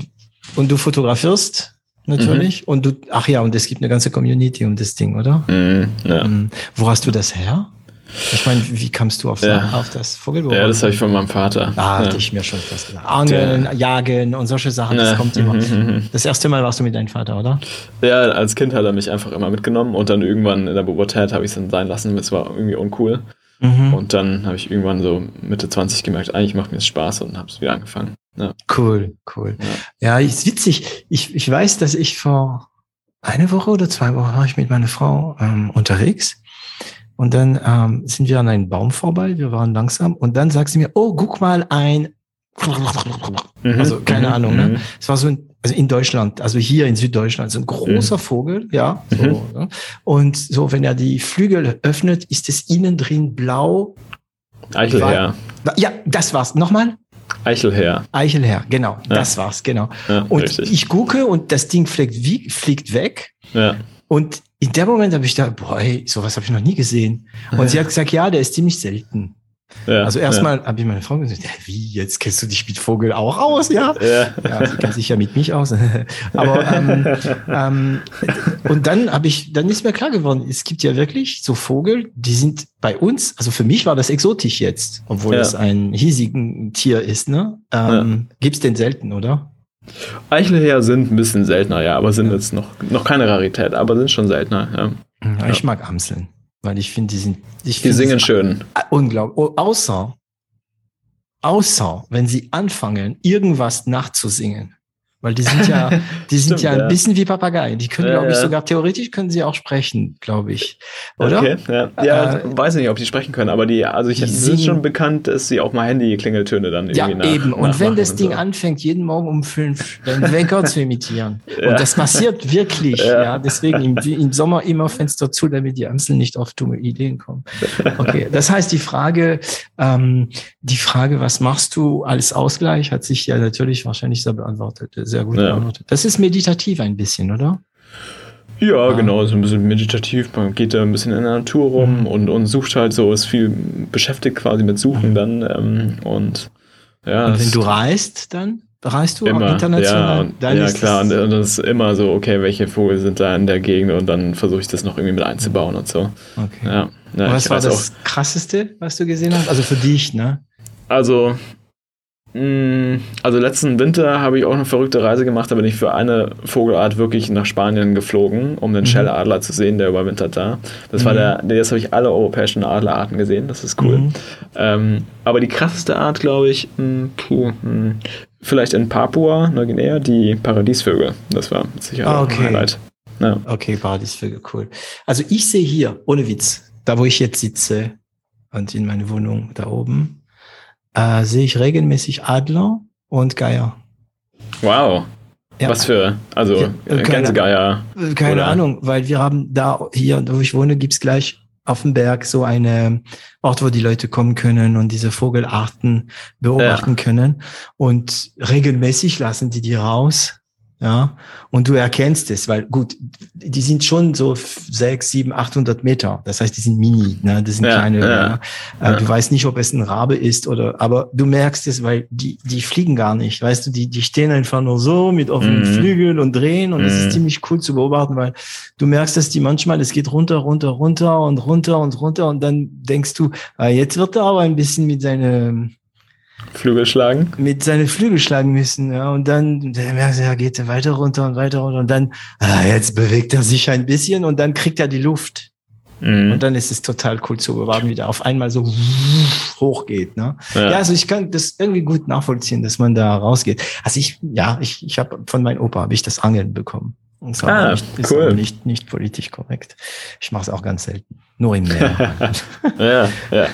und du fotografierst natürlich mhm. und du, ach ja, und es gibt eine ganze Community um das Ding, oder? Mhm, ja. Ähm, wo hast du das her? Ich meine, wie kamst du auf, ja. auf das Vogelbeobachten? Ja, das habe ich von meinem Vater. Ah, ja. hatte ich mir schon fast gedacht. Angeln, Der, Jagen und solche Sachen, das ja. kommt immer. Mhm. Das erste Mal warst du mit deinem Vater, oder? Ja, als Kind hat er mich einfach immer mitgenommen und dann irgendwann in der Pubertät habe ich es dann sein lassen. Es war irgendwie uncool. Mhm. Und dann habe ich irgendwann so Mitte 20 gemerkt, eigentlich macht mir das Spaß und habe es wieder angefangen. Ja. Cool, cool. Ja, ja ist witzig. Ich, ich weiß, dass ich vor eine Woche oder zwei Wochen war ich mit meiner Frau ähm, unterwegs und dann ähm, sind wir an einem Baum vorbei, wir waren langsam und dann sagt sie mir, oh, guck mal ein, mhm. also keine mhm. Ahnung, ne? Mhm. Es war so ein, also in Deutschland, also hier in Süddeutschland, so ein großer mhm. Vogel, ja. So, mhm. ne? Und so, wenn er die Flügel öffnet, ist es innen drin blau. Eichelherr. Ja, das war's. Nochmal? Eichelherr. Eichelherr, genau. Ja. Das war's, genau. Ja, und richtig. ich gucke und das Ding fliegt, wie, fliegt weg. Ja. Und in dem Moment habe ich gedacht, boah, ey, sowas habe ich noch nie gesehen. Und sie hat gesagt, ja, der ist ziemlich selten. Ja, also erstmal ja. habe ich meine Frau gesagt, ja, wie, jetzt kennst du dich mit Vogel auch aus, ja? Ja, ja sie kennt sich ja mit mich aus. Aber ähm, ähm, und dann habe ich, dann ist mir klar geworden, es gibt ja wirklich so Vogel, die sind bei uns, also für mich war das exotisch jetzt, obwohl es ein hiesigen Tier ist, ne? Ähm, ja. Gibt es den selten, oder? Eichelherr sind ein bisschen seltener, ja, aber sind jetzt noch, noch keine Rarität, aber sind schon seltener, ja. ja ich mag Amseln, weil ich finde, die sind. Ich die singen schön. Unglaublich. Oh, außer, außer, wenn sie anfangen, irgendwas nachzusingen. Weil die sind ja, die sind Stimmt, ja ein ja. bisschen wie Papageien. Die können, ja, glaube ich, sogar theoretisch können sie auch sprechen, glaube ich. Oder? Okay, ja. äh, weiß nicht, ob die sprechen können, aber die, also ich die sind schon bekannt, dass sie auch mal Handy-Klingeltöne dann irgendwie Ja, nach, eben. Und wenn das Ding so. anfängt, jeden Morgen um fünf, den Wecker zu imitieren. Und das passiert wirklich, ja. Deswegen im, im, Sommer immer Fenster zu, damit die Amsel nicht auf dumme Ideen kommen. Okay. Das heißt, die Frage, ähm, die Frage, was machst du als Ausgleich, hat sich ja natürlich wahrscheinlich sehr beantwortet sehr gut ja. beantwortet. Das ist meditativ ein bisschen, oder? Ja, ah. genau, so ein bisschen meditativ. Man geht da ein bisschen in der Natur rum mhm. und, und sucht halt so, ist viel beschäftigt quasi mit Suchen mhm. dann. Ähm, und ja. Und wenn du reist, dann? Reist du immer, international? Ja, und, dann ja klar. Und, und das ist immer so, okay, welche Vögel sind da in der Gegend und dann versuche ich das noch irgendwie mit einzubauen und so. Okay. Ja, ja was war das auch. krasseste, was du gesehen hast? Also für dich, ne? Also, also letzten Winter habe ich auch eine verrückte Reise gemacht, da bin ich für eine Vogelart wirklich nach Spanien geflogen, um den mhm. Schelladler zu sehen, der überwintert da. Das mhm. war der, jetzt habe ich alle europäischen Adlerarten gesehen, das ist cool. Mhm. Ähm, aber die krasseste Art, glaube ich, mh, mm, puh, mh, mm, vielleicht in Papua, Neuguinea, die Paradiesvögel. Das war sicher ah, okay. ein Highlight. Ja. Okay, Paradiesvögel, cool. Also ich sehe hier, ohne Witz, da wo ich jetzt sitze und in meine Wohnung da oben, äh, sehe ich regelmäßig Adler und Geier. Wow. Ja. Was für, also ja, äh, Gänsegeier? Keine oder? Ahnung, weil wir haben da hier, wo ich wohne, gibt's gleich auf dem Berg so eine Ort, wo die Leute kommen können und diese Vogelarten beobachten ja. können. Und regelmäßig lassen die die raus ja, und du erkennst es, weil gut, die sind schon so sechs, sieben, achthundert Meter. Das heißt, die sind mini, ne? das sind ja, kleine. Ja, ja. Äh, du weißt nicht, ob es ein Rabe ist oder, aber du merkst es, weil die, die fliegen gar nicht. Weißt du, die, die stehen einfach nur so mit offenen mhm. Flügeln und drehen und mhm. das ist mhm. ziemlich cool zu beobachten, weil du merkst, dass die manchmal, es geht runter, runter, runter und runter und runter und dann denkst du, ah, jetzt wird er aber ein bisschen mit seinem Flügel schlagen. Mit seinen Flügel schlagen müssen. Ja, und dann der merkt er, geht er weiter runter und weiter runter. Und dann, ah, jetzt bewegt er sich ein bisschen und dann kriegt er die Luft. Mhm. Und dann ist es total cool zu bewahren, wie der auf einmal so hoch geht. Ne? Ja. ja. also ich kann das irgendwie gut nachvollziehen, dass man da rausgeht. Also ich, ja, ich, ich habe von meinem Opa habe ich das Angeln bekommen. Und zwar ah, nicht, ist cool. nicht, nicht politisch korrekt. Ich mache es auch ganz selten. Nur im Meer. ja, ja.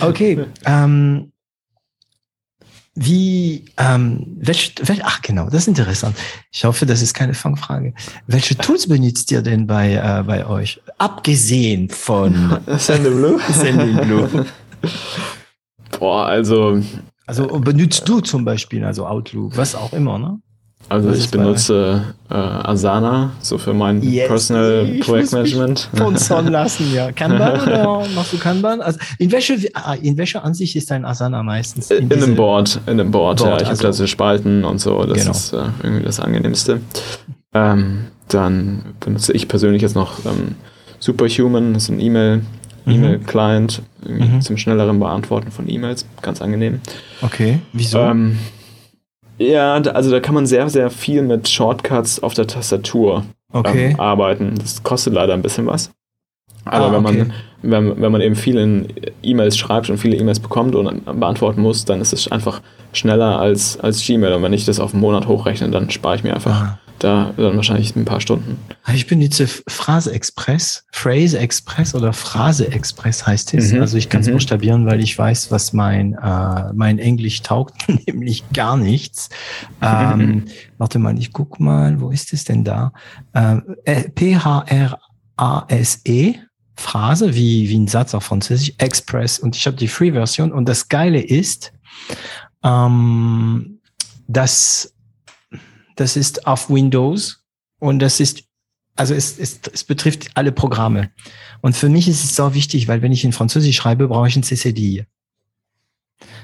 okay. Ähm, wie, ähm, welch, welch, ach genau, das ist interessant. Ich hoffe, das ist keine Fangfrage. Welche Tools benutzt ihr denn bei, äh, bei euch? Abgesehen von Sendinblue? Sendinblue. Boah, also. Also benutzt du zum Beispiel, also Outlook, was auch immer, ne? Also ich benutze äh, Asana, so für mein yes. Personal Projektmanagement. Sponsern lassen, ja. Kanban oder machst du Kanban? Also in welcher ah, in welcher Ansicht ist dein Asana meistens? In, in einem Board, in einem Board, Board ja. Ich also, habe da so Spalten und so. Das genau. ist äh, irgendwie das angenehmste. Ähm, dann benutze ich persönlich jetzt noch ähm, Superhuman, das ist ein E-Mail. Mhm. E-Mail-Client mhm. zum schnelleren Beantworten von E-Mails, ganz angenehm. Okay, wieso? Ähm, ja, also da kann man sehr, sehr viel mit Shortcuts auf der Tastatur okay. ähm, arbeiten. Das kostet leider ein bisschen was. Aber ah, wenn, okay. man, wenn, wenn man eben viel in E-Mails schreibt und viele E-Mails bekommt und beantworten muss, dann ist es einfach schneller als, als Gmail. Und wenn ich das auf einen Monat hochrechne, dann spare ich mir einfach ah da dann wahrscheinlich ein paar Stunden. Ich benutze Phrase Express, Phrase Express oder Phrase Express heißt es. Mhm. Also ich kann es mhm. buchstabieren, weil ich weiß, was mein, äh, mein Englisch taugt, nämlich gar nichts. Ähm, warte mal, ich guck mal, wo ist es denn da? Ähm, äh, P-H-R-A-S-E. Phrase, wie, wie ein Satz auf Französisch, Express. Und ich habe die Free-Version. Und das Geile ist, ähm, dass das ist auf Windows und das ist, also es, es, es betrifft alle Programme. Und für mich ist es so wichtig, weil wenn ich in Französisch schreibe, brauche ich ein CCD.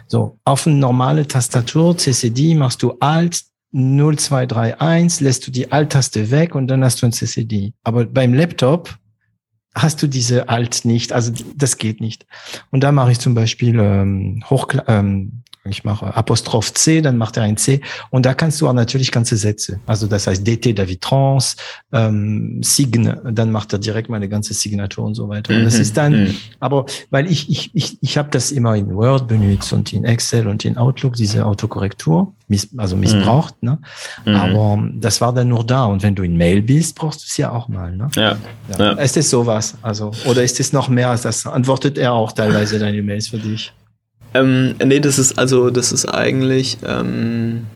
So, auf eine normale Tastatur, CCD, machst du Alt 0231, lässt du die Alt-Taste weg und dann hast du ein CCD. Aber beim Laptop hast du diese Alt nicht, also das geht nicht. Und da mache ich zum Beispiel ähm, Hoch, ähm, ich mache Apostroph C, dann macht er ein C und da kannst du auch natürlich ganze Sätze. Also das heißt DT David Trans, ähm, Sign, dann macht er direkt meine ganze Signatur und so weiter. Und das mhm. ist dann, mhm. aber weil ich ich ich ich habe das immer in Word benutzt und in Excel und in Outlook diese Autokorrektur, miss, also missbraucht, mhm. ne? Mhm. Aber das war dann nur da und wenn du in Mail bist, brauchst du es ja auch mal, ne? Ja. ja. ja. Ist es sowas? Also oder ist es noch mehr als das? Antwortet er auch teilweise deine Mails für dich? Ähm, nee, das ist also, das ist eigentlich, ähm,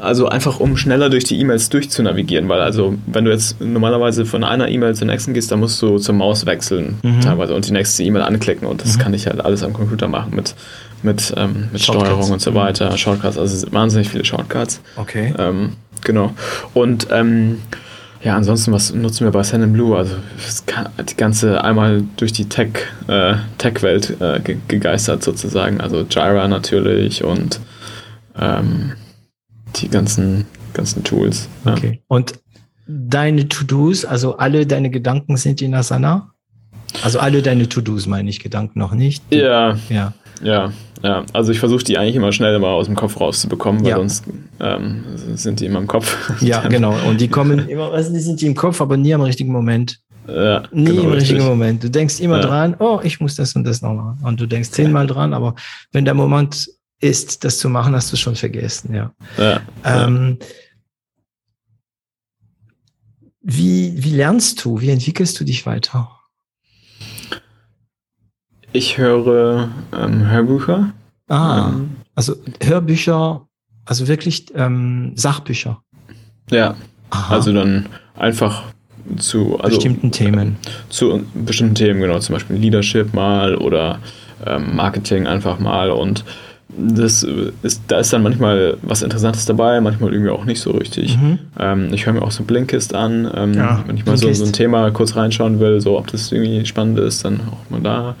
also einfach um schneller durch die E-Mails durchzunavigieren, weil also wenn du jetzt normalerweise von einer E-Mail zur nächsten gehst, dann musst du zur Maus wechseln mhm. teilweise und die nächste E-Mail anklicken und das mhm. kann ich halt alles am Computer machen mit mit, ähm, mit Steuerung und so weiter, Shortcuts, also wahnsinnig viele Shortcuts. Okay. Ähm, genau. Und ähm, Ja, ansonsten, was nutzen wir bei Sand Blue? Also die ganze einmal durch die Tech, äh, Tech-Welt äh, gegeistert sozusagen. Also Jira natürlich und ähm, die ganzen, ganzen Tools. Ja. Okay. Und deine To-Dos, also alle deine Gedanken sind in Asana? Also alle deine To-Dos meine ich, Gedanken noch nicht? Ja. Ja. Ja, ja. Also ich versuche die eigentlich immer schnell mal aus dem Kopf rauszubekommen, weil ja. sonst ähm, sind die immer im Kopf. Ja, genau. Und die kommen immer, also die sind die im Kopf, aber nie am richtigen Moment. Ja, nie genau, im richtigen richtig. Moment. Du denkst immer ja. dran, oh, ich muss das und das noch machen. Und du denkst zehnmal dran, aber wenn der Moment ist, das zu machen, hast du schon vergessen, ja. ja, ähm, wie, wie lernst du? Wie entwickelst du dich weiter? Ich höre ähm, Hörbücher. Ah, ähm, also Hörbücher, also wirklich ähm, Sachbücher. Ja, Aha. also dann einfach zu also, bestimmten Themen. Zu bestimmten Themen, genau, zum Beispiel Leadership mal oder ähm, Marketing einfach mal und das ist, da ist dann manchmal was Interessantes dabei, manchmal irgendwie auch nicht so richtig. Mhm. Ähm, ich höre mir auch so Blinkist an, ähm, ja, wenn ich mal so, so, ein Thema kurz reinschauen will, so ob das irgendwie spannend ist, dann auch mal da.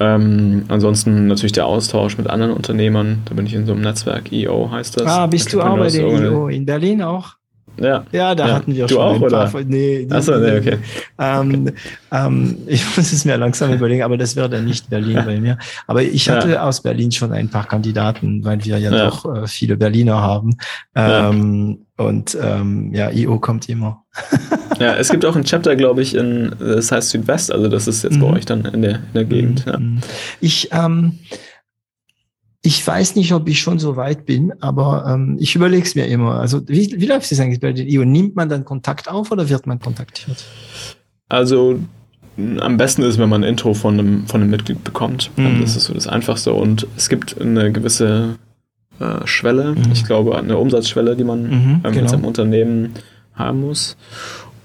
Ähm, ansonsten natürlich der Austausch mit anderen Unternehmern. Da bin ich in so einem Netzwerk, EO heißt das. Ah, bist du auch bei der EO in Berlin auch? Ja. Ja, da ja. hatten wir du schon auch, ein paar. Oder? Nee, Achso, nee, okay. Ähm, ähm, ich muss es mir langsam überlegen, aber das wäre dann nicht Berlin bei mir. Aber ich hatte ja. aus Berlin schon ein paar Kandidaten, weil wir ja, ja. doch äh, viele Berliner haben. Ähm, und ähm, ja, IO kommt immer. ja, es gibt auch ein Chapter, glaube ich, in, das heißt Südwest, also das ist jetzt mhm. bei euch dann in der, in der Gegend. Mhm. Ja. Ich, ähm, ich weiß nicht, ob ich schon so weit bin, aber ähm, ich überlege es mir immer. Also wie, wie läuft es eigentlich bei der IO? Nimmt man dann Kontakt auf oder wird man kontaktiert? Also am besten ist, wenn man ein Intro von einem, von einem Mitglied bekommt. Mhm. Das ist so das Einfachste. Und es gibt eine gewisse äh, Schwelle, mhm. ich glaube eine Umsatzschwelle, die man mhm, ähm, genau. mit seinem Unternehmen haben muss.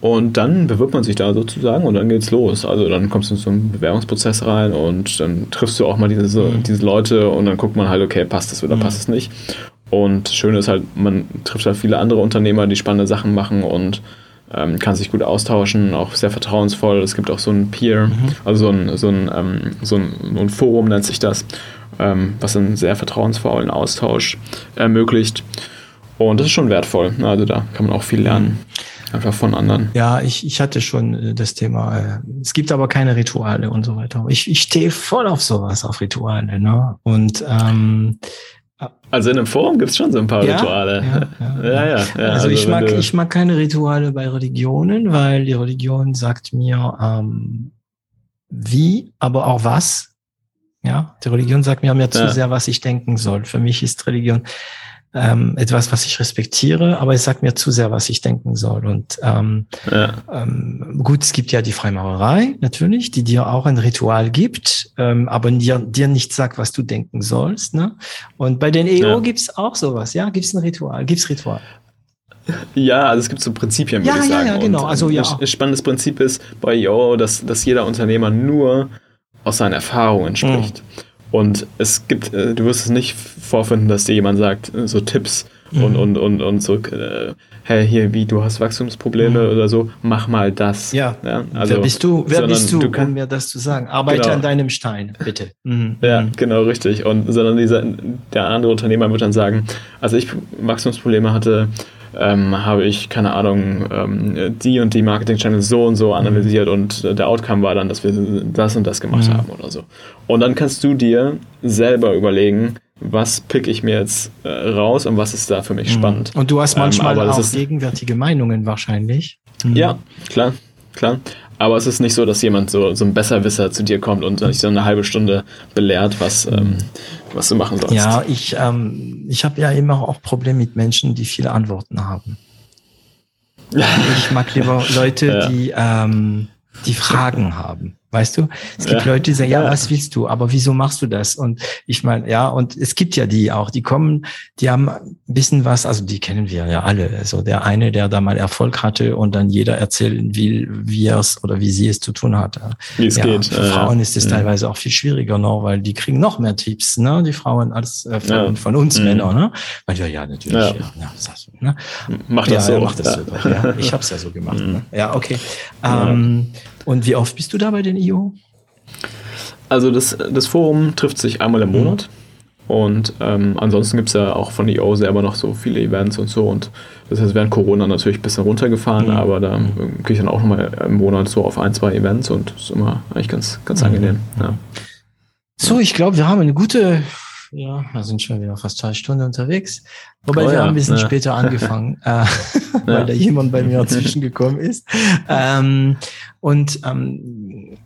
Und dann bewirbt man sich da sozusagen und dann geht's los. Also dann kommst du in so einen Bewerbungsprozess rein und dann triffst du auch mal diese, mhm. diese Leute und dann guckt man halt, okay, passt das oder mhm. passt es nicht. Und schön ist halt, man trifft halt viele andere Unternehmer, die spannende Sachen machen und ähm, kann sich gut austauschen, auch sehr vertrauensvoll. Es gibt auch so ein Peer, mhm. also so ein, so, ein, ähm, so, ein, ein Forum nennt sich das, ähm, was einen sehr vertrauensvollen Austausch ermöglicht. Und das ist schon wertvoll. Also da kann man auch viel lernen. Einfach von anderen. Ja, ich, ich hatte schon äh, das Thema. Äh, es gibt aber keine Rituale und so weiter. Ich, ich stehe voll auf sowas, auf Rituale. Ne? Und ähm, also in einem Forum gibt es schon so ein paar ja, Rituale. Ja, ja. ja, ja also, also, ich, mag, ich mag keine Rituale bei Religionen, weil die Religion sagt mir, ähm, wie, aber auch was. Ja, die Religion sagt mir, mir zu sehr, was ich denken soll. Für mich ist Religion ähm, etwas, was ich respektiere, aber es sagt mir zu sehr, was ich denken soll. Und ähm, ja. ähm, gut, es gibt ja die Freimaurerei natürlich, die dir auch ein Ritual gibt, ähm, aber dir, dir nicht sagt, was du denken sollst. Ne? Und bei den EO ja. gibt's auch sowas, ja? Gibt's ein Ritual? Gibt's Ritual? Ja, also es gibt so Prinzipien, würde ja, ich sagen. Ja, ja, genau. Und also, ja. Ein spannendes Prinzip ist bei EO, dass, dass jeder Unternehmer nur aus seinen Erfahrungen spricht. Mhm. Und es gibt, äh, du wirst es nicht vorfinden, dass dir jemand sagt, äh, so Tipps mhm. und, und, und, und so, äh, hey, hier, wie, du hast Wachstumsprobleme mhm. oder so, mach mal das. Ja. ja also, wer bist du, wer bist du, du kann, um mir das zu sagen? Arbeite genau. an deinem Stein, bitte. Mhm. Ja, mhm. genau, richtig. Und sondern dieser, der andere Unternehmer wird dann sagen, als ich Wachstumsprobleme hatte, ähm, habe ich, keine Ahnung, ähm, die und die Marketing-Channels so und so analysiert mhm. und der Outcome war dann, dass wir das und das gemacht mhm. haben oder so. Und dann kannst du dir selber überlegen, was pick ich mir jetzt äh, raus und was ist da für mich mhm. spannend. Und du hast manchmal ähm, auch gegenwärtige Meinungen wahrscheinlich. Mhm. Ja, klar, klar. Aber es ist nicht so, dass jemand so, so ein Besserwisser zu dir kommt und dich so eine halbe Stunde belehrt, was, ähm, was du machen sollst. Ja, ich, ähm, ich habe ja immer auch Probleme mit Menschen, die viele Antworten haben. ich mag lieber Leute, ja. die, ähm, die Fragen haben. Weißt du, es gibt ja. Leute, die sagen, ja, was willst du? Aber wieso machst du das? Und ich meine, ja, und es gibt ja die auch, die kommen, die haben ein bisschen was, also die kennen wir ja alle. Also der eine, der da mal Erfolg hatte und dann jeder erzählen will, wie er es oder wie sie es zu tun hat. Wie es ja, geht. Für Frauen ist es ja. teilweise auch viel schwieriger noch, weil die kriegen noch mehr Tipps, ne? Die Frauen als äh, von, ja. von uns mhm. Männern, ne? Weil wir ja natürlich, ja, ja, das, ne? Mach das so. Mach das so. Ja. Ich habe es ja so gemacht. Mhm. Ne? Ja, okay. Ähm, und wie oft bist du da bei den IO? Also das, das Forum trifft sich einmal im mhm. Monat. Und ähm, ansonsten gibt es ja auch von IO selber noch so viele Events und so. Und das heißt, während Corona natürlich ein bisschen runtergefahren, mhm. aber da mhm. gehe ich dann auch nochmal im Monat so auf ein, zwei Events und das ist immer eigentlich ganz, ganz mhm. angenehm. Ja. So, ich glaube, wir haben eine gute, ja, wir sind schon wieder fast zwei Stunden unterwegs. Wobei oh, wir ja, haben ein bisschen ja. später angefangen, äh, weil ja. da jemand bei mir dazwischen gekommen ist. Ähm, und ähm,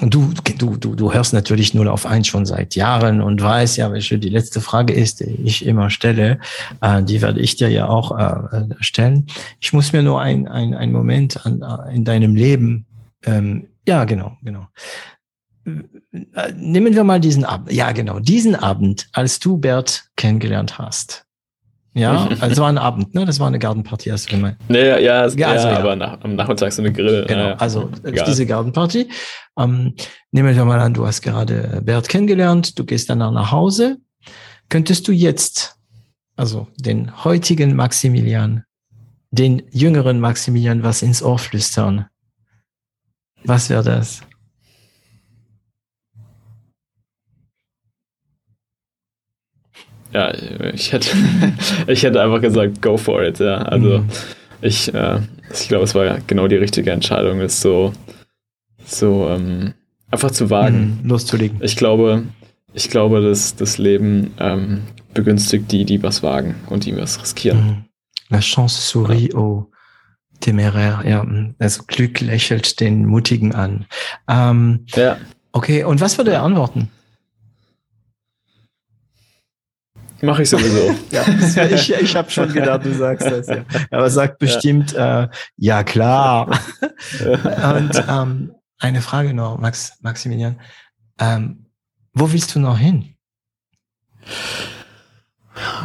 du, du, du, du hörst natürlich nur auf eins schon seit Jahren und weißt ja, welche die letzte Frage ist, die ich immer stelle. Äh, die werde ich dir ja auch äh, stellen. Ich muss mir nur ein, ein, ein Moment an, äh, in deinem Leben, ähm, ja, genau, genau. Äh, nehmen wir mal diesen Abend, ja, genau, diesen Abend, als du Bert kennengelernt hast. Ja, also war ein Abend, ne? Das war eine Gartenparty, hast du gemeint. Nee, ja, ja, ja, also, ja, aber nach, am Nachmittag so eine Grill. Genau, ja, also Egal. diese Gartenparty. Ähm, nehmen wir mal an, du hast gerade Bert kennengelernt, du gehst danach nach Hause. Könntest du jetzt, also den heutigen Maximilian, den jüngeren Maximilian was ins Ohr flüstern? Was wäre das? Ja, ich hätte, ich hätte einfach gesagt, go for it, ja. Also mhm. ich, äh, ich glaube, es war genau die richtige Entscheidung, es so, so ähm, einfach zu wagen. Mhm, loszulegen. Ich glaube, ich glaube, dass das Leben ähm, begünstigt die, die was wagen und die was riskieren. Mhm. La chance sourit ja. au téméraire, ja. Also Glück lächelt den Mutigen an. Ähm, ja. Okay, und was würde er antworten? Mache ich sowieso. ja, ich ich habe schon gedacht, du sagst das. Ja. Aber sagt bestimmt, ja, äh, ja klar. Und ähm, eine Frage noch, Max, Maximilian. Ähm, wo willst du noch hin?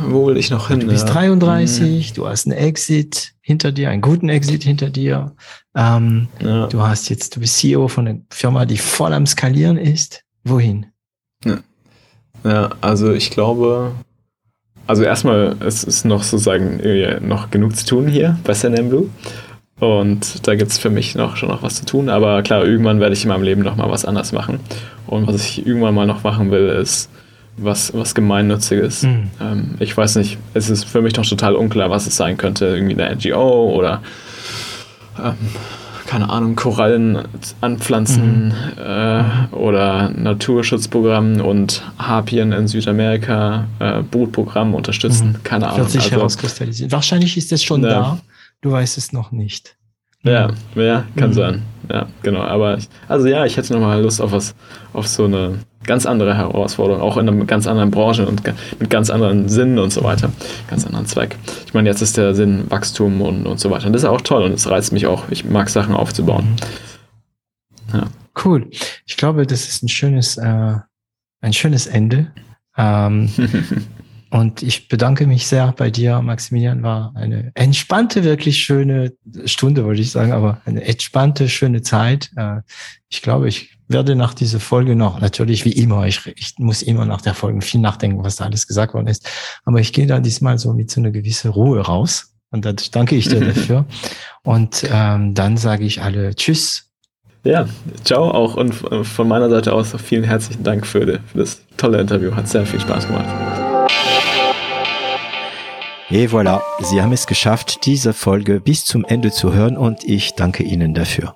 Wo will ich noch hin? Du bist ja. 33, hm. du hast einen Exit hinter dir, einen guten Exit hinter dir. Ähm, ja. Du hast jetzt, du bist CEO von einer Firma, die voll am Skalieren ist. Wohin? Ja, ja also ich glaube, also erstmal, es ist noch sozusagen noch genug zu tun hier bei San Blue. Und da gibt es für mich noch schon noch was zu tun. Aber klar, irgendwann werde ich in meinem Leben noch mal was anders machen. Und was ich irgendwann mal noch machen will, ist was, was Gemeinnütziges. Mhm. Ähm, ich weiß nicht, es ist für mich noch total unklar, was es sein könnte. Irgendwie eine NGO oder ähm, keine Ahnung, Korallen anpflanzen mhm. Äh, oder Naturschutzprogramm und Harpien in Südamerika, äh, Brutprogramm unterstützen. Mhm. Keine Ahnung. Wird sich also, herauskristallisieren. Wahrscheinlich ist es schon ja. da, du weißt es noch nicht. Ja, ja, kann mhm. sein. Ja, genau. Aber ich, also ja, ich hätte nochmal Lust auf was, auf so eine ganz andere Herausforderung, auch in einer ganz anderen Branche und mit ganz anderen Sinnen und so weiter, ganz anderen Zweck. Ich meine, jetzt ist der Sinn Wachstum und, und so weiter. Und das ist auch toll und es reizt mich auch. Ich mag Sachen aufzubauen. Mhm. Ja. Cool. Ich glaube, das ist ein schönes, äh, ein schönes Ende. Ähm, und ich bedanke mich sehr bei dir, Maximilian. War eine entspannte, wirklich schöne Stunde, wollte ich sagen, aber eine entspannte, schöne Zeit. Äh, ich glaube, ich werde nach dieser Folge noch, natürlich wie immer, ich, ich muss immer nach der Folge viel nachdenken, was da alles gesagt worden ist. Aber ich gehe da diesmal so mit so einer gewissen Ruhe raus. Und da danke ich dir dafür. Und ähm, dann sage ich alle Tschüss. Ja, ciao auch und von meiner Seite aus vielen herzlichen Dank für, für das tolle Interview. Hat sehr viel Spaß gemacht. Et voilà, Sie haben es geschafft, diese Folge bis zum Ende zu hören und ich danke Ihnen dafür.